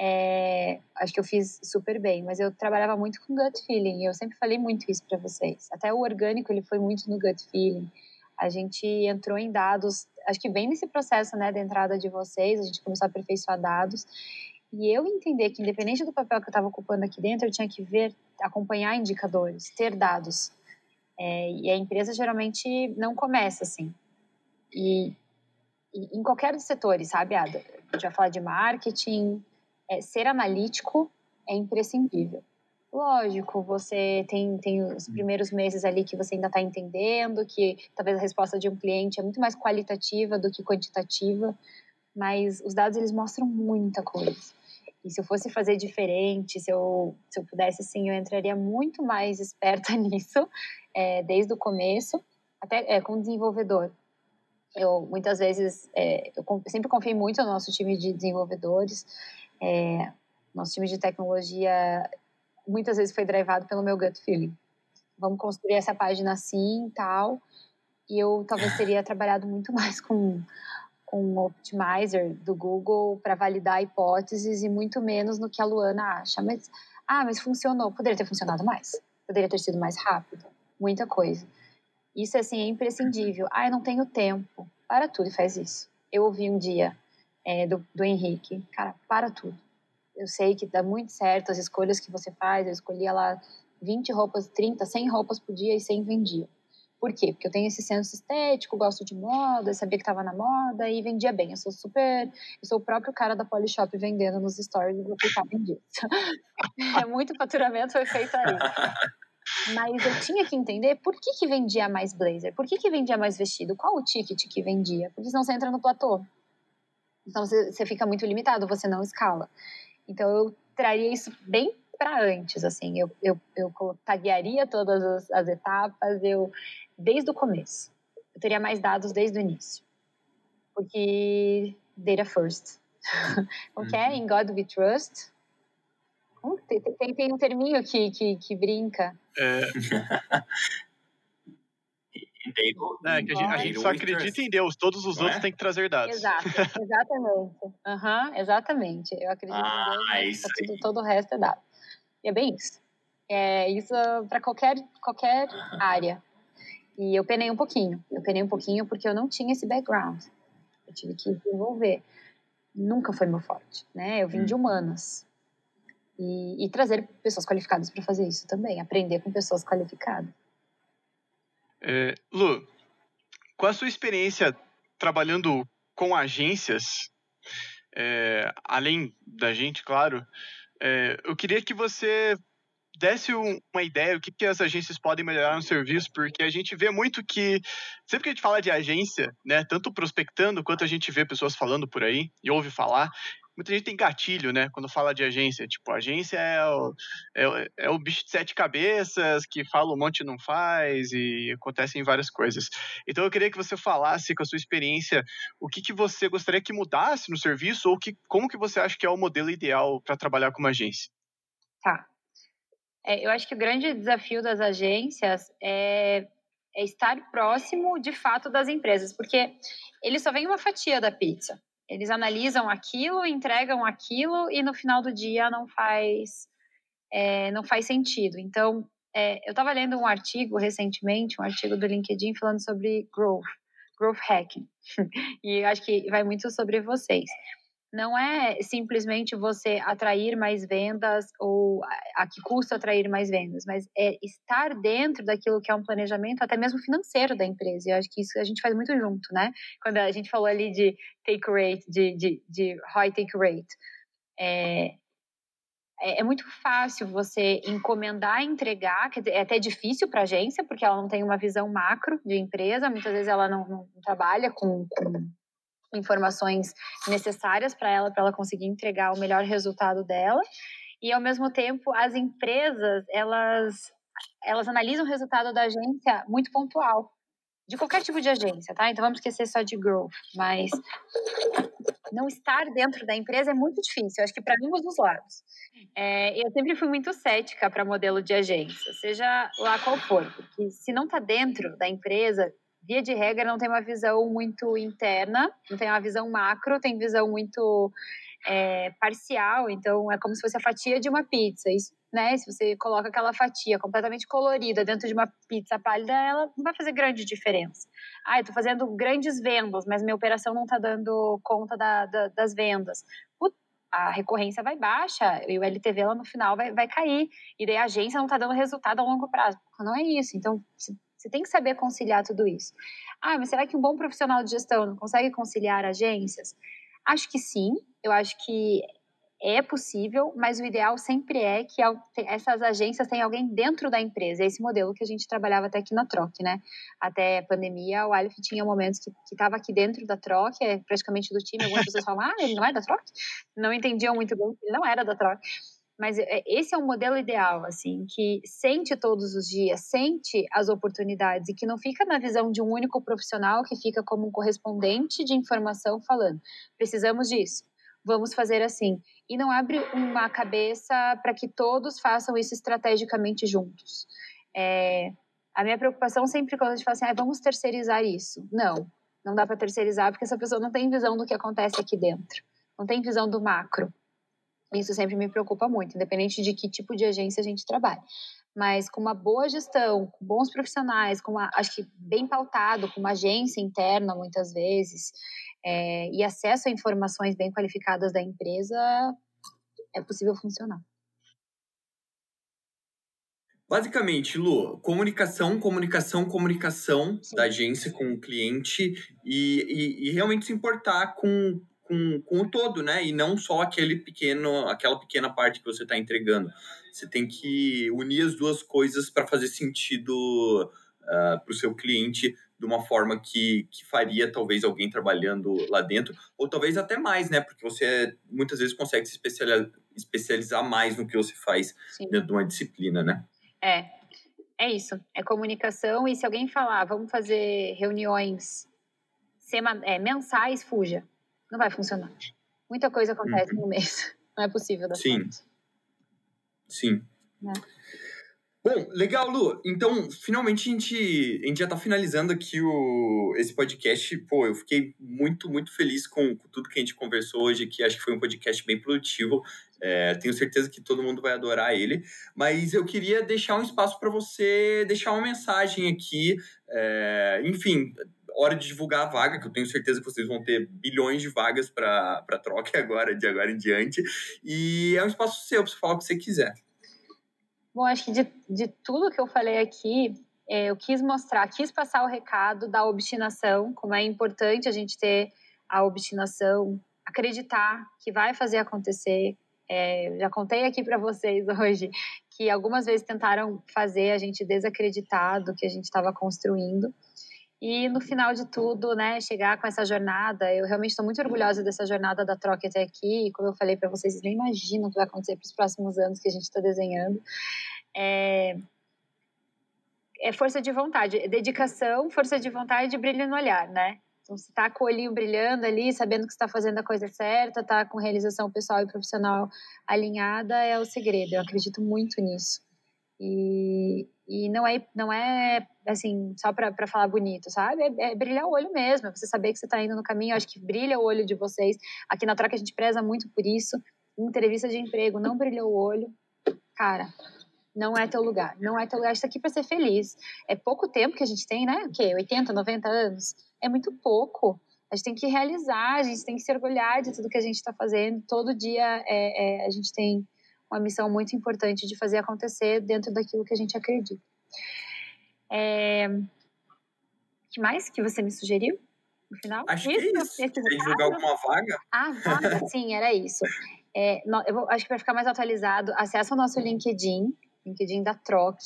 é, acho que eu fiz super bem, mas eu trabalhava muito com gut feeling. Eu sempre falei muito isso para vocês. Até o orgânico ele foi muito no gut feeling. A gente entrou em dados, acho que bem nesse processo, né, da entrada de vocês, a gente começou a aperfeiçoar dados. E eu entender que independente do papel que eu estava ocupando aqui dentro, eu tinha que ver, acompanhar indicadores, ter dados. É, e a empresa geralmente não começa assim. E, e em qualquer dos setores, sabe, Ada? A gente vai falar de marketing, é, ser analítico é imprescindível. Lógico, você tem, tem os primeiros meses ali que você ainda está entendendo, que talvez a resposta de um cliente é muito mais qualitativa do que quantitativa, mas os dados eles mostram muita coisa. E se eu fosse fazer diferente, se eu, se eu pudesse, assim, eu entraria muito mais (laughs) esperta nisso, é, desde o começo, até é, como desenvolvedor. Eu, muitas vezes, é, eu sempre confiei muito no nosso time de desenvolvedores, é, nosso time de tecnologia muitas vezes foi drivado pelo meu gut feeling. Vamos construir essa página assim e tal. E eu talvez (laughs) teria trabalhado muito mais com com um optimizer do Google para validar hipóteses e muito menos no que a Luana acha. Mas, ah, mas funcionou. Poderia ter funcionado mais. Poderia ter sido mais rápido. Muita coisa. Isso, assim, é imprescindível. Ah, eu não tenho tempo. Para tudo e faz isso. Eu ouvi um dia é, do, do Henrique. Cara, para tudo. Eu sei que dá muito certo as escolhas que você faz. Eu escolhia lá 20 roupas, 30, 100 roupas por dia e 100 vendia. Por quê? Porque eu tenho esse senso estético, gosto de moda, sabia que estava na moda e vendia bem. Eu sou super. Eu sou o próprio cara da Polishop vendendo nos stories e vou ficar vendido. (laughs) é muito faturamento foi feito aí. Mas eu tinha que entender por que, que vendia mais blazer, por que, que vendia mais vestido, qual o ticket que vendia, porque senão você entra no platô. Então você, você fica muito limitado, você não escala. Então eu traria isso bem para antes, assim, eu, eu, eu taguearia todas as, as, etapas, eu desde o começo. Eu teria mais dados desde o início. Porque data first. (laughs) o que é? In God we trust. Tem, tem, tem, um terminho que, que, que brinca. É. (laughs) É, que a gente, a gente só acredita em Deus, todos os Não outros é? têm que trazer dados. Exato, exatamente. (laughs) Uhum, exatamente. Eu acredito ah, em Deus, mas tudo, todo o resto é dado. E é bem isso. É isso para qualquer, qualquer área. E eu penei um pouquinho. Eu penei um pouquinho porque eu não tinha esse background. Eu tive que desenvolver. Nunca foi meu forte, né? Eu vim de humanas. E, e trazer pessoas qualificadas para fazer isso também. Aprender com pessoas qualificadas. É, Lu, com a sua experiência trabalhando com agências, é, além da gente, claro, é, eu queria que você desse um, uma ideia do que, que as agências podem melhorar no serviço, porque a gente vê muito que, sempre que a gente fala de agência, né, tanto prospectando quanto a gente vê pessoas falando por aí e ouve falar, muita gente tem gatilho, né, quando fala de agência. Tipo, agência é o, é, é, o bicho de sete cabeças que fala um monte e não faz e acontecem várias coisas. Então eu queria que você falasse com a sua experiência o que, que você gostaria que mudasse no serviço ou que, como que você acha que é o modelo ideal para trabalhar com uma agência. Tá. É, eu acho que o grande desafio das agências é, é estar próximo, de fato, das empresas, porque eles só veem uma fatia da pizza. Eles analisam aquilo, entregam aquilo e no final do dia não faz, é, não faz sentido. Então, é, eu estava lendo um artigo recentemente, um artigo do LinkedIn falando sobre growth, growth hacking. (laughs) e acho que vai muito sobre vocês não é simplesmente você atrair mais vendas ou a, que custa atrair mais vendas, mas é estar dentro daquilo que é um planejamento até mesmo financeiro da empresa. E eu acho que isso a gente faz muito junto, né? Quando a gente falou ali de take rate, de, de, de high take rate, é, é, é muito fácil você encomendar entregar, é até difícil para a agência, porque ela não tem uma visão macro de empresa, muitas vezes ela não, não trabalha com, com informações necessárias para ela, para ela conseguir entregar o melhor resultado dela. E ao mesmo tempo, as empresas, elas elas analisam o resultado da agência muito pontual, de qualquer tipo de agência, tá? Então vamos esquecer só de growth, mas não estar dentro da empresa é muito difícil, acho que para ambos os lados. É, eu sempre fui muito cética para modelo de agência, seja lá qual for, porque se não está dentro da empresa, via de regra, não tem uma visão muito interna, não tem uma visão macro, tem visão muito é, parcial. Então, é como se fosse a fatia de uma pizza. Isso, né? Se você coloca aquela fatia completamente colorida dentro de uma pizza pálida, ela não vai fazer grande diferença. Ah, eu tô fazendo grandes vendas, mas minha operação não está dando conta da, da, das vendas. a recorrência vai baixa e o LTV lá no final vai, vai cair. E daí a agência não está dando resultado a longo prazo. Não é isso. Então, você tem que saber conciliar tudo isso. Ah, mas será que um bom profissional de gestão não consegue conciliar agências? Acho que sim, eu acho que é possível, mas o ideal sempre é que essas agências tenham alguém dentro da empresa. É esse modelo que a gente trabalhava até aqui na Troc, né? Até a pandemia, o Alif tinha momentos que estava aqui dentro da Troc, é praticamente do time. Algumas pessoas falam, ah, ele não é da Troc? Não entendiam muito bem que ele não era da Troc. Mas é, esse é um modelo ideal, assim, que sente todos os dias, sente as oportunidades e que não fica na visão de um único profissional que fica como um correspondente de informação falando: precisamos disso, vamos fazer assim. E não abre uma cabeça para que todos façam isso estrategicamente juntos. É, a minha preocupação sempre quando a gente fala assim, ah, vamos terceirizar isso. Não, não dá para terceirizar porque essa pessoa não tem visão do que acontece aqui dentro, não tem visão do macro. Isso sempre me preocupa muito, independente de que tipo de agência a gente trabalha. Mas com uma boa gestão, com bons profissionais, com uma, acho que bem pautado, com uma agência interna muitas vezes, é, e acesso a informações bem qualificadas da empresa, é possível funcionar. Basicamente, Lu, comunicação, comunicação, comunicação Sim. da agência com o cliente e, e, e realmente se importar com com, com o todo, né? E não só aquele pequeno, aquela pequena parte que você está entregando. Você tem que unir as duas coisas para fazer sentido uh, ah, para o seu cliente de uma forma que, que faria talvez alguém trabalhando lá dentro, ou talvez até mais, né? Porque você muitas vezes consegue se especializar, especializar mais no que você faz Sim. dentro de uma disciplina, né? É, é isso. É comunicação e se alguém falar, vamos fazer reuniões seman é, mensais, fuja não vai funcionar. Muita coisa acontece uhum. no mês. (laughs) Não é possível dar Sim. Sim. É. Bom, legal, Lu. Então, finalmente a gente, a gente já está finalizando aqui o, esse podcast. Pô, eu fiquei muito, muito feliz com, com tudo que a gente conversou hoje aqui. Acho que foi um podcast bem produtivo. É, tenho certeza que todo mundo vai adorar ele. Mas eu queria deixar um espaço para você deixar uma mensagem aqui. É, enfim, hora de divulgar a vaga, que eu tenho certeza que vocês vão ter bilhões de vagas para troca (laughs) agora, de agora em diante. E é um espaço seu para você falar o que você quiser. Bom, acho que de, de tudo que eu falei aqui, é, eu quis mostrar, quis passar o recado da obstinação, como é importante a gente ter a obstinação, acreditar que vai fazer acontecer. É, já contei aqui para vocês (laughs) hoje que algumas vezes tentaram fazer a gente desacreditar do que a gente estava construindo. E no final de tudo, né, chegar com essa jornada, eu realmente estou muito orgulhosa dessa jornada da troca até aqui. Como eu falei para vocês, nem imaginam o que vai acontecer para os próximos anos que a gente está desenhando. É, é força de vontade, dedicação, força de vontade e brilho no olhar, né? Então, você está com o olhinho brilhando ali, sabendo que está fazendo a coisa certa, está com realização pessoal e profissional alinhada, é o segredo. Eu acredito muito nisso. E, e não é, não é assim, só para falar bonito, sabe? É, é, brilhar o olho mesmo, é você saber que você está indo no caminho. Eu acho que brilha o olho de vocês. Aqui na troca a gente preza muito por isso. Em entrevista de emprego, não brilhou o olho. Cara, não é teu lugar. Não é teu lugar. Isso aqui para ser feliz. É pouco tempo que a gente tem, né? O quê? 80, 90 anos? É muito pouco. A gente tem que realizar, a gente tem que se orgulhar de tudo que a gente está fazendo. Todo dia é, é, a gente tem uma missão muito importante de fazer acontecer dentro daquilo que a gente acredita. É... que mais que você me sugeriu no final? Acho isso, que é isso. Quer divulgar alguma vaga? Ah, vaga, (laughs) sim, era isso. É, eu vou, acho que para ficar mais atualizado, acessa o nosso LinkedIn, LinkedIn da Troc.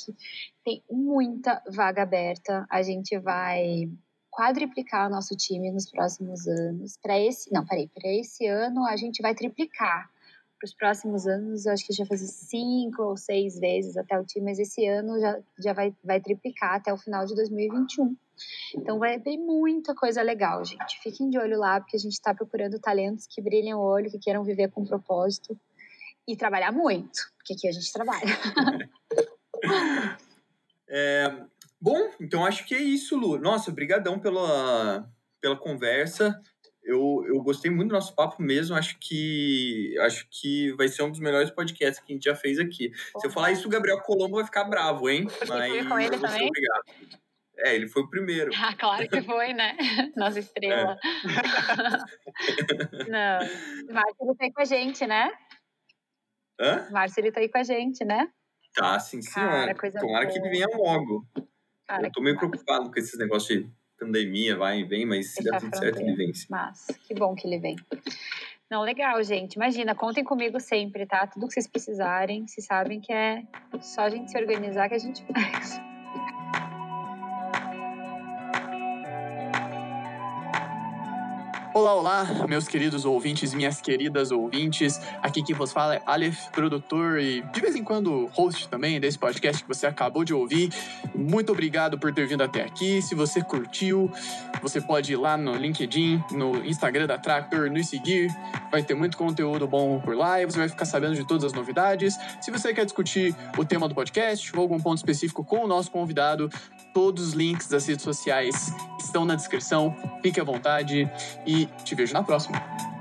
Tem muita vaga aberta. A gente vai quadriplicar o nosso time nos próximos anos. Para esse, não, peraí, para esse ano a gente vai triplicar para os próximos anos, eu acho que já fazer cinco ou seis vezes até o time, mas esse ano já, já vai, vai triplicar até o final de 2021. Então vai ter muita coisa legal, gente. Fiquem de olho lá, porque a gente está procurando talentos que brilhem o olho, que queiram viver com propósito e trabalhar muito, porque aqui a gente trabalha. (laughs) é, bom, então acho que é isso, Lu. Nossa, obrigadão pela, pela conversa eu, eu gostei muito do nosso papo mesmo. Acho que acho que vai ser um dos melhores podcasts que a gente já fez aqui. Se eu falar isso, o Gabriel Colombo vai ficar bravo, hein? Mas com ele também? obrigado. É, ele foi o primeiro. (laughs) Ah, claro que foi, né? (laughs) Nossa estrela. É. (laughs) Não. Márcio, ele tá aí com a gente, né? Hã? Márcio, ele tá aí com a gente, né? Tá, sim, senhora. Cara, Tomara boa. que ele venha logo. Cara, eu tô meio preocupado com esses negócios de pandemia, vai e vem, mas se der tudo certo, ele vem. Mas, que bom que ele vem. Não, legal, gente. Imagina, contem comigo sempre, tá? Tudo que vocês precisarem, vocês sabem que é só a gente se organizar que a gente (laughs) faz. Olá, olá, meus queridos ouvintes, minhas queridas ouvintes. Aqui quem vos fala é Aleph, produtor e de vez em quando host também desse podcast que você acabou de ouvir. Muito obrigado por ter vindo até aqui. Se você curtiu, você pode ir lá no LinkedIn, no Instagram da Tractor, nos seguir. Vai ter muito conteúdo bom por lá e você vai ficar sabendo de todas as novidades. Se você quer discutir o tema do podcast ou algum ponto específico com o nosso convidado, todos os links das redes sociais estão na descrição. Fique à vontade e te vejo na próxima.